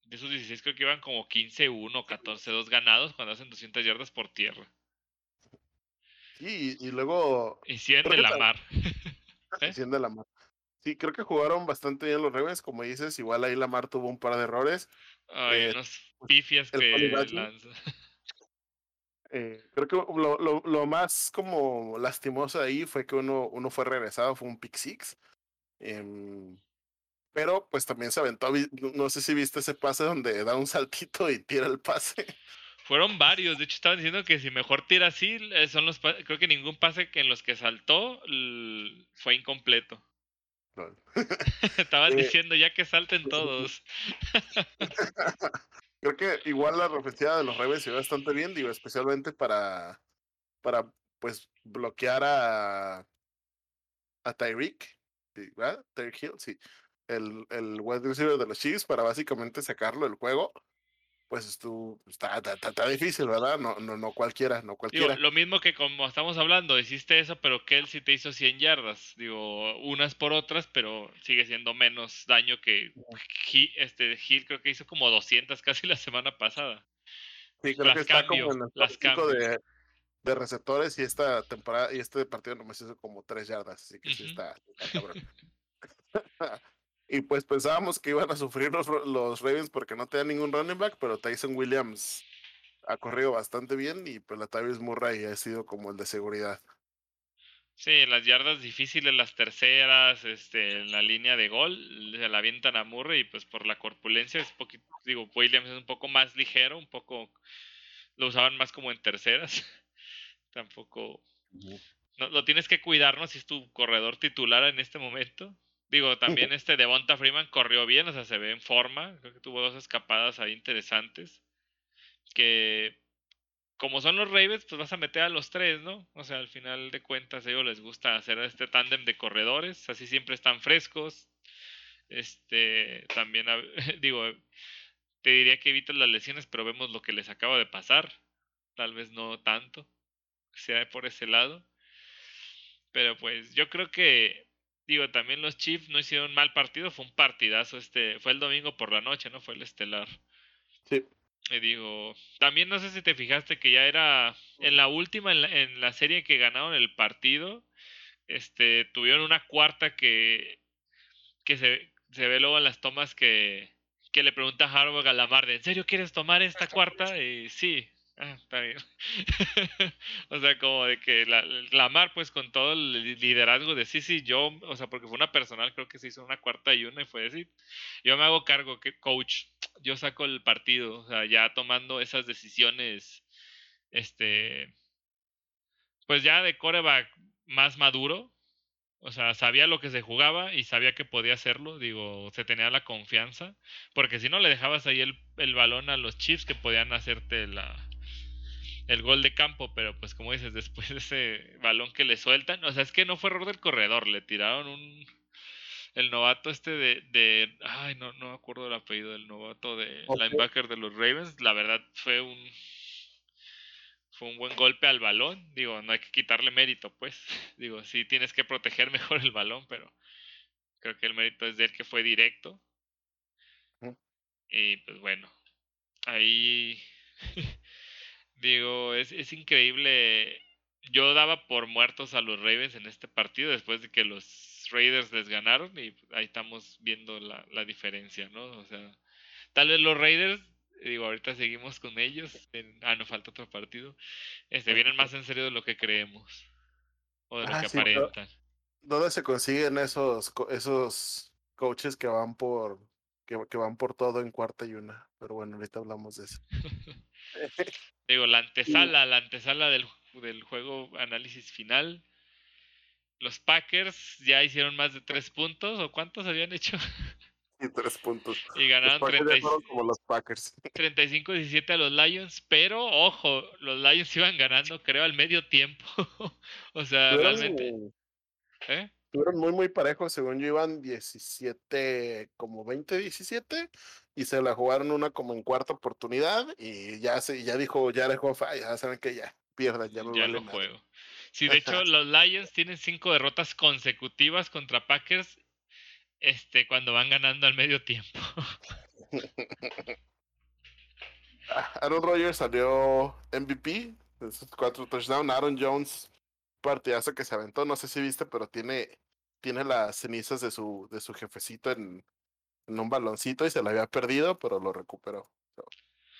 Speaker 2: De esos 16 creo que iban como 15-1 o 14-2 ganados cuando hacen 200 yardas por tierra.
Speaker 1: Sí, y, luego...
Speaker 2: Y 100 de la mar.
Speaker 1: ¿Eh? de la mar. Sí, creo que jugaron bastante bien los Ravens, como dices, igual ahí Lamar tuvo un par de errores.
Speaker 2: Ay, eh, unos pifias que lanza.
Speaker 1: Eh, creo que lo, lo, lo, más como lastimoso ahí fue que uno, uno fue regresado, fue un pick six. Em, pero pues también se aventó, no sé si viste ese pase donde da un saltito y tira el pase.
Speaker 2: Fueron varios, de hecho estaban diciendo que si mejor tira así, eh, son los creo que ningún pase que en los que saltó fue incompleto. Estaban eh, diciendo ya que salten todos.
Speaker 1: Creo que igual la profecía de los Ravens se ve bastante bien, digo, especialmente para, para pues bloquear a, a Tyreek, ¿verdad? Tyreek Hill, sí. El, el wide receiver de los Chiefs para básicamente sacarlo del juego pues esto está, está, difícil, ¿verdad? No, no, no cualquiera, no cualquiera.
Speaker 2: lo mismo que como estamos hablando, hiciste eso, pero Kelsey te hizo 100 yardas. Digo, unas por otras, pero sigue siendo menos daño que este Hill creo que hizo como 200 casi la semana pasada.
Speaker 1: Sí, creo que está como en el las de, de, receptores y esta temporada y este partido nomás hizo como 3 yardas, así que sí está, está cabrón. Y pues pensábamos que iban a sufrir los, los Ravens porque no tenían ningún running back, pero Tyson Williams ha corrido bastante bien y pues la Tavis Murray ha sido como el de seguridad.
Speaker 2: Sí, las yardas difíciles, las terceras, este, en la línea de gol, se la avientan a Murray y pues por la corpulencia es poquito, digo, Williams es un poco más ligero, un poco, lo usaban más como en terceras. Tampoco, no, lo tienes que cuidar, ¿no? Si es tu corredor titular en este momento. Digo, también este Devonta Freeman corrió bien, o sea, se ve en forma. Creo que tuvo dos escapadas ahí interesantes. Que como son los Ravens, pues vas a meter a los tres, ¿no? O sea, al final de cuentas, a ellos les gusta hacer este tándem de corredores, así siempre están frescos. Este, también, digo, te diría que evitas las lesiones, pero vemos lo que les acaba de pasar. Tal vez no tanto, sea por ese lado. Pero pues yo creo que digo, también los Chiefs no hicieron mal partido, fue un partidazo este, fue el domingo por la noche, ¿no? Fue el estelar.
Speaker 1: Sí.
Speaker 2: Y digo, también no sé si te fijaste que ya era en la última, en la, serie que ganaron el partido, este, tuvieron una cuarta que, que se, se ve luego en las tomas que, que le pregunta a Harbaugh a Lamar, ¿en serio quieres tomar esta cuarta? Y sí, Ah, está bien. o sea, como de que la, la, Mar, pues con todo el liderazgo de sí, sí, yo, o sea, porque fue una personal, creo que se hizo una cuarta y una y fue decir, yo me hago cargo, que coach, yo saco el partido, o sea, ya tomando esas decisiones, este, pues ya de coreback más maduro, o sea, sabía lo que se jugaba y sabía que podía hacerlo, digo, se tenía la confianza, porque si no le dejabas ahí el, el balón a los Chiefs que podían hacerte la el gol de campo, pero pues como dices, después de ese balón que le sueltan, o sea, es que no fue error del corredor, le tiraron un el novato este de, de ay, no no me acuerdo del apellido del novato de linebacker de los Ravens, la verdad fue un fue un buen golpe al balón. Digo, no hay que quitarle mérito, pues. Digo, sí tienes que proteger mejor el balón, pero creo que el mérito es de él que fue directo. Y pues bueno, ahí digo, es, es increíble. Yo daba por muertos a los Ravens en este partido después de que los Raiders les ganaron y ahí estamos viendo la, la diferencia, ¿no? O sea, tal vez los Raiders digo, ahorita seguimos con ellos. ah, no falta otro partido. Este, vienen más en serio de lo que creemos. O de lo ah, que aparentan.
Speaker 1: ¿Dónde se consiguen esos, esos coaches que van por que, que, van por todo en cuarta y una? Pero bueno, ahorita hablamos de eso.
Speaker 2: digo, la antesala, la antesala del, del juego análisis final. Los Packers ya hicieron más de tres puntos, ¿o cuántos habían hecho?
Speaker 1: y tres puntos.
Speaker 2: Y ganaron 35,
Speaker 1: como los Packers.
Speaker 2: 35-17 a los Lions, pero ojo, los Lions iban ganando creo al medio tiempo. o sea, realmente...
Speaker 1: ¿eh? Tuvieron muy muy parejos, según yo iban 17, como 20-17 y se la jugaron una como en cuarta oportunidad y ya se ya dijo ya dejó ya saben que ya pierdan, ya no
Speaker 2: ya lo juego. Sí, de hecho los Lions tienen cinco derrotas consecutivas contra Packers este, cuando van ganando al medio tiempo.
Speaker 1: Aaron Rodgers salió MVP, esos cuatro touchdowns. Aaron Jones, partidazo que se aventó, no sé si viste, pero tiene, tiene las cenizas de su, de su jefecito en, en un baloncito y se lo había perdido, pero lo recuperó.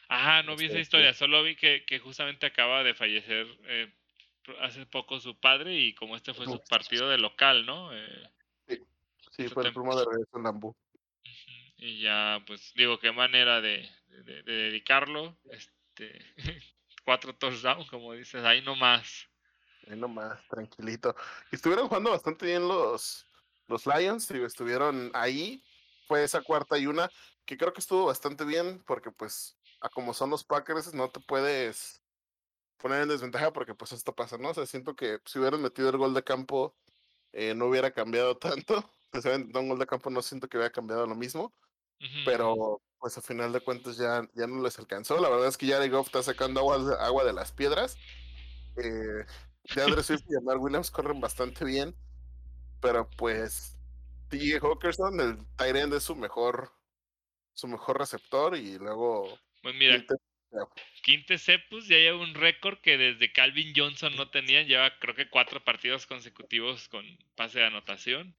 Speaker 2: ah, no vi esa historia, solo vi que, que justamente acaba de fallecer eh, hace poco su padre y como este fue su partido de local, ¿no? Eh,
Speaker 1: Sí, fue el primo de regreso en Lambú.
Speaker 2: Y ya, pues, digo, qué manera de, de, dedicarlo. Este, cuatro touchdowns, como dices, ahí nomás.
Speaker 1: Ahí nomás, tranquilito. Y estuvieron jugando bastante bien los, los Lions, digo, estuvieron ahí. Fue esa cuarta y una, que creo que estuvo bastante bien, porque pues, a como son los Packers, no te puedes poner en desventaja porque pues esto pasa, ¿no? O sea, siento que si hubieran metido el gol de campo, eh, no hubiera cambiado tanto pues un gol de campo no siento que hubiera cambiado lo mismo, pero pues a final de cuentas ya, ya no les alcanzó. La verdad es que Jared Goff está sacando agua, agua de las piedras. Eh, de Swift y Amar Williams corren bastante bien, pero pues T. Hawkerson, el Tyrend es su mejor, su mejor receptor y luego...
Speaker 2: Pues mira, Quinte Cepus ya lleva un récord que desde Calvin Johnson no tenían, lleva creo que cuatro partidos consecutivos con pase de anotación.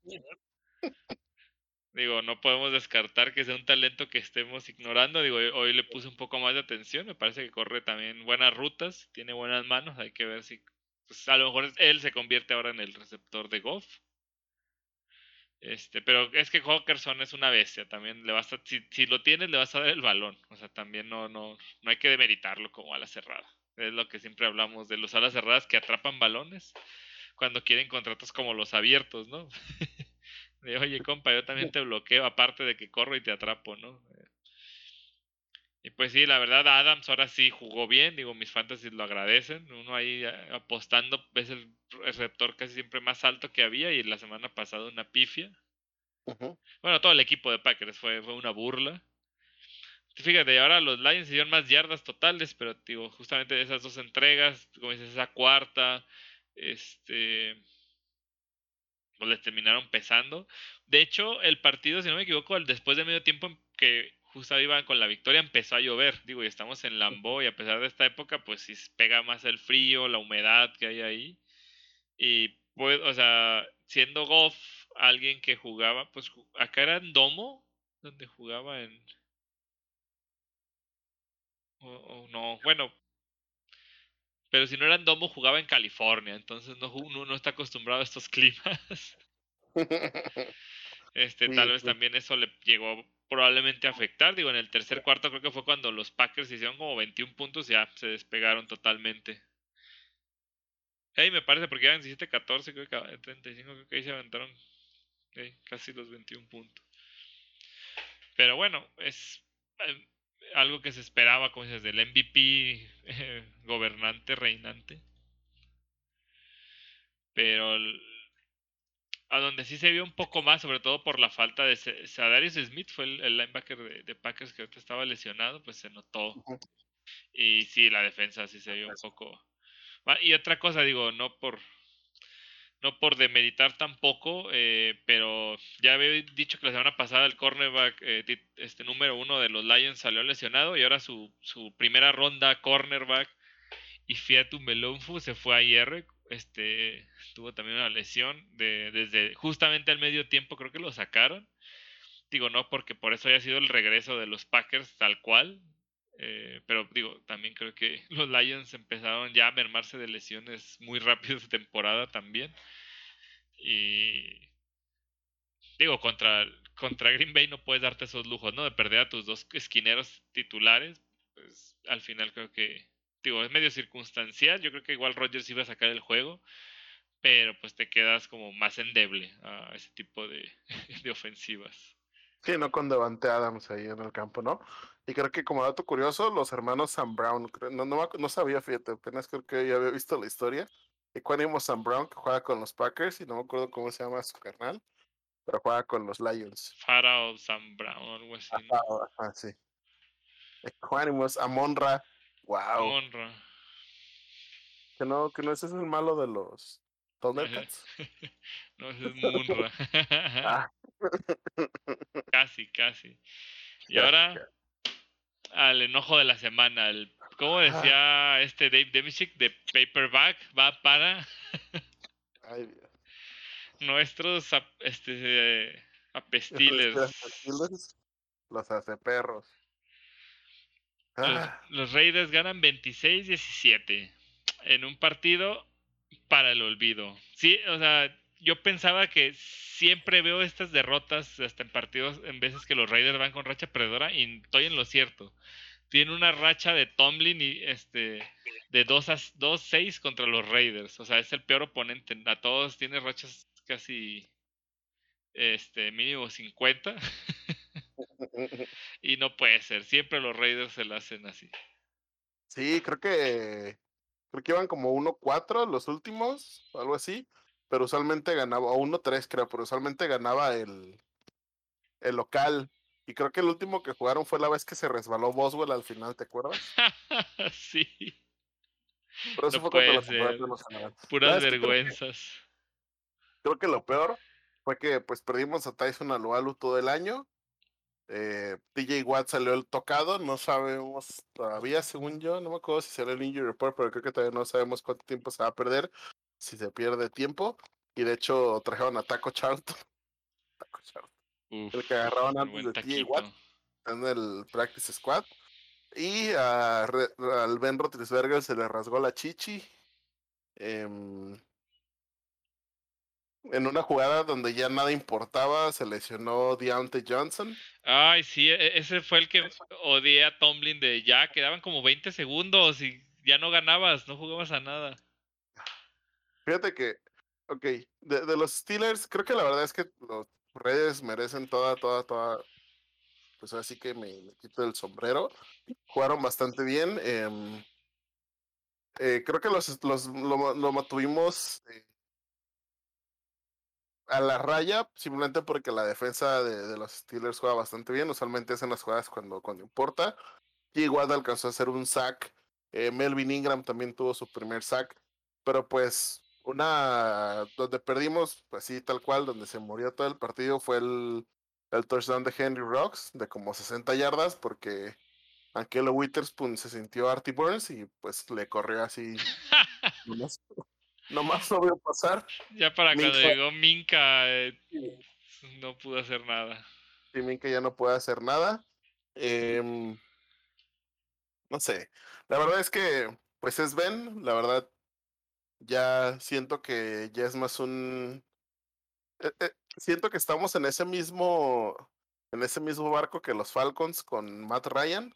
Speaker 2: Digo, no podemos descartar que sea un talento que estemos ignorando. Digo, hoy le puse un poco más de atención. Me parece que corre también buenas rutas, tiene buenas manos. Hay que ver si. Pues a lo mejor él se convierte ahora en el receptor de Goff. Este, pero es que Hawkerson es una bestia. También le vas a, si, si lo tienes, le vas a dar el balón. O sea, también no, no, no hay que demeritarlo como ala cerrada. Es lo que siempre hablamos de los alas cerradas que atrapan balones cuando quieren contratos como los abiertos, ¿no? De, oye, compa, yo también te bloqueo, aparte de que corro y te atrapo, ¿no? Y pues sí, la verdad, Adams ahora sí jugó bien, digo, mis fantasies lo agradecen. Uno ahí eh, apostando, es el receptor casi siempre más alto que había y la semana pasada una pifia. Bueno, todo el equipo de Packers fue, fue una burla. Fíjate, ahora los Lions hicieron más yardas totales, pero digo, justamente esas dos entregas, como dices, esa cuarta, este pues les terminaron pesando. De hecho, el partido, si no me equivoco, después de medio tiempo que justo iban con la victoria, empezó a llover. Digo, y estamos en Lambo y a pesar de esta época, pues sí pega más el frío, la humedad que hay ahí. Y pues, o sea, siendo Goff alguien que jugaba, pues acá era en Domo, donde jugaba en... O, no, bueno, pero si no era en Domo, jugaba en California, entonces no, uno no está acostumbrado a estos climas. este, tal vez también eso le llegó probablemente a afectar. Digo, en el tercer cuarto creo que fue cuando los Packers hicieron como 21 puntos y ya se despegaron totalmente. Hey, me parece porque eran 17-14, creo que 35, creo que ahí se aventaron casi los 21 puntos. Pero bueno, es eh, algo que se esperaba, como dices, del MVP gobernante, reinante. Pero a donde sí se vio un poco más, sobre todo por la falta de Sadarius Smith, fue el, linebacker de, Packers que ahorita estaba lesionado, pues se notó Y sí, la defensa sí se vio un poco. Y otra cosa, digo, no por no por demeritar tampoco, eh, pero ya había dicho que la semana pasada el cornerback eh, este número uno de los Lions salió lesionado y ahora su, su primera ronda cornerback y Fiatu Melonfu se fue ayer, este tuvo también una lesión de, desde justamente al medio tiempo creo que lo sacaron. Digo, no porque por eso haya sido el regreso de los Packers tal cual, eh, pero digo, también creo que los Lions empezaron ya a mermarse de lesiones muy rápido de temporada también. Y digo, contra, contra Green Bay no puedes darte esos lujos, ¿no? De perder a tus dos esquineros titulares. Pues al final creo que, digo, es medio circunstancial. Yo creo que igual Rodgers iba a sacar el juego, pero pues te quedas como más endeble a ese tipo de, de ofensivas.
Speaker 1: Sí, no con Devante Adams ahí en el campo, ¿no? Y creo que como dato curioso, los hermanos Sam Brown, no, no, no sabía, fíjate, apenas creo que ya había visto la historia. Equanimous Sam Brown, que juega con los Packers, y no me acuerdo cómo se llama su carnal, pero juega con los Lions.
Speaker 2: Farao Sam Brown, algo así.
Speaker 1: Ah, sí. Equanimous Amonra, wow. Que no, que no ese es el malo de los Thundercats.
Speaker 2: no, ese es Munra. ah. casi, casi. Y ahora al enojo de la semana. El, ¿Cómo decía este Dave Demisic de Paperback? Va para nuestros este, apestiles.
Speaker 1: Los hace perros.
Speaker 2: Ah. Los, Raiders ganan 26-17 en un partido para el olvido. Sí, o sea, yo pensaba que siempre veo estas derrotas hasta en partidos en veces que los Raiders van con racha perdedora y estoy en lo cierto. Tiene una racha de Tomlin y este de 2 a 2-6 contra los Raiders. O sea, es el peor oponente. A todos tiene rachas casi este mínimo 50. y no puede ser. Siempre los Raiders se lo hacen así.
Speaker 1: Sí, creo que creo que iban como 1-4 los últimos, algo así pero usualmente ganaba, o 1-3 creo, pero usualmente ganaba el, el local. Y creo que el último que jugaron fue la vez que se resbaló Boswell al final, ¿te acuerdas?
Speaker 2: sí.
Speaker 1: Pero eso fue los
Speaker 2: Puras vergüenzas.
Speaker 1: creo que lo peor fue que pues perdimos a Tyson Alualu todo el año. Eh, DJ Watt salió el tocado, no sabemos todavía, según yo, no me acuerdo si será el injury report, pero creo que todavía no sabemos cuánto tiempo se va a perder si se pierde tiempo. Y de hecho trajeron a Taco Charlton. Taco Charlton. el que agarraron antes de ti en el Practice Squad. Y a, al Ben Roethlisberger se le rasgó la chichi. Em, en una jugada donde ya nada importaba, se lesionó Deontay Johnson.
Speaker 2: Ay, sí, e, ese fue el que odié a Tomlin de ya, quedaban como 20 segundos y ya no ganabas, no jugabas a nada.
Speaker 1: Fíjate que, ok, de, de, los Steelers, creo que la verdad es que los Reyes merecen toda, toda, toda. Pues así que me, quito el sombrero. Jugaron bastante bien. Em, eh, creo que los, los lo, lo mantuvimos eh, a la raya, simplemente porque la defensa de, de, los Steelers juega bastante bien. Usualmente hacen las jugadas cuando, cuando importa. Y igual alcanzó a hacer un sack. Eh, Melvin Ingram también tuvo su primer sack. Pero pues una donde perdimos, pues sí, tal cual, donde se murió todo el partido fue el, el touchdown de Henry Rocks de como 60 yardas, porque Ankelo Witherspoon se sintió Artie Burns y pues le corrió así. nomás no vio pasar.
Speaker 2: Ya para cuando llegó Minka, eh, no pudo hacer nada.
Speaker 1: Sí, Minka ya no puede hacer nada. Em, no sé. La verdad es que, pues es Ben, la verdad ya siento que ya es más un... Eh, eh, siento que estamos en ese mismo en ese mismo barco que los Falcons con Matt Ryan.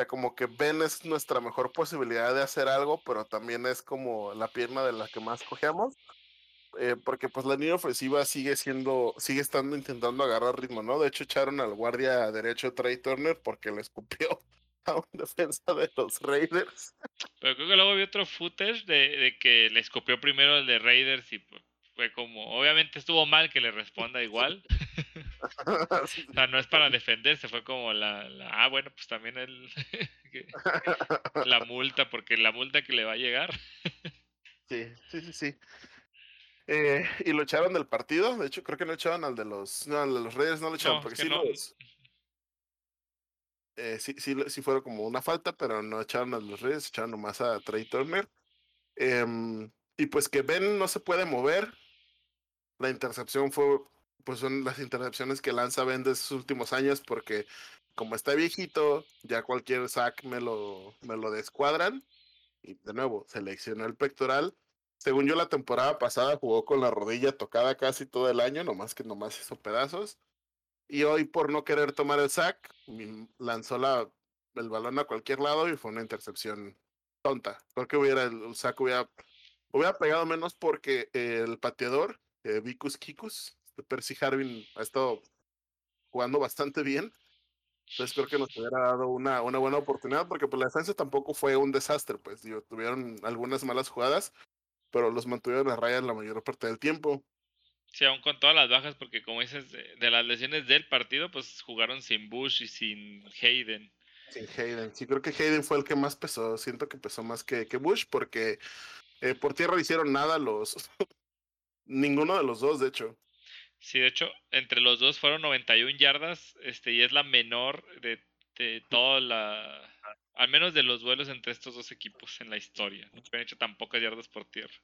Speaker 1: Sea, como que Ben es nuestra mejor posibilidad de hacer algo, pero también es como la pierna de la que más cogemos. Eh, porque pues la línea ofensiva sigue siendo, sigue estando intentando agarrar ritmo, ¿no? De hecho echaron al guardia derecho Trey Turner porque le escupió a un defensa de los Raiders.
Speaker 2: Pero creo que luego vi otro footage de, de que le escopió primero el de Raiders y fue como, obviamente estuvo mal que le responda igual. o sea, no es para defenderse, fue como la, la ah, bueno, pues también él la multa, porque la multa que le va a llegar.
Speaker 1: sí, sí, sí, sí. Eh, y lo echaron del partido. De hecho, creo que no echaron al de los. No, al de los Reyes no lo echaron, porque sí los. Eh, sí, sí, sí fueron como una falta, pero no echaron a los Reyes, echaron nomás a Trey Turner. Em, y pues que Ben no se puede mover. La intercepción fue, pues son las intercepciones que lanza Ben de sus últimos años, porque como está viejito, ya cualquier sack me lo, me lo descuadran. Y de nuevo, seleccionó el pectoral. Según yo, la temporada pasada jugó con la rodilla tocada casi todo el año, nomás que nomás hizo pedazos. Y hoy, por no querer tomar el sack, lanzó la, el balón a cualquier lado y fue una intercepción tonta. Creo hubiera, el, sack hubiera, hubiera pegado menos porque el pateador, eh, Vicus Kikus, Percy Harvin, ha estado jugando bastante bien. Entonces creo que nos hubiera dado una, una buena oportunidad porque pues, la defensa tampoco fue un desastre, pues tuvieron algunas malas jugadas, pero los mantuvieron a raya la mayor parte del tiempo.
Speaker 2: Sí, aún con todas las bajas, porque como dices, de, las lesiones del partido, pues jugaron sin Bush y sin Hayden.
Speaker 1: Sin Hayden, sí, creo que Hayden fue el que más pesó. Siento que pesó más que, que Bush, porque eh, por tierra hicieron nada los. Ninguno de los dos, de hecho.
Speaker 2: Sí, de hecho, entre los dos fueron 91 yardas, este, y es la menor de, de toda la. Al menos de los duelos entre estos dos equipos en la historia. No han hecho tan pocas yardas por tierra.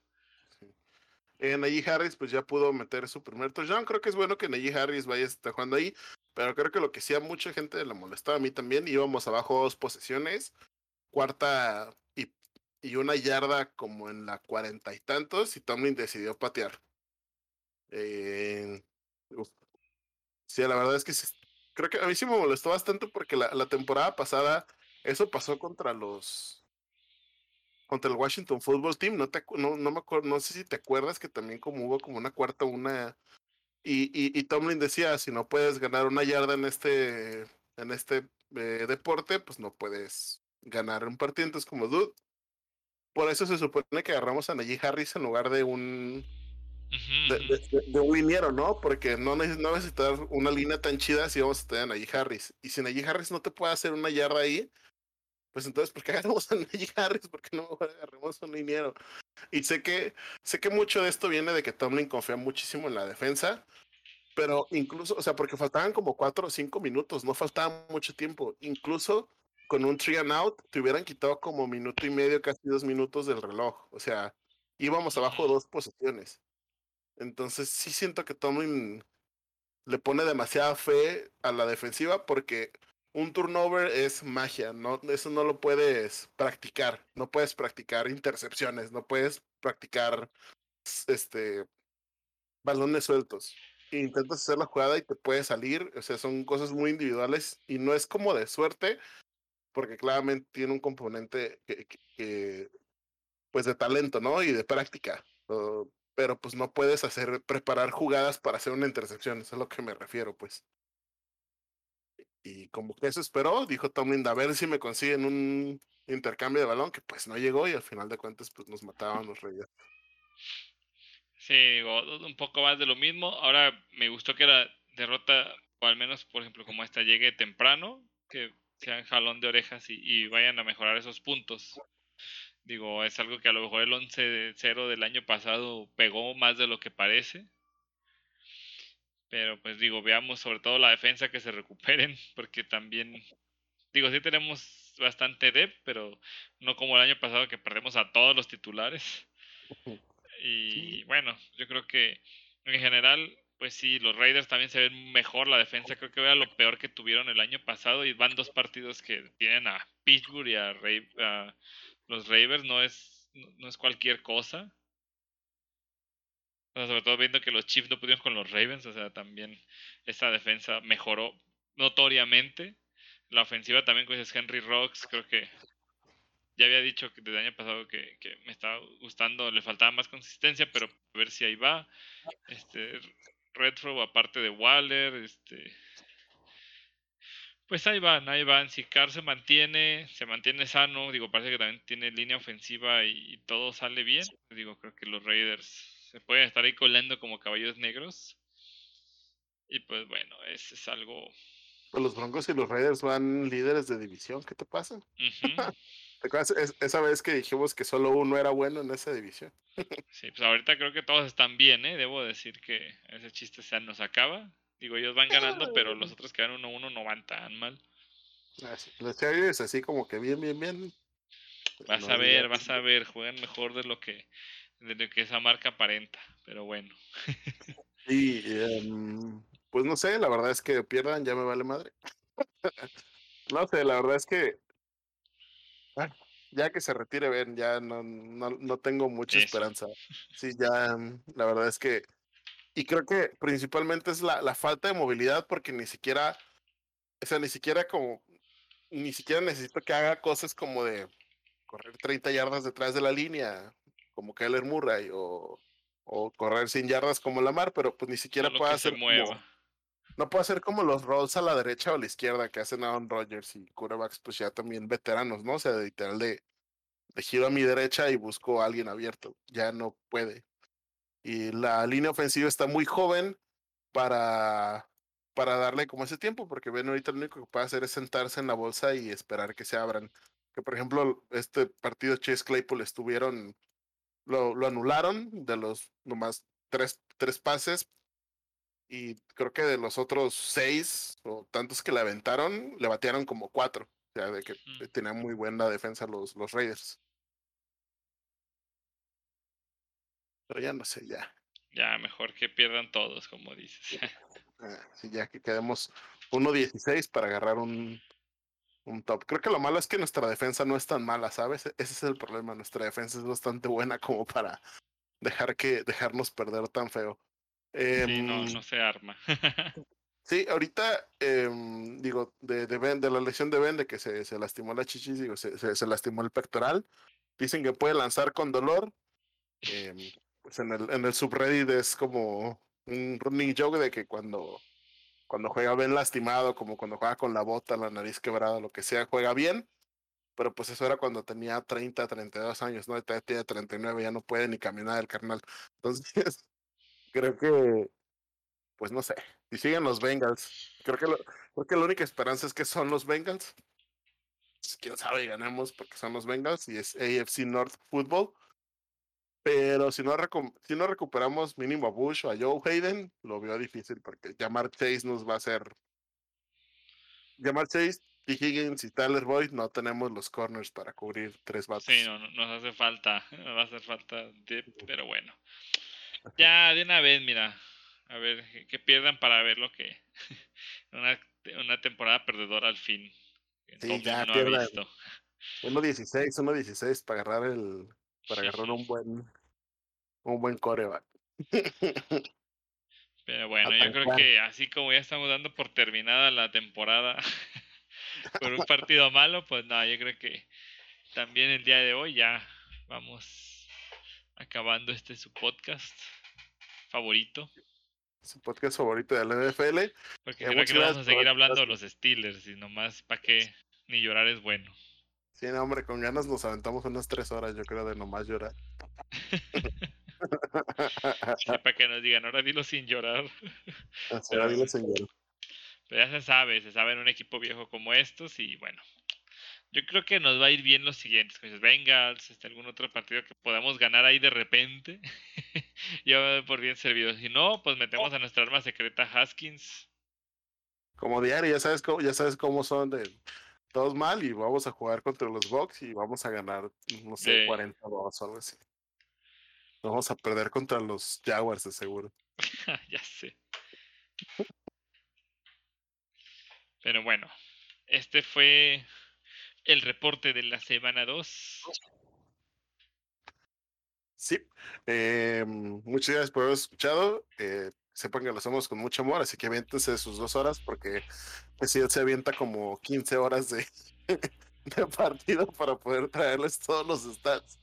Speaker 1: Eh, Najee Harris pues ya pudo meter su primer touchdown. Creo que es bueno que Najee Harris vaya a estar jugando ahí. Pero creo que lo que sí a mucha gente le molestaba a mí también. Íbamos abajo dos posesiones. Cuarta y, y una yarda como en la cuarenta y tantos. Y Tomlin decidió patear. Eh, sí, la verdad es que creo que a mí sí me molestó bastante porque la, temporada pasada eso pasó contra los contra el Washington Football Team, no, te, no, no me acuerdo, no sé si te acuerdas que también como hubo como una cuarta, una... Y, y, y Tomlin decía, si no puedes ganar una yarda en este, en este eh, deporte, pues no puedes ganar un partido. Entonces, como dude, por eso se supone que agarramos a Najee Harris en lugar de un de, un liniero, ¿no? Porque no, no una línea tan chida si vamos a tener a Najee Harris. Y si Najee Harris no te puede hacer una yarda ahí, pues entonces, ¿por qué agarramos a Najee Harris? ¿Por qué no agarramos a un liniero? Y sé que, sé que mucho de esto viene de que Tomlin confía muchísimo en la defensa, pero incluso, o sea, porque faltaban como cuatro o cinco minutos, no faltaba mucho tiempo. Incluso con un three and out, te hubieran quitado como minuto y medio, casi dos minutos del reloj. O sea, íbamos abajo dos posiciones. Entonces, sí siento que Tomlin le pone demasiada fe a la defensiva porque un turnover es magia, no, eso no lo puedes practicar, no puedes practicar intercepciones, no puedes practicar este balones sueltos. Intentas hacer la jugada y te puede salir, o sea, son cosas muy individuales y no es como de suerte, porque claramente tiene un componente que, pues de talento, ¿no? Y de práctica. Pero pues no puedes hacer, preparar jugadas para hacer una intercepción, eso es a lo que me refiero, pues. Y como que eso esperó, dijo Tomlin, a ver si me consiguen un intercambio de balón, que pues no llegó y al final de cuentas pues nos mataban los reyes.
Speaker 2: Sí, un poco más de lo mismo. Ahora me gustó que la derrota, o al menos, por ejemplo, como esta, llegue temprano, que sean jalón de orejas y, y vayan a mejorar esos puntos. Digo, es algo que a lo mejor el 11-0 del año pasado pegó más de lo que parece. Pero pues digo, veamos sobre todo la defensa que se recuperen, porque también, digo, sí tenemos bastante depth, pero no como el año pasado que perdemos a todos los titulares. Y bueno, yo creo que en general, pues sí, los Raiders también se ven mejor la defensa. Creo que era lo peor que tuvieron el año pasado y van dos partidos que tienen a Pittsburgh y a, a los Ravens. No es, no es cualquier cosa sobre todo viendo que los Chiefs no pudieron con los Ravens, o sea, también esa defensa mejoró notoriamente. La ofensiva también, como dices, Henry Rocks, creo que ya había dicho que desde el año pasado que, que, me estaba gustando, le faltaba más consistencia, pero a ver si ahí va. Este, Retro, aparte de Waller, este. Pues ahí van, ahí van. Si Carr se mantiene, se mantiene sano, digo, parece que también tiene línea ofensiva y, y todo sale bien. Digo, creo que los Raiders se pueden estar ahí colando como caballos negros. Y pues bueno, ese es algo
Speaker 1: Pues los Broncos y los Raiders van líderes de división, ¿qué te pasa? ¿Te acuerdas es- esa vez que dijimos que solo uno era bueno en esa división?
Speaker 2: Sí, pues ahorita creo que todos están bien, ¿eh? Debo decir que ese chiste se nos acaba. Digo, ellos van ganando, pero los otros que van 1-1 no van tan mal.
Speaker 1: Los Chargers así como que bien, bien, bien.
Speaker 2: Vas
Speaker 1: No
Speaker 2: a ver,
Speaker 1: digas.
Speaker 2: vas a ver, juegan mejor de lo que de lo que esa marca aparenta, pero bueno.
Speaker 1: Y em, pues no sé, la verdad es que pierdan, ya me vale madre. no sé, la verdad es que ah, ya que se retire Ben, ya no, no, no tengo mucha
Speaker 2: Eso.
Speaker 1: esperanza. Sí, ya em, la verdad es que y creo que principalmente es la, la falta de movilidad porque ni siquiera, o sea, ni siquiera como, ni siquiera necesito que haga cosas como de correr 30 yardas detrás de la línea, como Kyler Murray, o, o correr 100 yardas como Lamar, pero pues ni siquiera puede hacer como, no puede hacer como los rolls a la derecha o a la izquierda que hacen Aaron Rodgers y quarterbacks pues ya también veteranos, ¿no? O sea, literal de, de giro a mi derecha y busco a alguien abierto, ya no puede. Y la línea ofensiva está muy joven para, para darle como ese tiempo, porque ven ahorita lo único que puede hacer es sentarse en la bolsa y esperar que se abran. Que por ejemplo, este partido Chase Claypool estuvieron, lo, lo anularon de los nomás tres, tres pases, y creo que de los otros seis o tantos que le aventaron, le batearon como cuatro. O sea, de que
Speaker 2: Mm.
Speaker 1: tenían muy buena defensa los, los Raiders. Pero ya no sé, ya.
Speaker 2: Ya, mejor que pierdan todos, como dices.
Speaker 1: Ah, sí, ya que quedemos 1-16 para agarrar un, un top. Creo que lo malo es que nuestra defensa no es tan mala, ¿sabes? E-, Ese es el problema. Nuestra defensa es bastante buena como para dejar que dejarnos perder tan feo.
Speaker 2: Sí, no,
Speaker 1: Em,
Speaker 2: no se arma.
Speaker 1: Sí, ahorita, em, digo, de, de, Ben, de la lesión de Ben, de que se, se lastimó la chichis, digo, se, se, se lastimó el pectoral. Dicen que puede lanzar con dolor. Em, pues en el, en el subreddit es como un running joke de que cuando, cuando juega Ben lastimado, como cuando juega con la bota, la nariz quebrada, lo que sea, juega bien. Pero pues eso era cuando tenía 30, 32 años, ¿no? Ya tiene 39, ya no puede ni caminar el carnal. Entonces, creo que, pues no sé, si siguen los Bengals, creo que, lo- creo que la única esperanza es que son los Bengals. Pues, Quién sabe, y ganemos porque son los Bengals y es AFC North Football. Pero si no, si no recuperamos mínimo a Bush o a Joe Hayden, lo veo difícil porque llamar Chase nos va a hacer. Llamar Chase, T. Higgins y Tyler Boyd no tenemos los corners para cubrir tres vatos.
Speaker 2: Sí, no, no- nos hace falta, nos va a hacer falta pero bueno. Ya, de una vez, mira, a ver, que, pierdan para ver lo que... una, una temporada perdedora al fin.
Speaker 1: Sí,
Speaker 2: el
Speaker 1: ya,
Speaker 2: no
Speaker 1: pierdan.
Speaker 2: visto.
Speaker 1: 1.16, 1.16 para agarrar el. Para agarrar un buen. Un buen coreback.
Speaker 2: Pero bueno, yo creo que así como ya estamos dando por terminada la temporada por un partido malo, pues no, yo creo que también el día de hoy ya vamos acabando este su podcast favorito.
Speaker 1: Su podcast favorito de la NFL.
Speaker 2: Porque
Speaker 1: Eh,
Speaker 2: creo que vamos a seguir hablando de los Steelers y nomás para que ni llorar es bueno.
Speaker 1: Sí, no, hombre, con ganas nos aventamos unas tres horas, yo creo, de nomás llorar.
Speaker 2: Sí, para que nos digan, ahora dilo sin llorar.
Speaker 1: Así,
Speaker 2: Pero-
Speaker 1: dile, señor.
Speaker 2: Pero ya se sabe, se sabe en un equipo viejo como estos y bueno. Yo creo que nos va a ir bien los siguientes, dices, Bengals, este, algún otro partido que podamos ganar ahí de repente. Yo por bien servido. Si no, pues metemos a nuestra arma secreta Haskins.
Speaker 1: Como diario, ya sabes cómo, ya sabes cómo son de todos mal y vamos a jugar contra los Bucks y vamos a ganar, no sé,
Speaker 2: Sí.
Speaker 1: 40 o algo así. Vamos a perder contra los Jaguars, de seguro.
Speaker 2: ya sé. Pero bueno, este fue el reporte de la semana 2.
Speaker 1: Sí, eh, muchas gracias por haber escuchado. eh, sepan que lo hacemos con mucho amor, así que aviéntense sus dos horas porque pues, sí, él se avienta como 15 horas de, de partido para poder traerles todos los stats.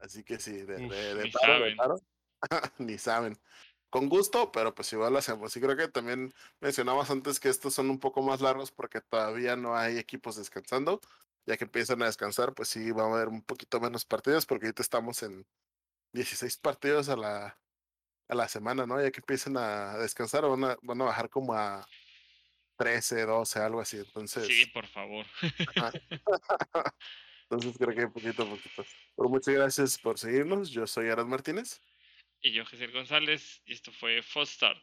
Speaker 1: Así que sí, de, de, de
Speaker 2: ni
Speaker 1: paro,
Speaker 2: saben.
Speaker 1: paro. ni saben. Con gusto, pero pues igual lo hacemos. Y creo que también mencionamos antes que estos son un poco más largos porque todavía no hay equipos descansando. Ya que empiezan a descansar, pues sí, va a haber un poquito menos partidos porque ahorita estamos en 16 partidos a la, a la semana, ¿no? Ya que empiecen a descansar, van a, van a bajar como a 13, 12, algo así. Entonces.
Speaker 2: Sí, por favor.
Speaker 1: Entonces creo que poquito a poquito. Pero muchas gracias por seguirnos. Yo soy Arad Martínez.
Speaker 2: Y yo, Jesús González. Y esto fue Full Start.